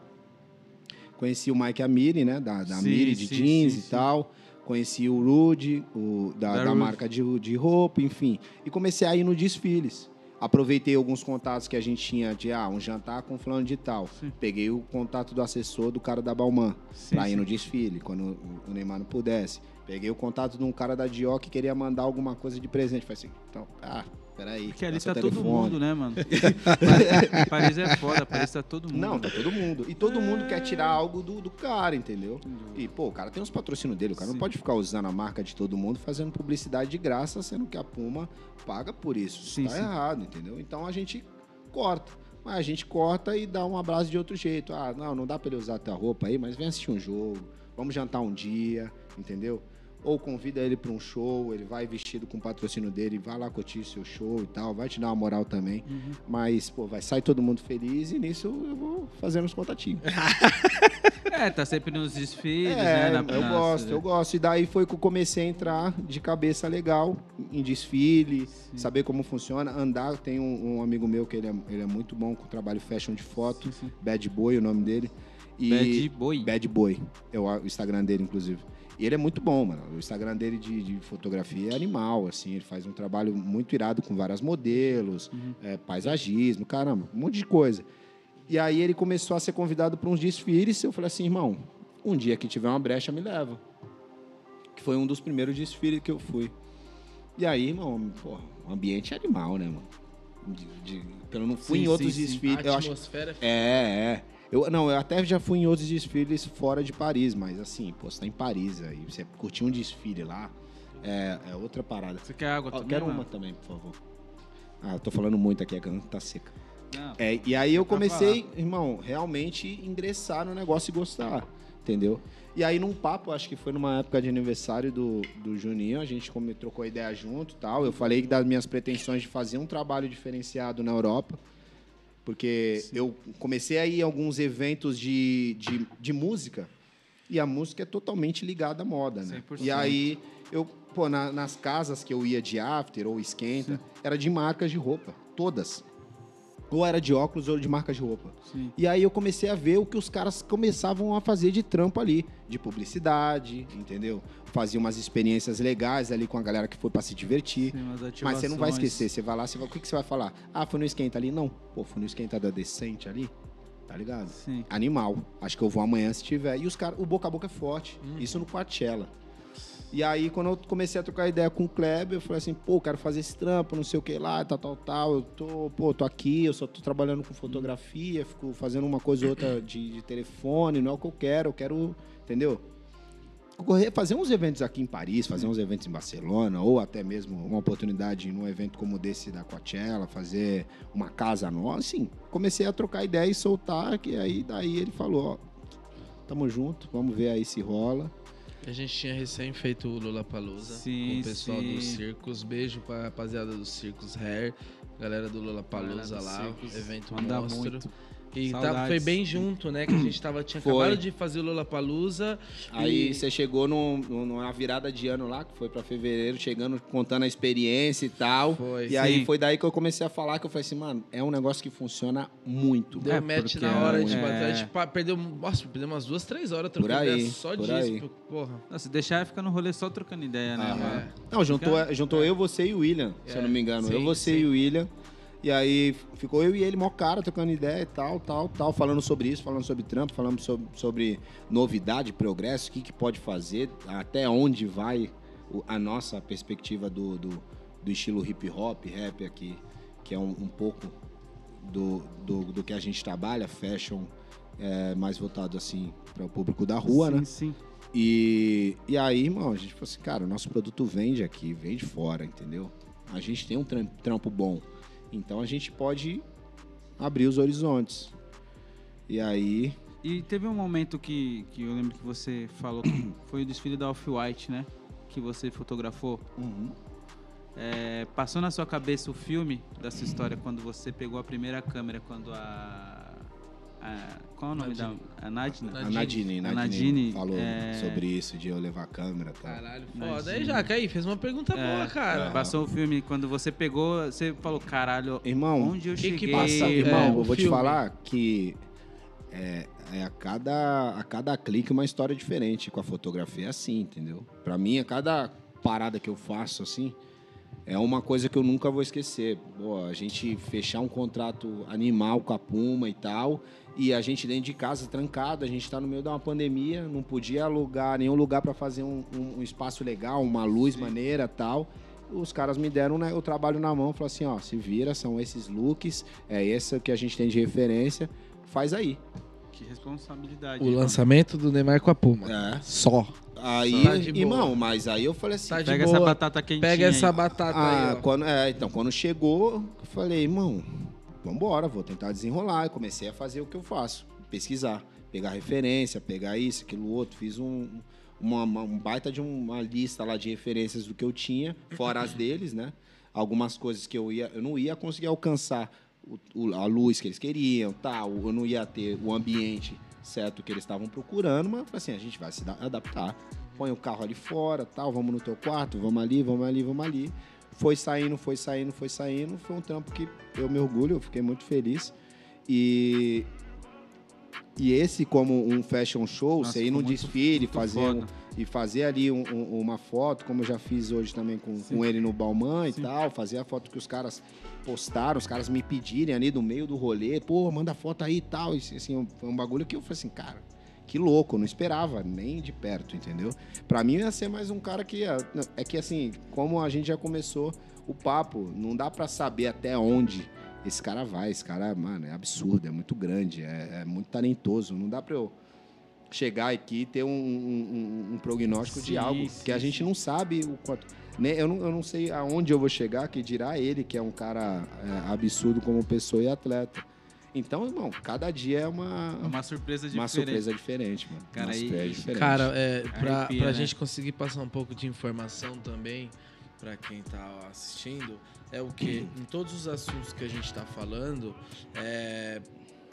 Conheci o Mike Amiri, né, da, da sim, Amiri de sim, jeans sim, e tal. Conheci o Rude, o, da, da marca de, de roupa, enfim. E comecei a ir no desfiles. Aproveitei alguns contatos que a gente tinha de ah, um jantar com fulano de tal. Sim. Peguei o contato do assessor do cara da Balmain para ir no desfile, quando o Neymar não pudesse. Peguei o contato de um cara da Dior que queria mandar alguma coisa de presente. Falei assim, então, ah, Peraí. Porque ali tá todo mundo, né, mano? Paris é foda, Paris tá todo mundo. Não, tá todo mundo. E todo é... mundo quer tirar algo do, do cara, entendeu? E, pô, o cara tem os patrocínios dele. O cara Sim. não pode ficar usando a marca de todo mundo fazendo publicidade de graça, sendo que a Puma paga por isso. Isso sim, tá sim. errado, entendeu? Então a gente corta. Mas a gente corta e dá um abraço de outro jeito. Ah, não, não dá pra ele usar a tua roupa aí, mas vem assistir um jogo. Vamos jantar um dia, entendeu? Ou convida ele para um show, ele vai vestido com o patrocínio dele, vai lá curtir seu show e tal, vai te dar uma moral também. Uhum. Mas, pô, vai sair todo mundo feliz e nisso eu vou fazendo os contatinhos. é, tá sempre nos desfiles, é, né? Na, eu gosto, eu gosto. E daí foi que eu comecei a entrar de cabeça legal em desfile, sim. saber como funciona, andar. Tem um, um, amigo meu que ele é, ele é muito bom com o trabalho fashion de foto, sim, sim. Bad Boy, o nome dele. E Bad Boy? Bad Boy, é o Instagram dele, inclusive. E ele é muito bom, mano. O Instagram dele de, de, fotografia é animal, assim. Ele faz um trabalho muito irado com vários modelos, uhum. é, paisagismo, caramba, um monte de coisa. E aí ele começou a ser convidado para uns desfiles. Eu falei assim, irmão, um dia que tiver uma brecha, me leva. Que foi um dos primeiros desfiles que eu fui. E aí, irmão, pô, o ambiente é animal, né, mano? De, de, eu não fui sim, em outros sim, desfiles. Sim. A atmosfera acho... é, é. Eu, não, eu até já fui em outros desfiles fora de Paris, mas assim, pô, você tá em Paris aí, você curtir um desfile lá, é, é outra parada. Você quer água oh, também? Quero uma também, por favor. Ah, eu tô falando muito aqui, a garganta tá seca. Não, é, e aí eu comecei, irmão, realmente ingressar no negócio e gostar, entendeu? E aí num papo, acho que foi numa época de aniversário do, do Juninho, a gente como, trocou ideia junto tal. Eu falei das minhas pretensões de fazer um trabalho diferenciado na Europa. Porque Sim. eu comecei a ir a alguns eventos de, de, de, música e a música é totalmente ligada à moda, né? 100%. E aí, eu, pô, na, nas casas que eu ia de after ou esquenta, Sim. era de marcas de roupa, todas. Ou era de óculos ou de marcas de roupa. Sim. E aí eu comecei a ver o que os caras começavam a fazer de trampo ali, de publicidade, entendeu? Fazia umas experiências legais ali com a galera que foi para se divertir. Sim, Mas você não vai esquecer, você vai lá, você vai, o que, que você vai falar? Ah, foi no esquenta ali? Não. Pô, foi no esquenta da decente ali. Tá ligado? Sim. Animal. Acho que eu vou amanhã se tiver. E os caras, o boca a boca é forte. Hum. Isso no Coachella. E aí, quando eu comecei a trocar ideia com o Kleber, eu falei assim, pô, quero fazer esse trampo, não sei o que lá, tal, tal, tal. Eu tô, pô, tô aqui, eu só tô trabalhando com fotografia, fico fazendo uma coisa ou outra de, de telefone, não é o que eu quero, eu quero, entendeu? Correr, fazer uns eventos aqui em Paris, fazer uns eventos em Barcelona, ou até mesmo uma oportunidade num evento como desse da Coachella, fazer uma casa nossa, assim, comecei a trocar ideia e soltar, que aí daí ele falou, ó, tamo junto, vamos ver aí se rola. A gente tinha recém feito o Lula Palusa com o pessoal sim. dos circos. Beijo pra rapaziada dos circos Hair, galera do Lula Palusa lá, circos, evento monstro. Muito. E tá, foi bem junto, né? Que a gente tava, tinha foi. acabado de fazer o Lollapalooza. Aí e... você chegou no, no, numa virada de ano lá, que foi pra fevereiro, chegando, contando a experiência e tal. Foi. E Sim. aí foi daí que eu comecei a falar, que eu falei assim, mano, é um negócio que funciona muito. Deu é, match na hora, é... tipo, a gente perdeu, nossa, perdeu umas duas, três horas trocando aí, ideia só disso. Aí. Porra. Não, se deixar, fica no rolê só trocando ideia, né? Ah, é. Não, juntou, juntou eu, você e o William, se eu não me engano. Sim, eu, você sim. e o William. E aí ficou eu e ele, mó cara, trocando ideia e tal, tal, tal, falando sobre isso, falando sobre trampo, falando sobre, sobre novidade, progresso, o que, que pode fazer, até onde vai a nossa perspectiva do, do, do estilo hip hop, rap aqui, que é um, um pouco do, do, do, que a gente trabalha, fashion, é, mais voltado assim para o público da rua, sim, né? Sim. E, e aí, irmão, a gente falou assim, cara, o nosso produto vende aqui, vende fora, entendeu? A gente tem um trampo bom. Então a gente pode abrir os horizontes. E aí. E teve um momento que, que eu lembro que você falou que foi o desfile da Off-White, né? Que você fotografou. Uhum. É, passou na sua cabeça o filme dessa história quando você pegou a primeira câmera, quando a a, qual é o nome Nadine. da. A Nadine? A Nadine, Nadine, Nadine falou é... sobre isso, de eu levar a câmera e tal. Caralho, foda. Aí, Jaca, aí, fez uma pergunta é, boa, cara. Passou o filme, quando você pegou, você falou, caralho, irmão, onde eu que cheguei? Que passa, irmão, é, eu vou filme. te falar que é, é, a, cada, a cada clique uma história diferente. Com a fotografia é assim, entendeu? Pra mim, a cada parada que eu faço, assim, é uma coisa que eu nunca vou esquecer. Pô, a gente fechar um contrato animal com a Puma e tal, e a gente dentro de casa, trancado, a gente está no meio de uma pandemia, não podia alugar nenhum lugar para fazer um, um, um, espaço legal, uma luz Sim. maneira tal. Os caras me deram né, o trabalho na mão, falaram assim, ó, se vira, são esses looks, é esse que a gente tem de referência, faz aí. Que responsabilidade. O lançamento do Neymar com a Puma. É. Só. Aí, tá irmão, mas aí eu falei assim, tá pega boa. essa batata quentinha. Pega essa batata ah, aí, ó. Quando, é, então, quando chegou, eu falei, irmão, vambora, vou tentar desenrolar. E comecei a fazer o que eu faço, pesquisar, pegar referência, pegar isso, aquilo outro. Fiz um, uma, uma, um baita de uma lista lá de referências do que eu tinha, fora as deles, né? Algumas coisas que eu ia, eu não ia conseguir alcançar o, o, a luz que eles queriam, tal, eu não ia ter o ambiente certo que eles estavam procurando, mas assim, a gente vai se adaptar. Põe o carro ali fora, tal, vamos no teu quarto, vamos ali, vamos ali, vamos ali. Foi saindo, foi saindo, foi saindo. Foi um trampo que eu me orgulho, eu fiquei muito feliz. E, e esse, como um fashion show, Nossa, você ir no desfile, fazer um, e fazer ali um, um, uma foto, como eu já fiz hoje também com, com ele no Balmain e tal, fazer a foto que os caras postaram, os caras me pedirem ali no meio do rolê, pô, manda foto aí e tal. E, assim, foi um bagulho que eu falei assim, cara, que louco, não esperava nem de perto, entendeu? Para mim ia ser mais um cara que ia, é que assim, como a gente já começou o papo, não dá para saber até onde esse cara vai. Esse cara, mano, é absurdo, é muito grande, é, é muito talentoso. Não dá para eu chegar aqui e ter um, um, um prognóstico sim, de algo sim, que a gente não sabe o quanto. Né? Eu, não, eu não sei aonde eu vou chegar, que dirá ele, que é um cara é, absurdo como pessoa e atleta. Então, irmão, cada dia é uma. Uma surpresa diferente. Uma surpresa diferente, mano. Cara, uma surpresa diferente. Cara, é, pra, Arrepia, pra né? gente conseguir passar um pouco de informação também para quem tá assistindo, é o que? Em todos os assuntos que a gente tá falando, é,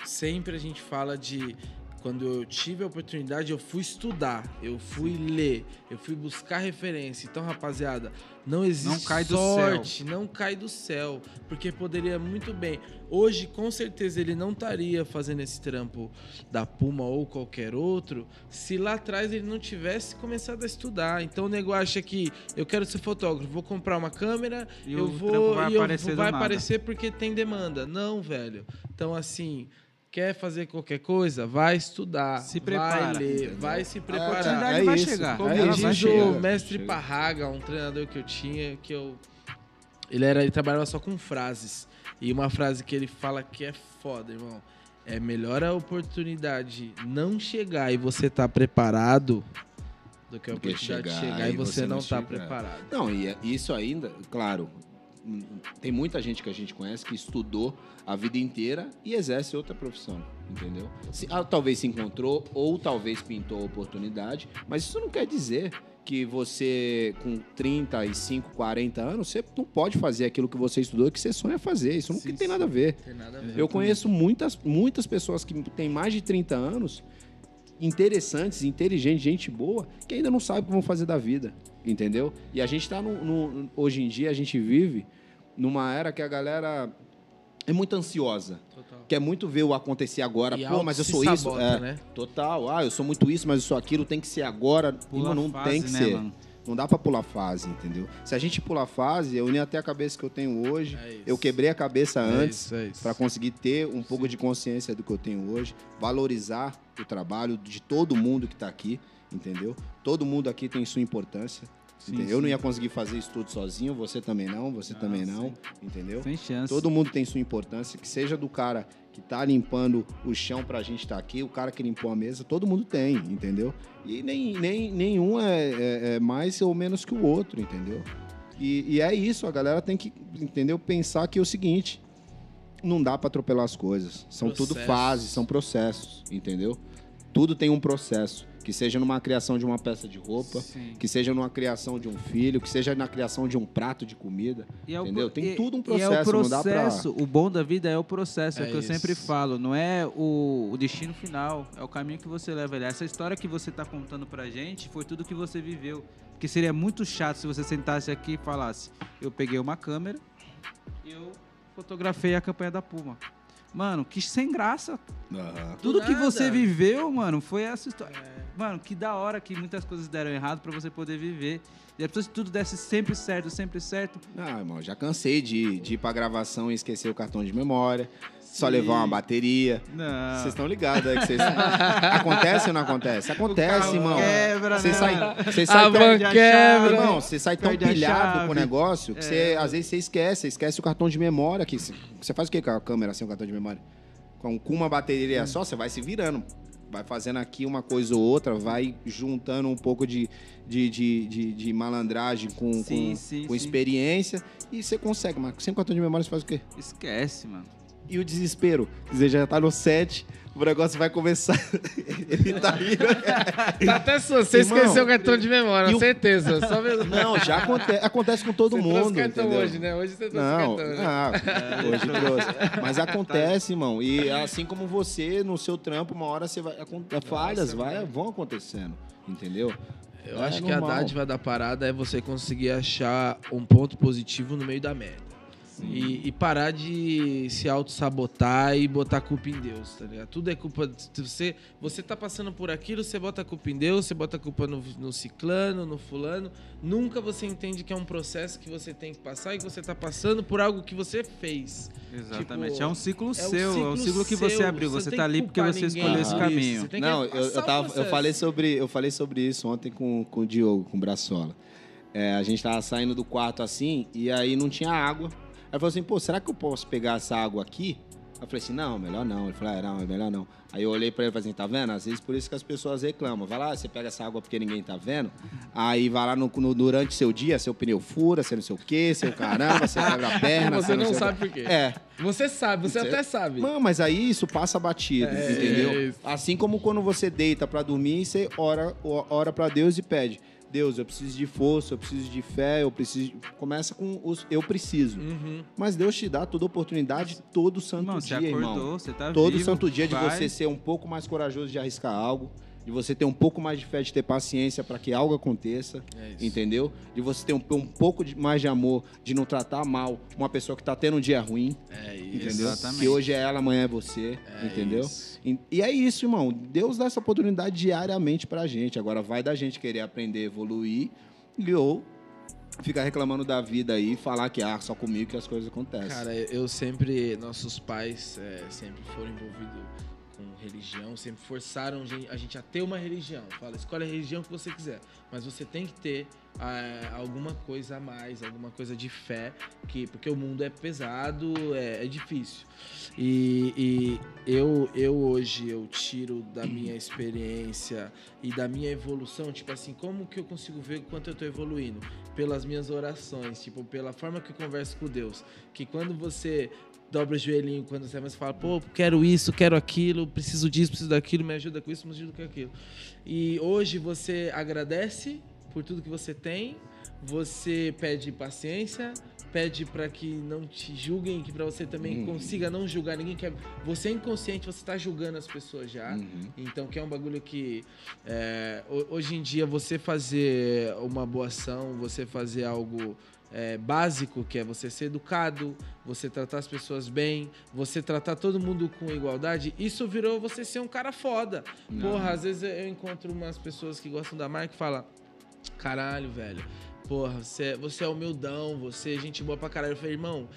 sempre a gente fala de quando eu tive a oportunidade, eu fui estudar, eu fui ler, eu fui buscar referência. Então, rapaziada, não existe não cai sorte, não cai do céu, porque poderia muito bem. Hoje, com certeza, ele não estaria fazendo esse trampo da Puma ou qualquer outro, se lá atrás ele não tivesse começado a estudar. Então, o nego acha que eu quero ser fotógrafo, vou comprar uma câmera, e eu vou vai e aparecer, vai aparecer porque tem demanda. Não, velho. Então, assim, Quer fazer qualquer coisa? Vai estudar. Se prepara. Vai ler, vai se preparar. A oportunidade é vai isso. chegar. Como é diz o mestre Chega. Parraga, um treinador que eu tinha, que eu. Ele, era, ele trabalhava só com frases. E uma frase que ele fala que é foda, irmão. É melhor a oportunidade não chegar e você tá preparado do que a oportunidade chegar, chegar e você, você não, não tá preparado. Não, e é isso ainda, claro, tem muita gente que a gente conhece que estudou a vida inteira e exerce outra profissão, entendeu? Se, ah, talvez se encontrou ou talvez pintou a oportunidade, mas isso não quer dizer que você, com 35, 40 anos, você não pode fazer aquilo que você estudou, que você sonha fazer. Isso não Sim, tem sim. nada a ver. Tem nada a ver. Eu conheço muitas, muitas pessoas que têm mais de 30 anos, interessantes, inteligentes, gente boa, que ainda não sabem o que vão fazer da vida, entendeu? E a gente tá no, no- hoje em dia, a gente vive numa era que a galera é muito ansiosa. Total. Quer muito ver o acontecer agora. E Pô, mas eu sou se isso. sabota, É, né? Total. Ah, eu sou muito isso, mas eu sou aquilo, tem que ser agora. Pula não fase, tem que né, ser. mano? Não dá pra pular fase, entendeu? Se a gente pular fase, eu nem até a cabeça que eu tenho hoje. É eu quebrei a cabeça É antes é para conseguir ter um pouco de consciência do que eu tenho hoje, valorizar o trabalho de todo mundo que está aqui, entendeu? Todo mundo aqui tem sua importância. Sim, entendeu? Eu não sim. ia conseguir fazer isso tudo sozinho, você também não, você também não, entendeu? Sem chance. Todo mundo tem sua importância, que seja do cara que tá limpando o chão pra gente estar aqui, o cara que limpou a mesa, todo mundo tem, entendeu? E nem, nem, nenhum é, é- é mais ou menos que o outro, entendeu? E, e é isso, a galera tem que, entendeu? Pensar que é o seguinte, não dá pra atropelar as coisas. São tudo Processos. fases, são processos, entendeu? Tudo tem um processo. Que seja numa criação de uma peça de roupa, Sim. que seja numa criação de um filho, que seja na criação de um prato de comida. E é o Entendeu? Tem e- tudo um E é o processo, pra- processo. O bom da vida é o processo, é, o É que eu isso. sempre falo. Não é o, o destino final, é o caminho que você leva. ali. Essa história que você tá contando pra gente foi tudo que você viveu. Porque seria muito chato se você sentasse aqui e falasse: Eu peguei uma câmera e eu fotografei a campanha da Puma. Mano, que sem graça. Aham. Tudo que nada. você viveu, mano, foi essa história. É. Mano, que da hora que muitas coisas deram errado pra você poder viver. E depois se tudo desse sempre certo, sempre certo. Ah, irmão, já cansei de, de ir pra gravação e esquecer o cartão de memória. Só Sim. levar uma bateria. Não. Vocês estão ligados, é que vocês... Acontece ou não acontece? Acontece, irmão. quebra, Você né, sai, você sai A tão... van quebra. Irmão, você sai tão a pilhado com o negócio que É. você, às vezes você esquece. Você esquece o cartão de memória. Que você, faz o que com a câmera sem o cartão de memória? Com, com uma bateria só, você vai se virando. Vai fazendo aqui uma coisa ou outra, vai juntando um pouco de, de, de, de, de malandragem com, Sim, com, sim, com experiência e você consegue. Mas sem cartão de memória você faz o quê? Esquece, mano. E o desespero. Você já tá no set, o negócio vai começar. Ele tá indo. Tá até sua. Você Irmão, esqueceu o cartão de memória, o- certeza. Só mesmo. Não, já aconte- acontece com todo você mundo. trouxe cartão entendeu? hoje, né? Hoje você trouxe Não, cartão. né? ah, hoje trouxe. Mas acontece, irmão. E assim como você, no seu trampo, uma hora você vai. Falhas vai, vão acontecendo. Entendeu? Eu É acho que a normal. dádiva da parada é você conseguir achar um ponto positivo no meio da merda. E, e parar de se auto-sabotar e botar culpa em Deus, tá ligado? Tudo é culpa. De você, você tá passando por aquilo, você bota a culpa em Deus, você bota a culpa no, no ciclano, no fulano. Nunca você entende que é um processo que você tem que passar e que você tá passando por algo que você fez. Exatamente. Tipo, é um ciclo É um seu, é um ciclo que seu, você abriu. Você tem tá ali porque você escolheu esse caminho. Você tem que Não, eu, passar eu, tava, eu, falei sobre, eu falei sobre isso ontem com, com o Diogo, com o Braçola. É, a gente tava saindo do quarto assim, e aí não tinha água. Aí falou assim, pô, será que eu posso pegar essa água aqui? Eu falei assim, não, melhor não. Ele falou, ah, não, é melhor não. Aí eu olhei pra ele e falei assim, tá vendo? Às vezes por isso que as pessoas reclamam. Vai lá, você pega essa água porque ninguém tá vendo. Aí vai lá no, no- durante seu dia, seu pneu fura, você não sei o quê, seu caramba, você quebra a perna. Você não sei o sabe por quê. É, Você sabe, você Você- até sabe. Mano, mas aí isso passa batido, É, entendeu? isso. Assim como quando você deita pra dormir, você ora, ora para Deus e pede. Deus, eu preciso de força, eu preciso de fé, eu preciso. Começa com os eu preciso. Uhum. Mas Deus te dá toda oportunidade todo santo Irmão, você dia, acordou, irmão. você tá Todo vivo, santo dia de vai. você ser um pouco mais corajoso de arriscar algo, de você ter um pouco mais de fé, de ter paciência para que algo aconteça, É entendeu? De você ter um, um pouco de, mais de amor, de não tratar mal uma pessoa que tá tendo um dia ruim, É isso. entendeu? Exatamente. Que hoje é ela, amanhã é você, É entendeu? E e é isso, irmão. Deus dá essa oportunidade diariamente pra gente. Agora vai da gente querer aprender, evoluir, e ou ficar reclamando da vida aí e falar que ah, só comigo que as coisas acontecem. Cara, eu sempre, nossos pais é, sempre foram envolvidos religião, sempre forçaram a gente a ter uma religião. Fala, escolhe a religião que você quiser, mas você tem que ter ah, alguma coisa a mais, alguma coisa de fé, que porque o mundo é pesado, é, é difícil. E, e eu, eu hoje eu tiro da minha experiência e da minha evolução, tipo assim, como que eu consigo ver o quanto eu tô evoluindo? Pelas minhas orações, tipo, pela forma que eu converso com Deus. Que quando você dobra o joelhinho, quando você mais fala, pô, quero isso, quero aquilo, preciso disso, preciso daquilo, me ajuda com isso, me ajuda com aquilo. E hoje você agradece por tudo que você tem, você pede paciência, pede para que não te julguem, que para você também uhum. consiga não julgar ninguém. Que é, você é inconsciente, você tá julgando as pessoas já. Uhum. Então, que é um bagulho que é, hoje em dia você fazer uma boa ação, você fazer algo é, básico, que é você ser educado, você tratar as pessoas bem, você tratar todo mundo com igualdade, isso virou você ser um cara foda. Não. Porra, às vezes eu encontro umas pessoas que gostam da marca e falam: caralho, velho, porra, você, é, você é humildão, você é gente boa pra caralho. Eu falei, irmão,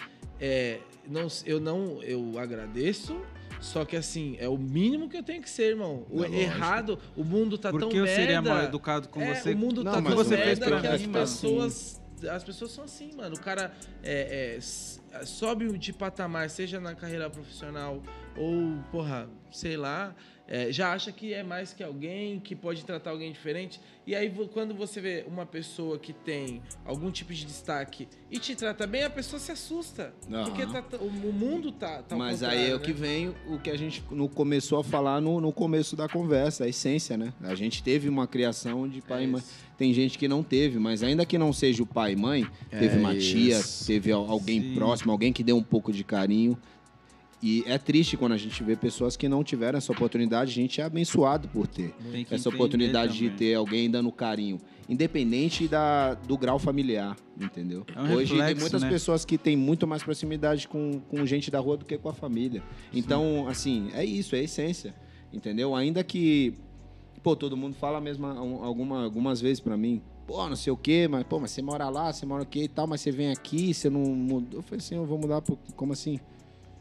é, não, eu não, eu agradeço, só que assim, é o mínimo que eu tenho que ser, irmão. O é errado, o mundo tá Porque tão merda. Porque eu seria mal educado com é, você. O mundo não, tá tão você merda que as pessoas as pessoas são assim, mano. O cara é, é, sobe de patamar, seja na carreira profissional ou, porra, sei lá, é, já acha que é mais que alguém, que pode tratar alguém diferente. E aí, quando você vê uma pessoa que tem algum tipo de destaque e te trata bem, a pessoa se assusta. Uhum. Porque tá, o, mundo tá, tá Mas aí é né? o que vem o que a gente no, começou a falar no, no começo da conversa, a essência, né? A gente teve uma criação de pai é e mãe. Tem gente que não teve, mas ainda que não seja o pai e mãe, teve é uma tia, teve alguém Sim. próximo, alguém que deu um pouco de carinho. E é triste quando a gente vê pessoas que não tiveram essa oportunidade. A gente é abençoado por ter essa oportunidade de ter alguém dando carinho, independente da, do grau familiar, entendeu? É um Hoje reflexo, tem muitas né? pessoas que têm muito mais proximidade com, com gente da rua do que com a família. Então, Sim. assim, é isso, é a essência, entendeu? Ainda que, pô, todo mundo fala mesmo alguma, algumas vezes para mim, pô, não sei o quê, mas, pô, mas você mora lá, você mora aqui e tal, mas você vem aqui, você não mudou. Eu falei assim, eu vou mudar, por... como assim?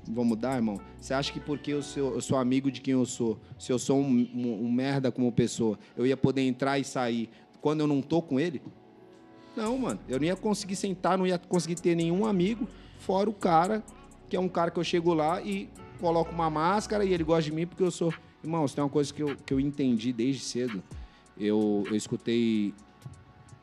Vou mudar, irmão? Você acha que porque eu sou, eu sou amigo de quem eu sou, se eu sou um, um, um, merda como pessoa, eu ia poder entrar e sair quando eu não tô com ele? Não, mano. Eu não ia conseguir sentar, não ia conseguir ter nenhum amigo, fora o cara, que é um cara que eu chego lá e coloco uma máscara e ele gosta de mim porque eu sou. Irmão, tem uma coisa que eu, que eu entendi desde cedo. Eu, eu escutei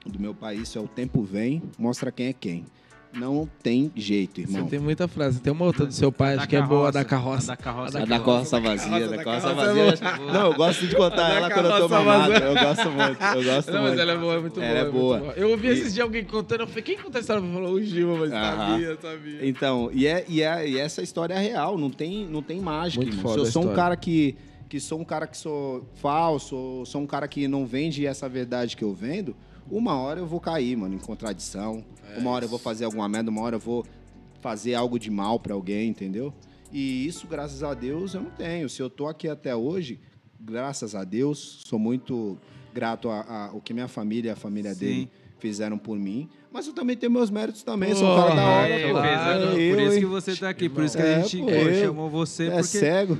do meu país, isso é o tempo vem, mostra quem é quem. Não tem jeito, irmão. Você tem muita frase. Tem uma outra do seu pai, acho que é boa, da carroça. A da carroça, a da carroça vazia, da carroça vazia. Não, eu gosto de contar ela quando eu tô mamado. Eu gosto muito, eu gosto Não, mas ela é boa, é muito ela é boa. Ela é boa. Eu ouvi esses dias alguém contando, eu falei, quem conta a história? Falou o Gil, mas sabia, sabia. Então, e, é, e, é, e essa história é real, não tem, não tem mágica, muito irmão. Se eu sou um cara que que sou um cara que sou falso, sou um cara que não vende essa verdade que eu vendo, uma hora eu vou cair, mano, em contradição. É uma hora eu vou fazer alguma merda, uma hora eu vou fazer algo de mal para alguém, entendeu? E isso, graças a Deus, eu não tenho. Se eu tô aqui até hoje, graças a Deus, sou muito grato ao que minha família e a família Sim. dele fizeram por mim. Mas eu também tenho meus méritos também, sou um cara da hora, é, pô. Por isso que você tá aqui, por isso que a é, gente pô, chamou você. É porque... cego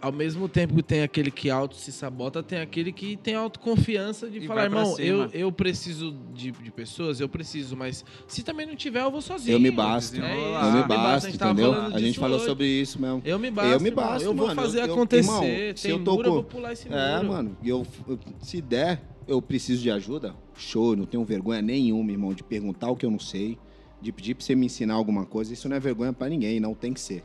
ao mesmo tempo que tem aquele que auto se sabota, tem aquele que tem autoconfiança de e falar, irmão, eu, eu preciso de, de pessoas, eu preciso, mas se também não tiver, eu vou sozinho. Eu me basto. É eu me basto, entendeu? A gente falou hoje. sobre isso mesmo. Eu me basto. Eu me basto, Eu vou mano, fazer eu, acontecer. Eu, irmão, se eu tô muro, com... eu vou pular esse é, muro. É, mano, eu, se der, eu preciso de ajuda, show, não tenho vergonha nenhuma, irmão, de perguntar o que eu não sei, de pedir pra você me ensinar alguma coisa, isso não é vergonha para ninguém, não tem que ser,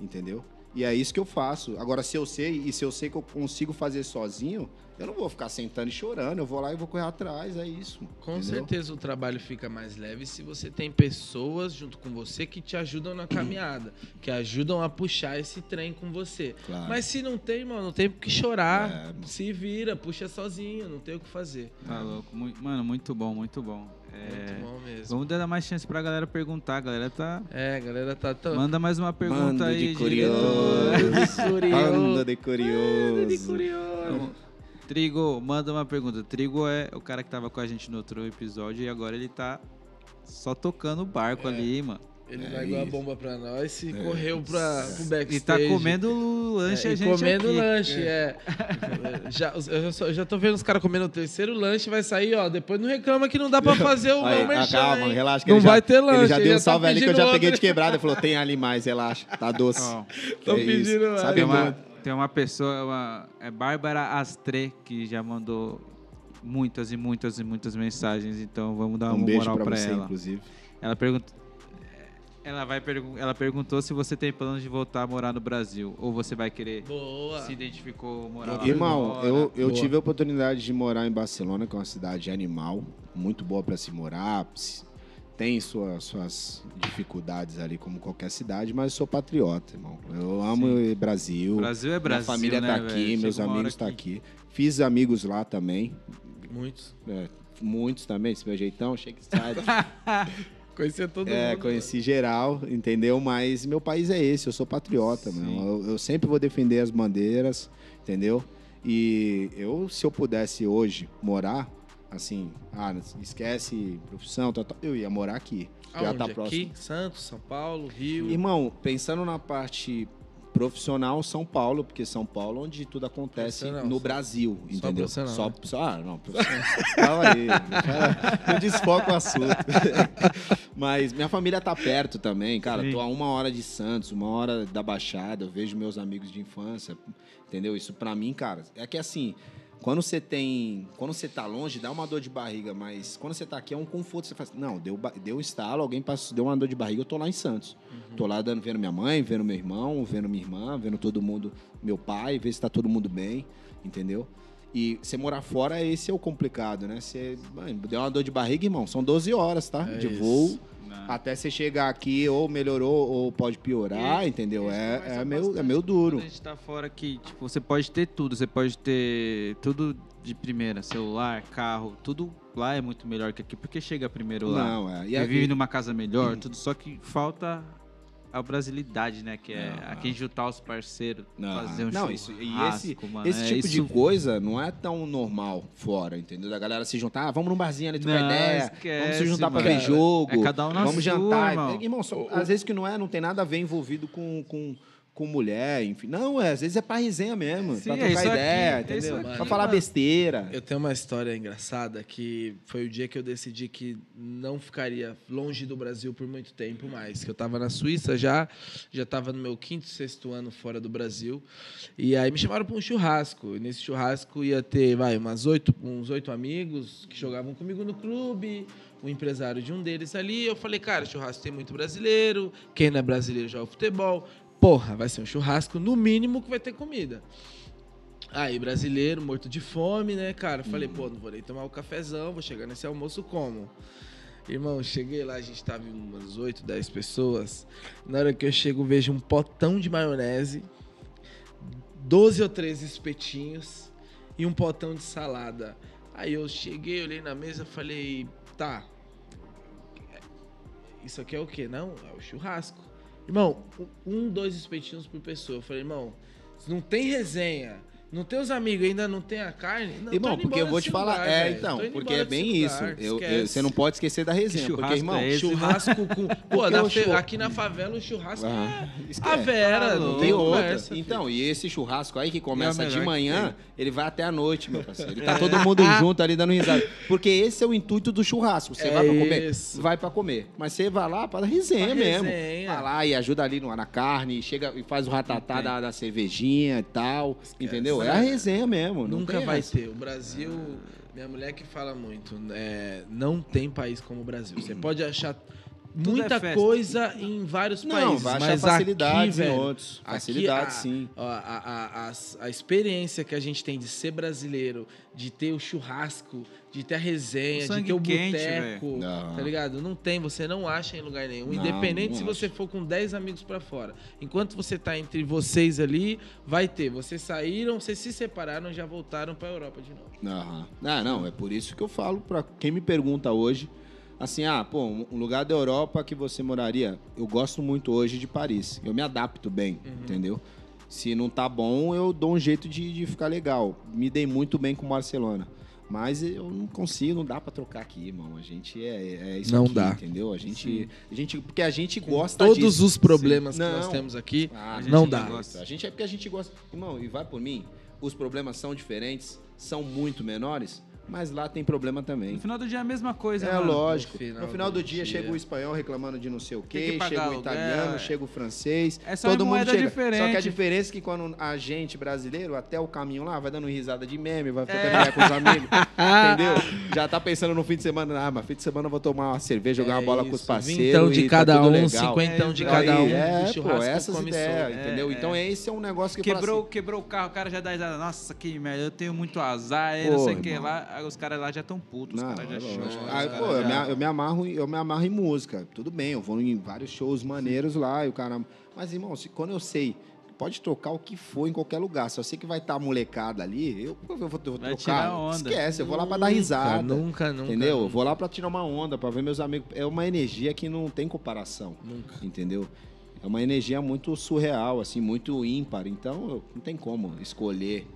entendeu? E é isso que eu faço. Agora, se eu sei, e se eu sei que eu consigo fazer sozinho, eu não vou ficar sentando e chorando. Eu vou lá e vou correr atrás. É isso. Com entendeu? certeza o trabalho fica mais leve se você tem pessoas junto com você que te ajudam na caminhada, que ajudam a puxar esse trem com você. Claro. Mas se não tem, mano, não tem por que chorar. É. Se vira, puxa sozinho, não tem o que fazer. Tá louco. Mano, muito bom, muito bom. É, Muito bom mesmo. Vamos dar mais chance pra galera perguntar. A galera tá. É, a galera tá. Tão... Manda mais uma pergunta Manda aí, de curioso. Manda de curioso. Manda de curioso. Trigo, manda uma pergunta. Trigo é o cara que tava com a gente no outro episódio e agora ele tá só tocando o barco é. ali, mano. Ele é largou a bomba pra nós e é. correu pra, pro backstage. E tá comendo lanche é, a gente comendo aqui. lanche, é. é. já, eu, só, eu já tô vendo os caras comendo o terceiro lanche, vai sair, ó. Depois não reclama que não dá pra fazer o Aí, merchan, Calma, hein? relaxa. não vai já, ter lanche. Ele já deu um salve tá ali que eu já peguei de quebrada. Ele falou, tem ali mais, relaxa. Tá doce. Oh, tô é pedindo lá. Sabe uma, tem uma pessoa, uma, é Bárbara Astre, que já mandou muitas e muitas e muitas mensagens. Então vamos dar um uma moral pra, pra você, ela. Inclusive. Ela pergunta ela, vai ela perguntou se você tem planos de voltar a morar no Brasil. Ou você vai querer. Boa. Se identificou morar Irmão, eu, eu tive a oportunidade de morar em Barcelona, que é uma cidade animal. muito boa para se morar, tem sua, suas dificuldades ali, como qualquer cidade, mas eu sou patriota, irmão. Eu amo Sim. Brasil. Brasil é Brasil. Minha família né, tá aqui, véio? meus amigos estão tá aqui. Fiz amigos lá também. Muitos. É, muitos também, esse meu jeitão, shake side. Conheci todo é, mundo. conheci né? geral, entendeu? Mas meu país é esse, eu sou patriota, mano. Eu, eu, sempre vou defender as bandeiras, entendeu? E eu, se eu pudesse hoje morar, assim, ah, esquece profissão, tá, tá, eu ia morar aqui. Aonde? Já tá próximo. Aqui, Santos, São Paulo, Rio. Irmão, pensando na parte profissional São Paulo, porque São Paulo é onde tudo acontece no Brasil, só entendeu? Só, só, ah, não, profissional. Calma aí, eu desfoco o assunto. Mas minha família tá perto também, cara. Sim. Tô a uma hora de Santos, uma hora da Baixada, eu vejo meus amigos de infância, entendeu? Isso para mim, cara, é que assim, quando você tem. Quando você tá longe, dá uma dor de barriga, mas quando você tá aqui é um conforto. Você faz. Não, deu, deu um estalo, alguém passou, deu uma dor de barriga, eu tô lá em Santos. Uhum. Tô lá dando, vendo minha mãe, vendo meu irmão, vendo minha irmã, vendo todo mundo, meu pai, ver se tá todo mundo bem, entendeu? E você morar fora, esse é o complicado, né? Você mãe, deu uma dor de barriga, irmão. São 12 horas, tá? É de isso. voo. Até você chegar aqui, ou melhorou, ou pode piorar, e, entendeu? É, é, meio, é meio duro. Quando a gente tá fora aqui, tipo, você pode ter tudo. Você pode ter tudo de primeira, celular, carro, tudo lá é muito melhor que aqui, porque chega primeiro lá. Não, é. E vive numa casa melhor, tudo, só que falta a brasilidade, né? Que é não, aqui juntar os parceiros, não, fazer um não, isso, E esse, mano, esse é tipo isso... de coisa não é tão normal fora, entendeu? Da galera se juntar, ah, vamos num barzinho ali trocar ideia, esquece, vamos se juntar mano. pra ver jogo, é cada um na vamos sua, jantar. Irmão, irmão só, às vezes que não é, não tem nada a ver envolvido com, com com mulher, enfim. Não, é, às vezes é pra resenha mesmo, Sim, pra é trocar ideia, aqui, entendeu? Aqui, pra falar besteira. Eu tenho uma história engraçada que foi o dia que eu decidi que não ficaria longe do Brasil por muito tempo mais. Que eu tava na Suíça já, já tava no meu quinto, sexto ano fora do Brasil. E aí me chamaram pra um churrasco. E nesse churrasco ia ter, vai, umas oito, uns oito amigos que jogavam comigo no clube, o empresário de um deles ali. Eu falei, cara, churrasco tem muito brasileiro, quem não é brasileiro joga futebol porra, vai ser um churrasco, no mínimo que vai ter comida. Aí, brasileiro, morto de fome, né, cara? Falei, pô, não vou nem tomar o um cafezão, vou chegar nesse almoço como? Irmão, cheguei lá, a gente tava em umas 8, 10 pessoas. Na hora que eu chego, vejo um potão de maionese, 12 ou 13 espetinhos e um potão de salada. Aí eu cheguei, olhei na mesa, falei, tá. Isso aqui é o quê? Não, é o churrasco. Irmão, um, dois espetinhos por pessoa. Eu falei, irmão, não tem resenha não tem os amigos, ainda não tem a carne? Não, irmão, porque eu vou te falar. Lugar, é, então, porque é bem isso. Eu, eu, você não pode esquecer da resenha. Porque, irmão, é churrasco com. Pô, na fe... aqui na favela o churrasco ah, é a Vera, não tem outra. então, e esse churrasco aí que começa é de manhã, ele vai até a noite, meu parceiro. Ele tá todo mundo junto ali dando risada. Porque esse é o intuito do churrasco. Você é vai pra comer? Isso. Vai pra comer. Mas você vai lá para resenha pra mesmo. Resenha. Vai lá e ajuda ali na carne, chega e faz o ratatá da, da cervejinha e tal. Entendeu? É a resenha mesmo. Nunca vai essa. ter. O Brasil. Minha mulher que fala muito, é, não tem país como o Brasil. Você pode achar muita é coisa em vários não, países. Vai mas facilidades aqui, velho, em outros. Facilidades, sim. A, a, a, a, experiência que a gente tem de ser brasileiro, de ter o churrasco, de ter a resenha, de ter o boteco, tá ligado? Não tem, você não acha em lugar nenhum. Não, Independente não se você for com 10 amigos para fora. Enquanto você tá entre vocês ali, vai ter. Vocês saíram, vocês se separaram, já voltaram para Europa de novo. Aham. Ah, não, é por isso que eu falo para quem me pergunta hoje, assim, ah, pô, um lugar da Europa que você moraria, eu gosto muito hoje de Paris. Eu me adapto bem, uhum. entendeu? Se não tá bom, eu dou um jeito de, de ficar legal. Me dei muito bem com Barcelona. Mas eu não consigo, não dá para trocar aqui, irmão. A gente é, é isso não aqui, dá. entendeu? A gente, a gente, porque a gente gosta todos disso. os problemas Sim. que não, nós temos aqui, ah, não dá. Gosta. A gente é porque a gente gosta. Irmão, e vai por mim, os problemas são diferentes, são muito menores mas lá tem problema também. No final do dia é a mesma coisa, É mano. lógico. No final, no final do, do, dia, dia, chega o espanhol reclamando de não sei o quê, chega o italiano, é. chega o francês. É só todo mundo chega. Diferente. Só que a diferença é que quando a gente brasileiro, até o caminho lá, vai dando risada de meme, vai ficando é. com os amigos. entendeu? Já tá pensando no fim de semana, ah, mas fim de semana eu vou tomar uma cerveja, jogar é uma bola isso. com os parceiros. Então de cada tá um, cinquentão de cada um. É, pô, essas ideias, entendeu? É, então esse é um negócio que quebrou, assim, quebrou o carro, o cara já dá risada. Nossa, que merda, eu tenho muito azar, não sei o que lá os caras lá já estão putos, os caras já é choram. Ah, pô, eu, já- me, eu me amarro, em- eu me amarro em música. Tudo bem, eu vou em vários shows maneiros lá e o cara. Mas, irmão, se- quando eu sei, pode tocar o que for em qualquer lugar. Se eu sei que vai estar a molecada ali, eu, eu vou, eu vou Vai onda. Esquece, eu vou lá pra dar risada. Nunca, nunca. Entendeu? Eu nunca. vou lá pra tirar uma onda, pra ver meus amigos. É uma energia que não tem comparação. Nunca. Entendeu? É uma energia muito surreal, assim, muito ímpar. Então, eu- não tem como escolher.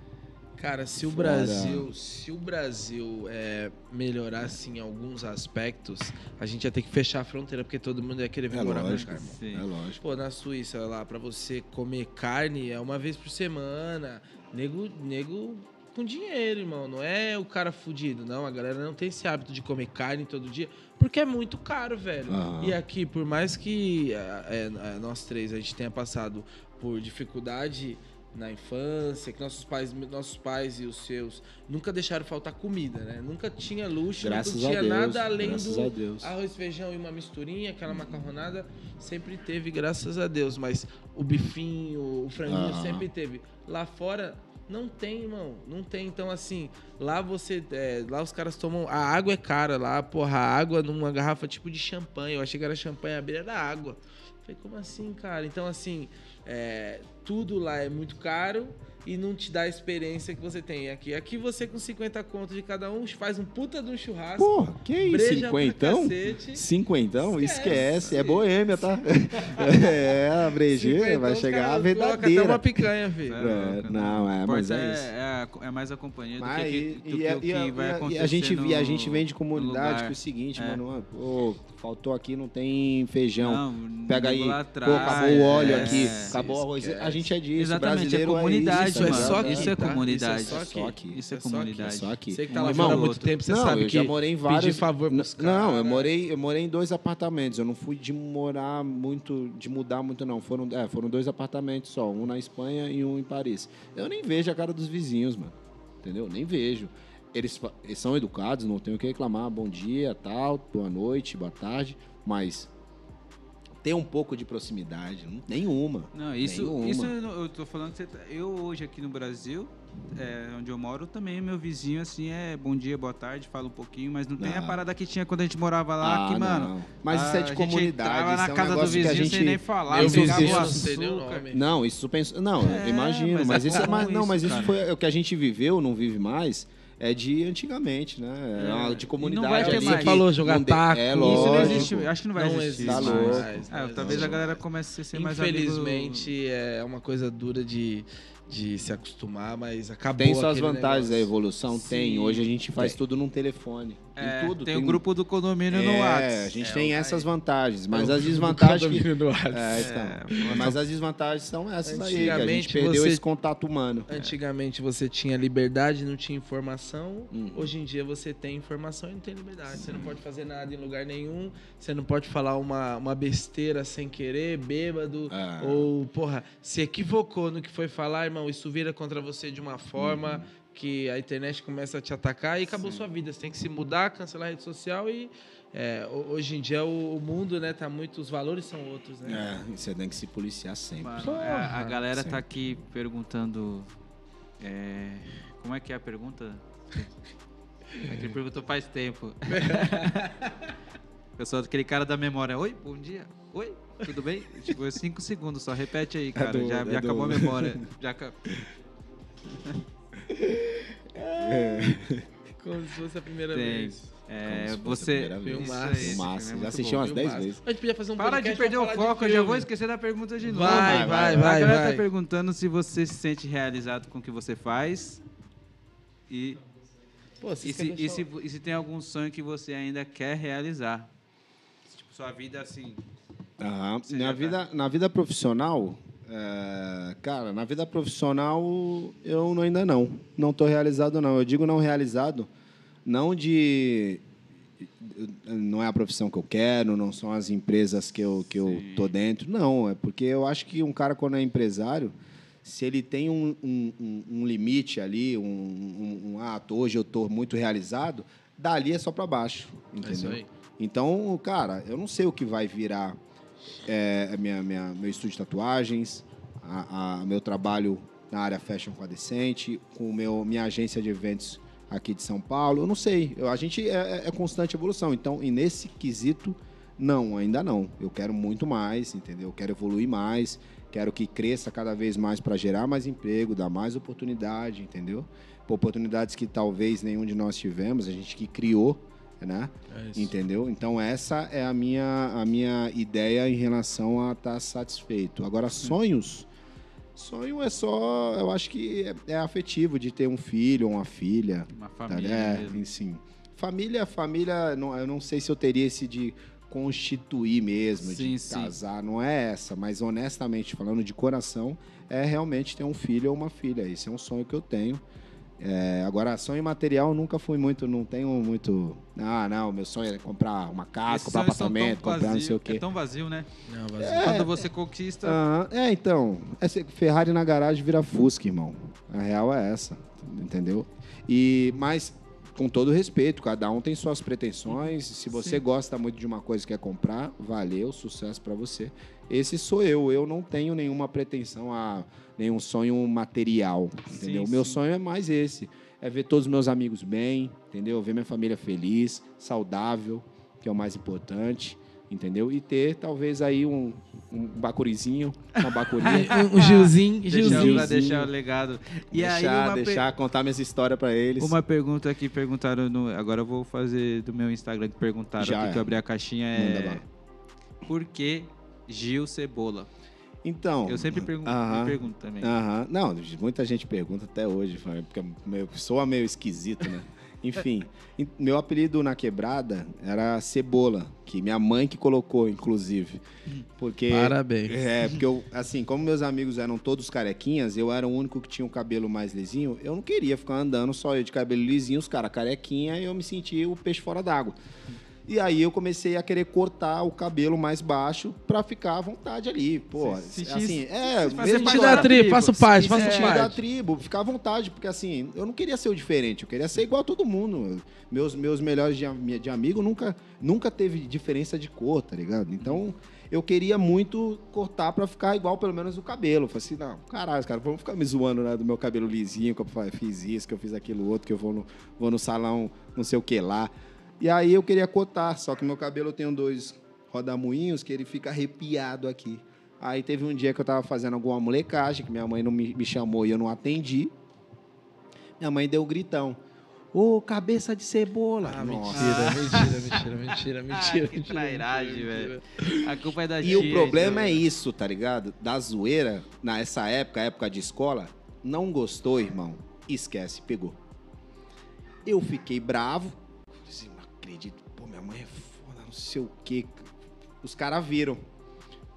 Cara, se o Fora- Brasil, se o Brasil é, melhorasse em alguns aspectos, a gente ia ter que fechar a fronteira, porque todo mundo ia querer vir É morar pra lógico. cá, irmão. Sim. É lógico. Pô, na Suíça, lá, pra você comer carne é uma vez por semana. Nego, nego com dinheiro, irmão. Não é o cara fudido, não. A galera não tem esse hábito de comer carne todo dia, porque é muito caro, velho. E aqui, por mais que é, é, nós três a gente tenha passado por dificuldade na infância, que nossos pais, nossos pais e os seus nunca deixaram faltar comida, né? Nunca tinha luxo, Graças não a tinha Deus. nada além do a Deus. arroz, feijão e uma misturinha, aquela macarronada, sempre teve, graças a Deus. Mas o bifinho, o franguinho Aham. sempre teve. Lá fora não tem, irmão. Não tem. Então, assim, lá você. é, lá os caras tomam. A água é cara lá, porra, a água numa garrafa tipo de champanhe. Eu achei que era champanhe, abrir era água. Falei, como assim, cara? Então, assim, é, tudo lá é muito caro e não te dá a experiência que você tem aqui. Aqui você, com 50 contos de cada um, faz um puta de um churrasco. Porra, que isso? breja pra Cinquentão? cacete. Cinquentão? Esquece. Esquece. É boêmia, tá? é, a brejinha Cinquentão, vai chegar a colocam Até verdadeira. uma picanha, filho. É, É, louco, não, é, mas importante é isso. É, a- é mais a companhia do Mas que, e, do que e, o e- que e- vai e acontecer a gente, no, e a gente vem de comunidade que é o seguinte, É. mano, pô, faltou aqui, não tem feijão. Não, Pega aí, lá pô, atrás, acabou o óleo é, aqui, é. acabou o arroz. A gente é disso, Exatamente, é brasileiro comunidade, isso, é mano. só aqui, isso é tá? comunidade. Isso é só Só aqui. Isso é É comunidade. É só aqui. Você que tá lá irmão, fora há eu- muito tempo, você não, sabe eu que já morei em vários. pedir favor pros N- Não, eu caras. morei, eu morei em dois apartamentos. Eu não fui de morar muito, de mudar muito não. Foram, é, foram dois apartamentos só, um na Espanha e um em Paris. Eu nem vejo a cara dos vizinhos, mano. Entendeu? Nem vejo. Eles, eles são educados, não tenho o que reclamar. Bom dia, tal, boa noite, boa tarde, mas ter um pouco de proximidade, não- nenhuma. Não, isso, Nenhuma. isso eu não- tô falando que você tá, eu hoje aqui no Brasil, é, onde eu moro, também meu vizinho assim é bom dia, boa tarde, fala um pouquinho, mas não tem a Não. parada que tinha quando a gente morava lá, Ah, que mano. não. Mas isso é a de gente comunidade. isso na é um casa do vizinho gente sem nem falar, Eu Isso- vi isso- isso, isso- não. Não, isso penso. Não, É, imagino, mas mas, é isso, é comum mais- não, isso, mas isso foi o que a gente viveu, não vive mais. É de antigamente, né? É, uma de comunidade. vai ter ali mais. que Falou, jogar não taco. É Isso Isso não existe, acho que não vai Não existir. existe Tá louco. mais, É, não talvez a galera comece a ser mais Infelizmente, é uma coisa dura de, de se acostumar, mas acabou Tem suas vantagens a negócio. evolução? Tem. Sim. Hoje a gente faz Tem. tudo num telefone. É, tem tudo. tem, o grupo do condomínio no é, WhatsApp. a gente É, tem essas vantagens, mas É as desvantagens que... condomínio do WhatsApp. É, então. Mas as desvantagens são essas aí, que a Antigamente gente perdeu você- esse contato humano. Antigamente você tinha liberdade, não tinha informação. Uhum. Hoje em dia você tem informação e não tem liberdade. Você não pode fazer nada em lugar nenhum. Você não pode falar uma, uma besteira sem querer, bêbado. É. Ou, porra, se equivocou no que foi falar, irmão, isso vira contra você de uma forma que a internet começa a te atacar e acabou sua vida. Você tem que se mudar, cancelar a rede social e. é, ho- hoje em dia o, mundo, né, tá muito. Os valores são outros, né? É, você tem que se policiar sempre. Mano, é, a Porra. galera Sim. tá aqui perguntando. é, como é que é a pergunta? É ele perguntou faz tempo. Eu sou aquele cara da memória. Oi, bom dia. Oi, tudo bem? Tipo, é cinco segundos só. Repete aí, cara. do- já é já acabou a memória. Já Como se fosse a primeira Tem. vez. É, você. Filmaço. aí, Massa, já assisti umas 10 Filmaço. vezes. A gente podia fazer um Para de perder o foco, eu já vou esquecer da pergunta de novo. Vai, vai, vai, A galera tá perguntando se você se sente realizado com o que você faz e, Pô, e, se, e, se, e se tem algum sonho que você ainda quer realizar. Tipo, sua vida assim. Aham. Na, tá- vida, na vida profissional, é, cara, na vida profissional eu ainda não. Não estou realizado, não. Eu digo não realizado, não de. Não é a profissão que eu quero, não são as empresas que eu, que eu tô dentro. Não, é porque eu acho que um cara, quando é empresário, se ele tem um, um, um- limite ali, um, um, um ah, hoje eu estou muito realizado, dali é só para baixo. Entendeu? É isso aí. Então, cara, eu não sei o que vai virar é, minha, minha- meu estúdio de tatuagens, a, a- meu trabalho na área fashion com a Decente, com meu, minha agência de eventos aqui de São Paulo. Eu não sei. Eu, a gente é, é, é constante evolução. Então, e nesse quesito, não, ainda não. Eu quero muito mais, entendeu? Eu quero evoluir mais. Quero que cresça cada vez mais para gerar mais emprego, dar mais oportunidade, entendeu? Oportunidades que talvez nenhum de nós tivemos, a gente que criou, né? É entendeu? Então essa é a minha, a minha ideia em relação a estar tá satisfeito. Agora, sonhos Sonho é só, eu acho que é, é afetivo de ter um filho ou uma filha. Uma tá família. É, mesmo. sim. Família, família, não, eu não sei se eu teria esse de constituir mesmo, sim, de sim. casar, não é essa, mas honestamente falando de coração, é realmente ter um filho ou uma filha. Esse é um sonho que eu tenho. É, agora, sonho material nunca fui muito, não tenho muito. Ah, não, meu sonho é comprar uma casa, comprar apartamento, comprar vazio, não sei o quê. É tão vazio, né? Não, vazio. É, Quando você conquista. Uh, é, então. Ferrari na garagem vira Fusca, irmão. A real é essa, entendeu? E, mas, com todo respeito, cada um tem suas pretensões. Se você Sim. gosta muito de uma coisa e quer comprar, valeu, sucesso para você. Esse sou eu. Eu não tenho nenhuma pretensão a nenhum sonho material, entendeu? O meu sonho é mais esse, é ver todos os meus amigos bem, entendeu? Ver minha família feliz, saudável, que é o mais importante, entendeu? E ter talvez aí um, um bacurizinho, uma bacurinha. um, um Gilzinho, Gilzinho. Pra deixar o legado. E deixar, aí deixar, contar minhas histórias para eles. Uma pergunta que perguntaram no... Agora eu vou fazer do meu Instagram que perguntaram Já aqui, é. que eu abri a caixinha é... Por que Gil Cebola? Então. Eu sempre pergunto, uh -huh, pergunto também. Uh -huh. Não, muita gente pergunta até hoje, porque meio, soa meio esquisito, né? Enfim, meu apelido na quebrada era Cebola, que minha mãe que colocou, inclusive. Porque, Parabéns. É, porque eu, assim, como meus amigos eram todos carequinhas, eu era o único que tinha o cabelo mais lisinho, eu não queria ficar andando só eu de cabelo lisinho, os caras carequinha, e eu me sentia o peixe fora d'água. E aí eu comecei a querer cortar o cabelo mais baixo pra ficar à vontade ali. Pô, se, se, assim, é, mesmo da tribo, faço parte, faço parte. da tribo, ficar à vontade, porque assim, eu não queria ser o diferente, eu queria ser igual a todo mundo. Meus, meus melhores de, de amigo nunca, nunca teve diferença de cor, tá ligado? Então, eu queria muito cortar pra ficar igual pelo menos o cabelo. Falei assim, não, caralho, cara, vamos ficar me zoando né, do meu cabelo lisinho, que eu fiz isso, que eu fiz aquilo outro, que eu vou no, vou no salão não sei o que lá. E aí eu queria cotar, só que meu cabelo eu tenho dois rodamuinhos que ele fica arrepiado aqui. Aí teve um dia que eu tava fazendo alguma molecagem, que minha mãe não me, me chamou e eu não atendi. Minha mãe deu um gritão. Ô, oh, cabeça de cebola. Ah, mentira, mentira, mentira, mentira, mentira. Ah, que trairagem, velho. A culpa é da E o problema é isso, tá ligado? Da zoeira, nessa época, época de escola, não gostou, irmão. Esquece, pegou. Eu fiquei bravo, acredito. Pô, minha mãe é foda, não sei o quê. Os caras viram.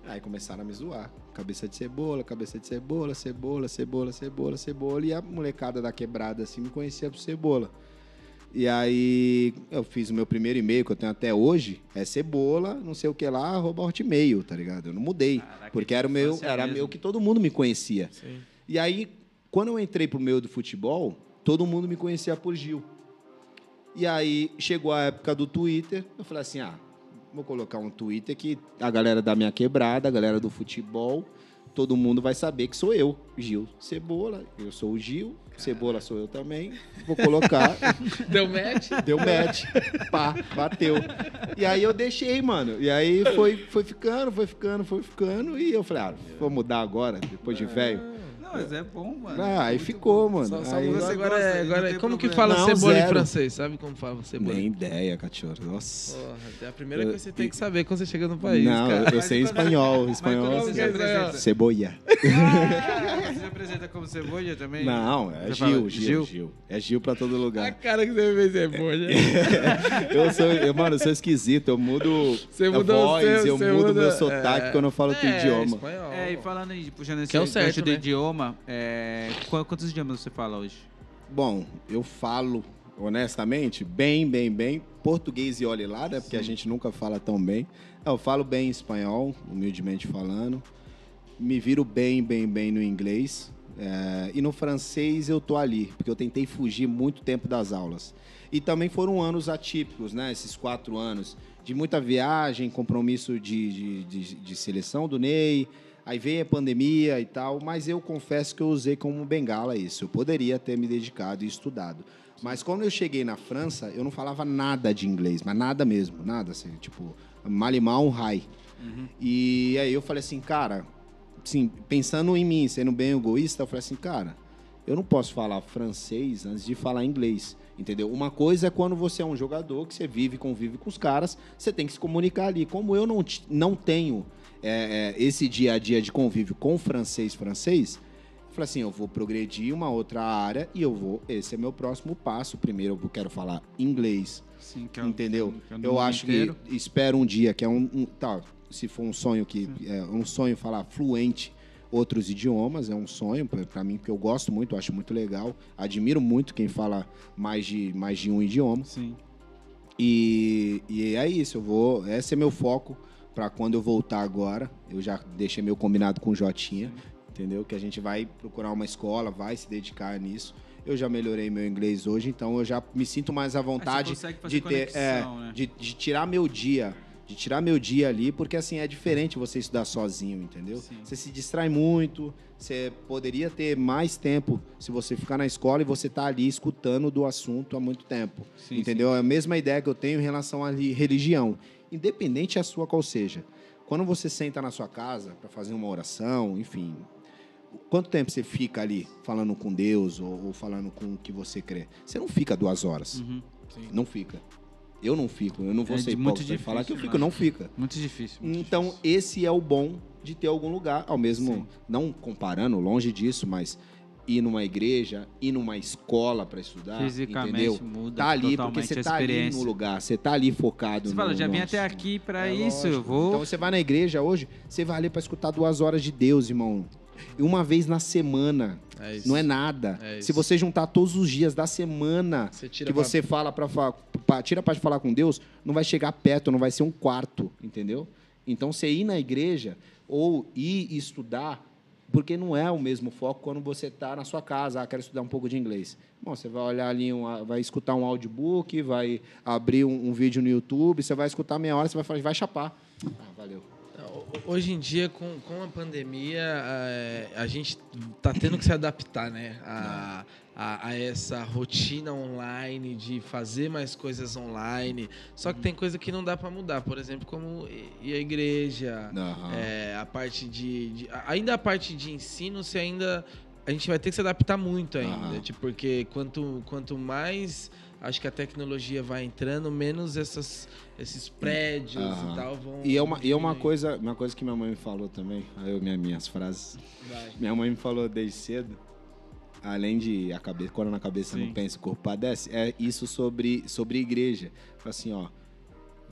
Aí começaram a me zoar. Cabeça de cebola, cabeça de cebola, cebola, cebola, cebola, cebola. E a molecada da quebrada assim me conhecia por cebola. E aí eu fiz o meu primeiro e-mail que eu tenho até hoje, é cebola, não sei o que lá, arroba hotmail, tá ligado? Eu não mudei. Caraca, porque era o meu, era mesmo. meu que todo mundo me conhecia. Sim. E aí, quando eu entrei pro meio do futebol, todo mundo me conhecia por Gil. E aí chegou a época do Twitter, eu falei assim: ah, vou colocar um Twitter que a galera da minha quebrada, a galera do futebol, todo mundo vai saber que sou eu, Gil Cebola. Eu sou o Gil, Cebola sou eu também. Vou colocar. Deu match? Deu match. Pá, bateu. E aí eu deixei, mano. E aí foi, foi ficando, foi ficando, foi ficando. E eu falei, ah, vou mudar agora, depois de velho. Não, mas é bom, mano. Ah, aí ficou, mano. Só, só aí você agora, é, agora como que fala não, cebola zero. em francês? Sabe como fala cebola? Nem ideia, cachorro. Nossa. Porra, é a primeira coisa que você tem que saber quando você chega no país, Não, cara. eu sei espanhol. Espanhol. Ceboia. Ah, você apresenta como cebola também? Não, é Gil, Gil, Gil, Gil. É Gil pra todo lugar. A cara que você fez cebola. eu sou, eu, mano, eu sou esquisito. Eu mudo você a voz, seu, eu mudo muda, meu sotaque é, quando eu falo é, teu idioma. Espanhol. É, e falando aí, puxando esse que é o certo, do né? Idioma, é quantos idiomas você fala hoje? Bom, eu falo, honestamente, bem, bem, bem. Português e olhe lá, né? Porque Sim. a gente nunca fala tão bem. Eu falo bem espanhol, humildemente falando. Me viro bem, bem, bem no inglês. É, e no francês eu tô ali, porque eu tentei fugir muito tempo das aulas. E também foram anos atípicos, né? Esses quatro anos de muita viagem, compromisso de, de, de, de seleção do Ney, Aí veio a pandemia e tal, mas eu confesso que eu usei como bengala isso. Eu poderia ter me dedicado e estudado. Mas quando eu cheguei na França, eu não falava nada de inglês, mas nada mesmo, nada assim, tipo, malimar um rai. Uhum. E aí eu falei assim, cara, assim, pensando em mim, sendo bem egoísta, eu falei assim, cara, eu não posso falar francês antes de falar inglês. Entendeu? Uma coisa é quando você é um jogador que você vive convive com os caras, você tem que se comunicar ali. Como eu não, não tenho é, é, esse dia a dia de convívio com francês francês, eu falei assim, eu vou progredir uma outra área e eu vou. Esse é meu próximo passo. Primeiro eu quero falar inglês. Sim, que é, entendeu? Que é eu acho inteiro. que espero um dia que é um, um tá, se for um sonho que Sim. é um sonho falar fluente outros idiomas, é um sonho para mim, porque eu gosto muito, acho muito legal. Admiro muito quem fala mais de, mais de um idioma. Sim. E, e é isso, eu vou. Esse é meu foco para quando eu voltar agora. Eu já deixei meu combinado com o Jotinha, entendeu? Que a gente vai procurar uma escola, vai se dedicar nisso. Eu já melhorei meu inglês hoje, então eu já me sinto mais à vontade de ter, é, né? de, de tirar meu dia de tirar meu dia ali, porque assim é diferente você estudar sozinho, entendeu? Sim. Você se distrai muito, você poderia ter mais tempo se você ficar na escola e você tá ali escutando do assunto há muito tempo, sim, entendeu? Sim. É a mesma ideia que eu tenho em relação à religião, independente a sua qual seja. Quando você senta na sua casa para fazer uma oração, enfim, quanto tempo você fica ali falando com Deus ou, ou falando com o que você crê? Você não fica duas horas, uhum. não fica. Eu não fico, eu não vou é ser muito difícil falar que eu fico, não fica. Muito difícil. Muito então, difícil. esse é o bom de ter algum lugar, ao mesmo, Sim. não comparando, longe disso, mas ir numa igreja, ir numa escola para estudar, Fisicamente entendeu? muda tá ali porque você tá ali no lugar, você tá ali focado Você no, fala, já vim até aqui para é isso, eu vou. Então você vai na igreja hoje, você vai ali para escutar duas horas de Deus, irmão. E uma vez na semana. É não é nada. É Se você juntar todos os dias da semana você que pra... você fala para tira para falar com Deus, não vai chegar perto, não vai ser um quarto, entendeu? Então você ir na igreja ou ir estudar, porque não é o mesmo foco quando você está na sua casa, ah, quero estudar um pouco de inglês. Bom, você vai olhar ali, um, vai escutar um audiobook, vai abrir um, um, vídeo no YouTube, você vai escutar meia hora, você vai falar, vai chapar. Ah, valeu. Hoje em dia, com, com a pandemia, a, a gente está tendo que se adaptar né, a, a, a, essa rotina online de fazer mais coisas online. Só que tem coisa que não dá para mudar, por exemplo, como ir à igreja, uhum. é, a parte de, de, Ainda a parte de ensino, se ainda. A gente vai ter que se adaptar muito ainda, uhum. tipo, porque quanto, quanto mais acho que a tecnologia vai entrando, menos essas, esses prédios uhum. e tal vão. E é uma, e é uma coisa, uma coisa que minha mãe me falou também, eu minha, minhas frases. Vai. Minha mãe me falou desde cedo, além de a cabeça, quando na cabeça Sim. não pensa, o corpo padece, é isso sobre sobre igreja. Fala assim, ó,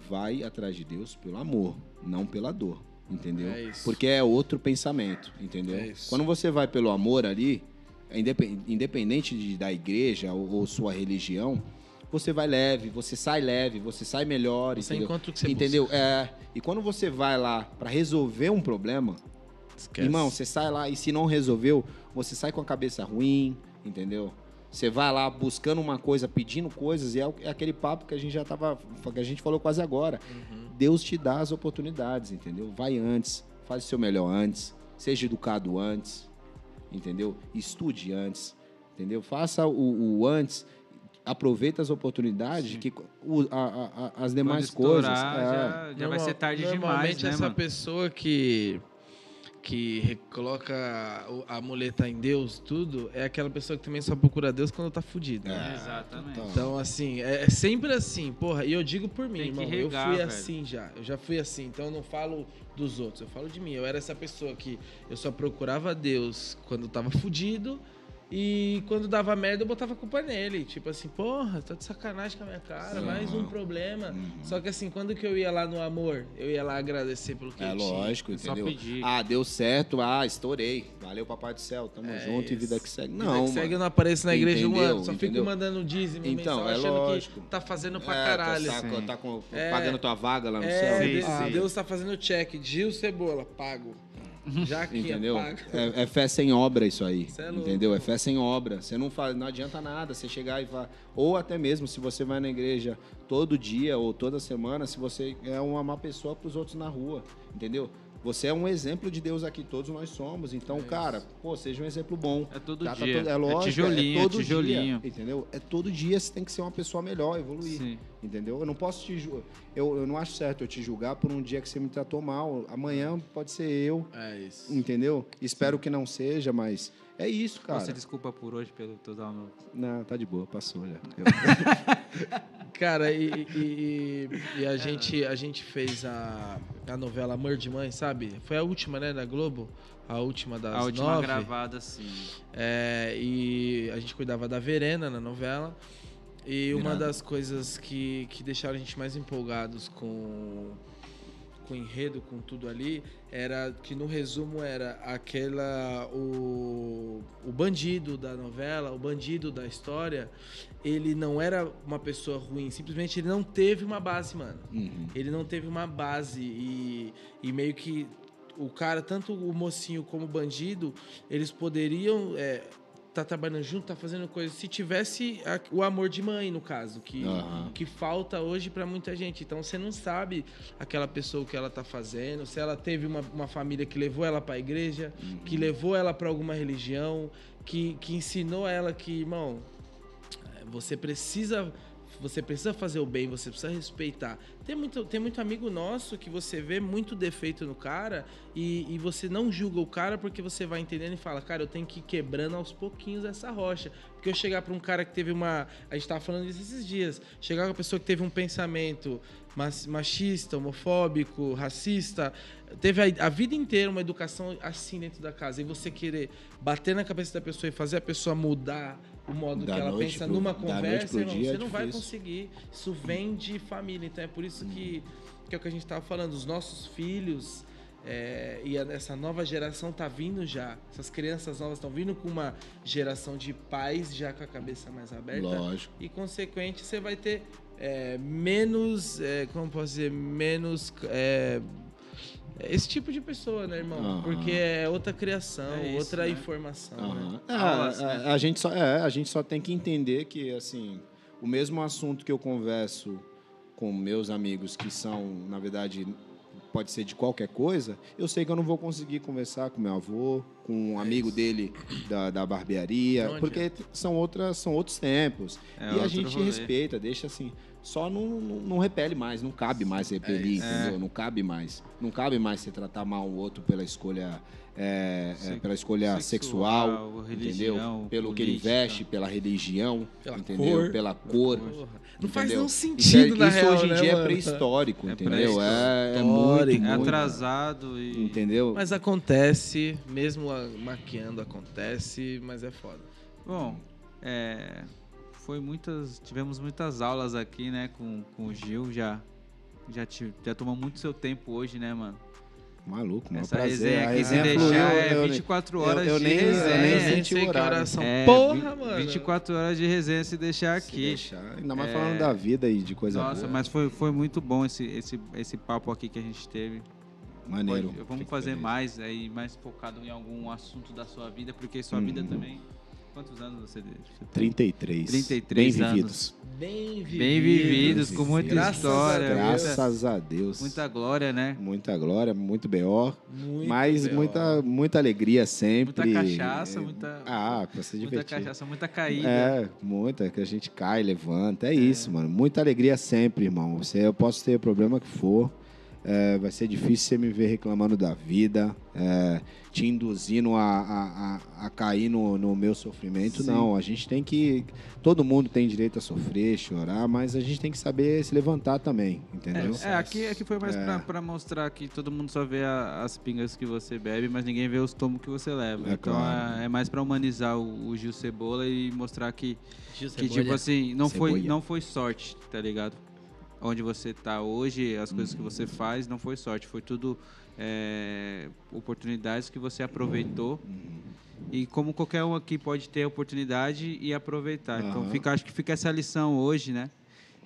vai atrás de Deus pelo amor, não pela dor, entendeu? É Porque é outro pensamento, entendeu? É quando você vai pelo amor ali, independente de, da igreja ou, ou sua religião, você vai leve, você sai leve, você sai melhor. Você entendeu? encontra o que você Entendeu? Busca. É. E quando você vai lá para resolver um problema, Esquece. irmão, você sai lá e se não resolveu, você sai com a cabeça ruim, entendeu? Você vai lá buscando uma coisa, pedindo coisas, e é, é aquele papo que a gente já tava. que a gente falou quase agora. Uhum. Deus te dá as oportunidades, entendeu? Vai antes, faz o seu melhor antes, seja educado antes, entendeu? Estude antes, entendeu? Faça o, o antes aproveita as oportunidades Sim. que o, a, a, as demais coisas. É, já, já vai ser tarde demais. Normalmente né, essa mano? pessoa que que coloca a muleta em Deus, tudo, é aquela pessoa que também só procura Deus quando tá fudido. Né? É, exatamente. Então, assim, é, é, sempre assim, porra, e eu digo por mim, irmão, regar, eu fui velho. assim já, eu já fui assim, então eu não falo dos outros, eu falo de mim. Eu era essa pessoa que eu só procurava Deus quando tava fudido, e quando dava merda, eu botava a culpa nele. Tipo assim, porra, tá de sacanagem com a minha cara, Sim. mais um problema. Uhum. Só que assim, quando que eu ia lá no amor, eu ia lá agradecer pelo que é, eu tinha. É lógico, entendeu? Ah, deu certo, ah, estourei. Valeu, papai do céu, tamo é junto isso. e vida que segue. Não, vida que segue, eu não apareço na igreja entendeu, um ano, só entendeu? fico mandando dízimo então, mensal, é achando lógico. que tá fazendo pra é, caralho. Tá, tá com, é, pagando tua vaga lá no é, céu. Deus, ah, Deus tá fazendo check. Gil Cebola, pago. Já que entendeu? É, é, fé sem obra isso aí. É entendeu? É fé sem obra. Você não faz, não adianta nada você chegar e falar. Ou até mesmo se você vai na igreja todo dia ou toda semana, se você é uma má pessoa para os outros na rua, entendeu? Você é um exemplo de Deus aqui, todos nós somos. Então, é cara, pô, seja um exemplo bom. É todo dia. Todo, é lógico, é tijolinho, é todo tijolinho. Dia, entendeu? É todo dia você tem que ser uma pessoa melhor, evoluir. Sim. Entendeu? Eu não posso te julgar. Eu, eu não acho certo eu te julgar por um dia que você me tratou mal. Amanhã pode ser eu. É isso. Entendeu? Espero que não seja, mas é isso, cara. Você desculpa por hoje pelo total no... Não, tá de boa, passou já. cara, e, e, e, a, gente, a gente fez a, a novela Amor de Mãe, sabe? Foi a última, né, da Globo? A última das A última nove. gravada, sim. É, e a gente cuidava da Verena na novela. E uma das coisas que, que deixaram a gente mais empolgados com com o enredo, com tudo ali, era que no resumo era aquela o, o bandido da novela, o bandido da história, ele não era uma pessoa ruim, simplesmente ele não teve uma base, mano. Uhum. Ele não teve uma base e, e meio que o cara, tanto o mocinho como o bandido, eles poderiam é, tá trabalhando junto, tá fazendo coisas. Se tivesse a, o amor de mãe, no caso, que, uhum. que falta hoje para muita gente. Então você não sabe aquela pessoa o que ela tá fazendo, se ela teve uma, uma família que levou ela para a igreja, uhum. que levou ela para alguma religião, que, que ensinou ela que, irmão, você precisa você precisa fazer o bem, você precisa respeitar. Tem muito, tem muito amigo nosso que você vê muito defeito no cara e, e você não julga o cara porque você vai entendendo e fala, cara, eu tenho que ir quebrando aos pouquinhos essa rocha. Porque eu chegar para um cara que teve uma. A gente tava falando disso esses dias. Chegar com uma pessoa que teve um pensamento machista, homofóbico, racista, teve a, a, vida inteira uma educação assim dentro da casa e você querer bater na cabeça da pessoa e fazer a pessoa mudar o modo da que ela pensa pro, numa conversa, irmão, você é não vai conseguir. Isso vem de família. Então é por isso que, que é o que a gente estava falando. Os nossos filhos é, e essa nova geração tá vindo já. Essas crianças novas estão vindo com uma geração de pais já com a cabeça mais aberta. Lógico. E consequente você vai ter é, menos, é, como posso dizer, menos é, esse tipo de pessoa, né, irmão? Uhum. Porque é outra criação, é isso, outra né? informação. Uhum. Né? É, Aulas, a, né? a, gente só, é, a gente só tem que entender que, assim, o mesmo assunto que eu converso com meus amigos que são, na verdade, pode ser de qualquer coisa, eu sei que eu não vou conseguir conversar com meu avô, com um amigo dele da, da barbearia, porque são, outras, são outros tempos. É e a gente rolê. respeita, deixa assim. Só não, não, não, repele mais, não cabe mais repelir, é entendeu? Não cabe mais. Não cabe mais você tratar mal o outro pela escolha é, é, pela escolha sexual, sexual religião, entendeu? Pelo política. que ele veste, pela religião, pela entendeu? Cor. Pela cor. Não faz nenhum sentido, isso, na isso real, hoje em né, dia é mano? é pré-histórico, entendeu? É, é, muito, é atrasado e... Entendeu? Mas acontece, mesmo maquiando acontece, mas é foda. Bom, é, foi muitas, tivemos muitas aulas aqui, né, com, com o Gil, já já, te, já tomou muito seu tempo hoje, né, mano? Maluco, mano. Essa prazer. resenha aqui, se deixar, é 24 horas eu, eu de nem, resenha. Eu nem senti o horário. É, Porra, mano. 24 horas de resenha se deixar aqui. Se deixar. Ainda mais é... falando da vida e de coisa Nossa, boa. mas foi, foi muito bom esse, esse, esse papo aqui que a gente teve. Maneiro. Pode, vamos fazer feliz. mais aí, mais focado em algum assunto da sua vida, porque sua hum. vida também Quantos anos você, tem? 33. 33 Bem anos. vividos. Bem vividos. Bem vividos, com muita Graças história. A Graças a Deus. Muita glória, né? Muita glória, muito B.O. Muito mas muita, muita alegria sempre. Muita cachaça, muita. Ah, pra se divertir. Muita cachaça, muita caída. É, muita, que a gente cai, levanta. É, é. isso, mano. Muita alegria sempre, irmão. Você, eu posso ter o problema que for. É, vai ser difícil você me ver reclamando da vida, é, te induzindo a, a, a, a cair no, no, meu sofrimento. Sim. Não, a gente tem que. Todo mundo tem direito a sofrer, chorar, mas a gente tem que saber se levantar também, entendeu? É, é aqui, aqui foi mais é. para mostrar que todo mundo só vê a, as pingas que você bebe, mas ninguém vê os tomos que você leva. É então claro. é, é, mais para humanizar o, o, Gil Cebola e mostrar que, que tipo assim, não foi, não foi sorte, tá ligado? Onde você está hoje, as coisas que você faz, não foi sorte, foi tudo é, oportunidades que você aproveitou. E como qualquer um aqui pode ter oportunidade e aproveitar. Uhum. Então fica, acho que fica essa lição hoje, né?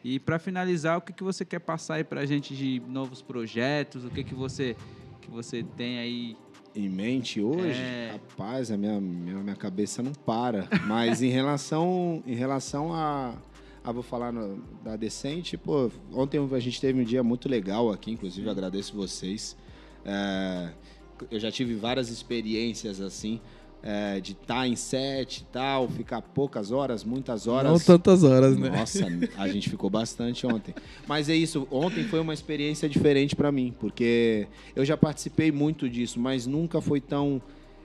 E para finalizar, o que, que você quer passar aí para a gente de novos projetos? O que, que você que você tem aí em mente hoje? É... Rapaz, a minha, minha, minha cabeça não para. Mas em relação, em relação a ah, vou falar no, da Decente. Pô, ontem a gente teve um dia muito legal aqui, inclusive agradeço vocês. É, eu já tive várias experiências assim. É, de estar tá em set e tal, ficar poucas horas, muitas horas. Não tantas horas, né? Nossa, a gente ficou bastante ontem. Mas é isso, ontem foi uma experiência diferente para mim, porque eu já participei muito disso, mas nunca foi tão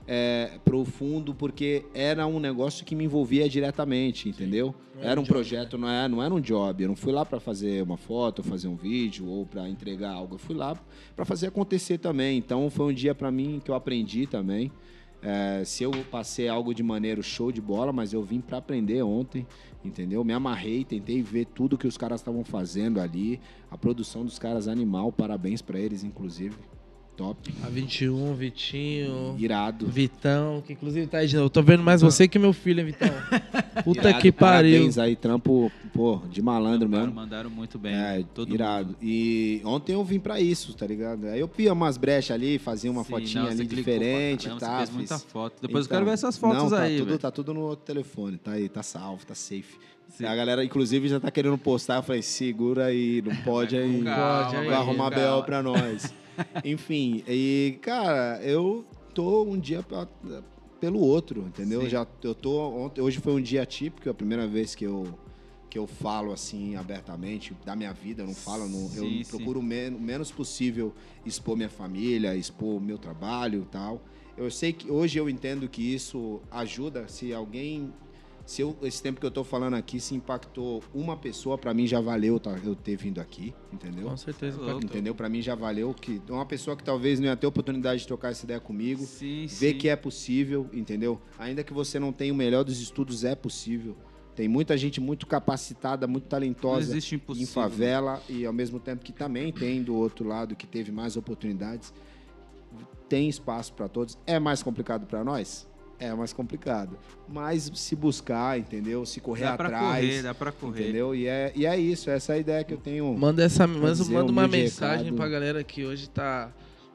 é, profundo porque era um negócio que me envolvia diretamente, entendeu? Era um job, projeto, né? não, era, é, não era um job. Eu não fui lá para fazer uma foto, fazer um vídeo ou para entregar algo. Eu fui lá para fazer acontecer também. Então foi um dia para mim que eu aprendi também. É, se eu passei algo de maneira show de bola, mas eu vim para aprender ontem, entendeu? Me amarrei, tentei ver tudo que os caras estavam fazendo ali. A produção dos caras animal, parabéns para eles, inclusive top. A 21, Vitinho. Irado. Vitão, que inclusive tá aí de novo. Eu tô vendo mais você que meu filho, Vitão. Puta Irado, que pariu. Parabéns aí, trampo, pô, de malandro mesmo. Mandaram muito bem. É, todo irado. Mundo. E ontem eu vim pra isso, tá ligado? Aí eu pia umas brechas ali, fazia uma Sim, fotinha não, ali diferente e tá. Fez muita foto. Depois então, eu quero ver essas fotos não, tá aí. Tudo, tá tudo no outro telefone, tá aí, tá salvo, tá safe. Sim. A galera, inclusive, já tá querendo postar. Eu falei, segura aí, não pode aí. Calma, pode aí. Vai arrumar BO pra nós. Enfim, e, cara, eu tô um dia pra, pelo outro, entendeu? Já, eu tô, hoje foi um dia típico, é a primeira vez que eu, que eu falo assim abertamente da minha vida, eu não falo, não, sim, eu sim. procuro o men menos possível expor minha família, expor o meu trabalho e tal. Eu sei que hoje eu entendo que isso ajuda se alguém se eu, esse tempo que eu tô falando aqui, se impactou uma pessoa, para mim já valeu tá, eu ter vindo aqui, entendeu? Com certeza. Entendeu? Para mim já valeu que uma pessoa que talvez não ia ter oportunidade de trocar essa ideia comigo, sim, ver sim. que é possível, entendeu? Ainda que você não tenha o melhor dos estudos, é possível. Tem muita gente muito capacitada, muito talentosa em favela e ao mesmo tempo que também tem do outro lado que teve mais oportunidades. Tem espaço para todos. É mais complicado para nós? É mais complicado. Mas se buscar, entendeu? Se correr dá atrás. Correr, dá pra correr. Entendeu? E é, e é isso, essa é a ideia que eu tenho. Manda, essa, manda, manda uma mensagem recado. pra galera que hoje tá,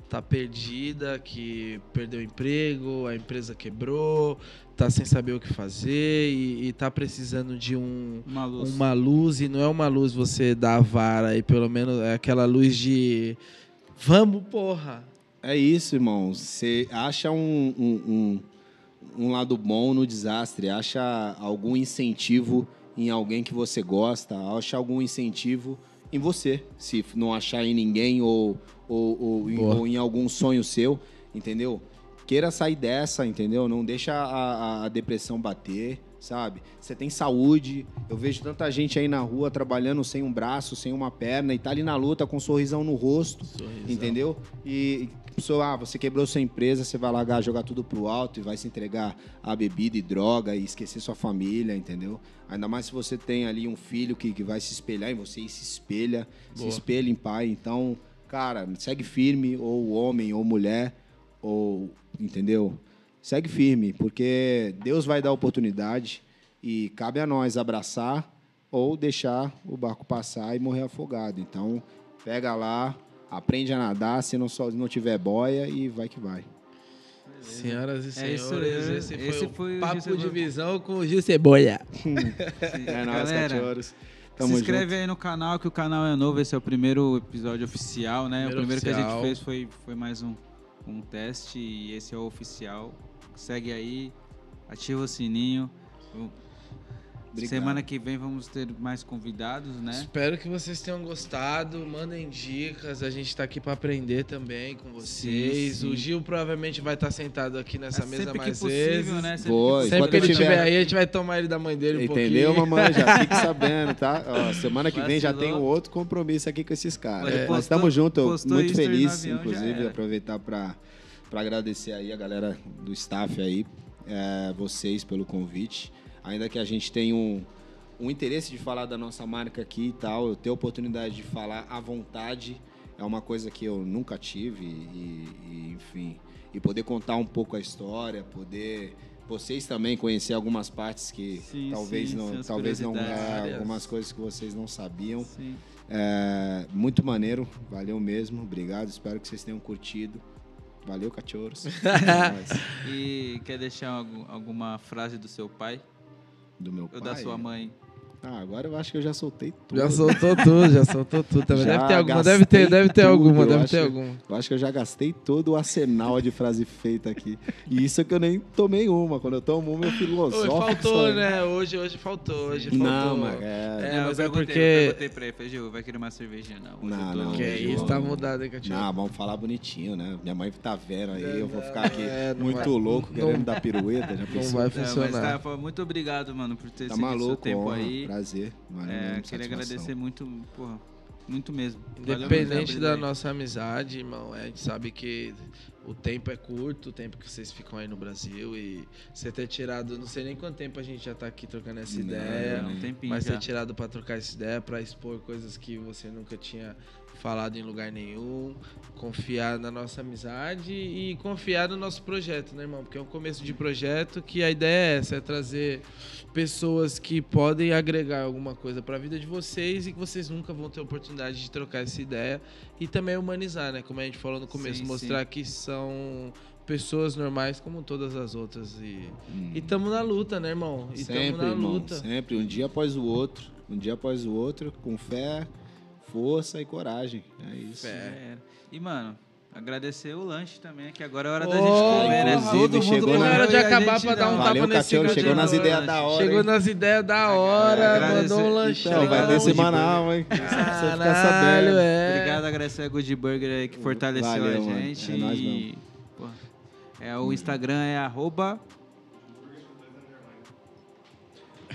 tá perdida, que perdeu o emprego, a empresa quebrou, tá sem saber o que fazer e, e tá precisando de um, uma, luz. uma luz. E não é uma luz você dar a vara, e pelo menos é aquela luz de. Vamos, porra! É isso, irmão. Você acha um, um, um um lado bom no desastre, acha algum incentivo em alguém que você gosta, acha algum incentivo em você, se não achar em ninguém ou, ou, ou, ou em algum sonho seu, entendeu? Queira sair dessa, entendeu? Não deixa a, a, depressão bater, sabe? Você tem saúde. Eu vejo tanta gente aí na rua trabalhando sem um braço, sem uma perna e tá ali na luta com um sorrisão no rosto, sorrisão. entendeu? E pessoa, ah, você quebrou sua empresa, você vai largar, jogar tudo pro alto e vai se entregar a bebida e droga e esquecer sua família, entendeu? Ainda mais se você tem ali um filho que, que vai se espelhar em você e se espelha, Boa. se espelha em pai. Então, cara, segue firme, ou homem, ou mulher, ou, entendeu? Segue firme, porque Deus vai dar oportunidade e cabe a nós abraçar ou deixar o barco passar e morrer afogado. Então, pega lá, aprende a nadar se não, só, não tiver boia e vai que vai. Senhoras e é senhores, é esse, esse foi, o Papo de Visão com o Gil Ceboia. é nóis, cachorros. Tamo se inscreve junto. aí no canal, que o canal é novo. Esse é o primeiro episódio oficial, né? Primeiro o primeiro oficial. que a gente fez foi, foi mais um, um teste e esse é o oficial. Segue aí, ativa o sininho. Obrigado. Semana que vem vamos ter mais convidados, né? Espero que vocês tenham gostado. Mandem dicas. A gente está aqui para aprender também com vocês. Sim, sim. O Gil provavelmente vai estar sentado aqui nessa é mesa mais possível, vezes. Né? Sempre, Boa, que, sempre que ele estiver aí, a gente vai tomar ele da mãe dele um Entendeu, pouquinho. mamãe? Já fique sabendo, tá? Ó, semana que vem já tem um outro compromisso aqui com esses caras. É. Nós estamos juntos, muito feliz, inclusive, aproveitar para agradecer aí a galera do staff aí, é, vocês pelo convite ainda que a gente tenha um, um interesse de falar da nossa marca aqui e tal, eu ter a oportunidade de falar à vontade é uma coisa que eu nunca tive e, e enfim, e poder contar um pouco a história, poder vocês também conhecer algumas partes que sim, talvez sim, não, talvez não é, algumas coisas que vocês não sabiam. É, muito maneiro, valeu mesmo, obrigado, espero que vocês tenham curtido. Valeu, cachorros. e quer deixar alguma frase do seu pai? Do meu pai. Ou da sua mãe? Ah, agora eu acho que eu já soltei tudo. Já soltou tudo, já soltou tudo. Também Já deve ter alguma, deve ter, deve ter tudo, alguma, eu deve acho. ter alguma. Eu acho que eu já gastei todo o arsenal de frase feita aqui. E isso é que eu nem tomei uma. Quando eu tomo uma, eu Hoje filosófico. faltou, só. né? Hoje, hoje faltou, hoje faltou. Não, mas é... É, Não, mas eu é porque- Eu perguntei pra ele, falei, Gil, vai querer uma cervejinha? Não, hoje Não, não. Que é Hoje isso, tá mudado, hein, Catinho? Não, vamos falar bonitinho, né? Minha mãe tá vendo aí, eu vou ficar aqui É, não muito vai- louco, não- querendo dar pirueta. Já Não pensou? vai É, mas funcionar. tá, muito obrigado, mano, por ter Tá cedido seu maluco, tempo honra, aí. Prazer. Valeu É, mesmo, queria agradecer muito, porra, muito mesmo. Independente da nossa amizade, irmão, a gente sabe que o tempo é curto, o tempo que vocês ficam aí no Brasil e você ter tirado, não sei nem quanto tempo a gente já tá aqui trocando essa Não, ideia, É, um tempinho mas já. ter tirado pra trocar essa ideia, pra expor coisas que você nunca tinha falado em lugar nenhum, confiar na nossa amizade e confiar no nosso projeto, né, irmão? Porque é um começo de projeto que a ideia é essa, é trazer pessoas que podem agregar alguma coisa para a vida de vocês e que vocês nunca vão ter oportunidade de trocar essa ideia e também humanizar, né? Como a gente falou no começo, Sim, mostrar que são pessoas normais como todas as outras e Hum. e tamo na luta, né, irmão? E Sempre, na irmão, luta. sempre, um dia após o outro, um dia após o outro, com fé, força e coragem. É isso. É. E, mano, agradecer o lanche também, que agora é hora da gente comer, né? Todo chegou na hora de acabar pra dar um tapa Valeu, nesse Catiano, gatinho chegou nas ideias lanche. da hora. Chegou hein? nas ideias da hora, Agradecer- mandou um lanchão. Então, vai ter semanal, hein? Você ficar Caralho, sabendo. é. Obrigado, agradecer a Good Burger aí que fortaleceu Valeu, a mano. gente. É nóis e, mesmo. pô, é, o Instagram é arroba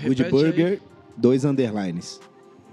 Good. Burger, dois underlines.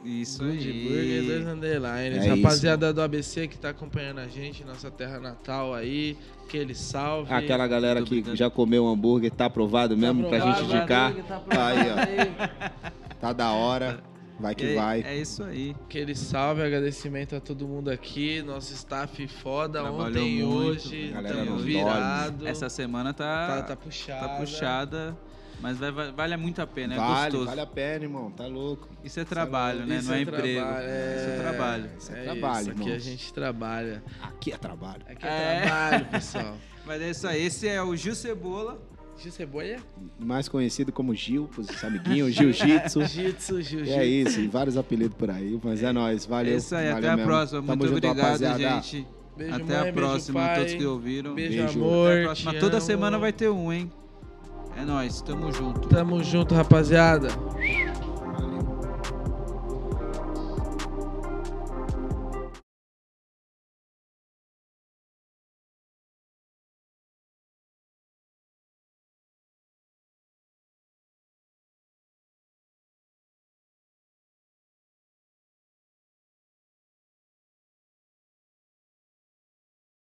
Isso Good aí. Burger, dois underlines. É Rapaziada do ABC que tá acompanhando a gente, nossa terra natal aí, aquele salve. Aquela galera que obrigado. já comeu hambúrguer, tá aprovado mesmo pra aprovado, gente indicar. tá aí, ó. Tá da hora. Vai que É- vai. É isso aí. Aquele salve, agradecimento a todo mundo aqui, nosso staff foda Trabalhou ontem e hoje, a galera tamo nos virado. Essa semana tá, tá, tá puxada. tá puxada, mas vai, vai- vale muito a pena, é vale, gostoso. vale a pena, irmão. Tá louco. Isso é trabalho, né? Isso Não é, é emprego. é- Isso é trabalho. Isso é É trabalho, isso, aqui a gente trabalha. Aqui é trabalho. Aqui é, É. trabalho, pessoal. Mas é isso aí. Esse é o Gil Cebola. Gil Ceboia? Mais conhecido como Gil, pros amiguinhos, Jiu-Jitsu. Jiu-Jitsu, Jiu-Jitsu. é isso, e vários apelidos por aí, mas é, nóis, valeu. é isso aí. valeu Até a mesmo. próxima. Tamo Muito junto, obrigado, rapaziada. gente. Beijo, Até mãe, a beijo, próxima, pai. todos que ouviram. Beijo, Beijo. amor. Até a próxima. te Toda amo. semana vai ter um, hein? É nóis. Tamo junto. Tamo junto, rapaziada.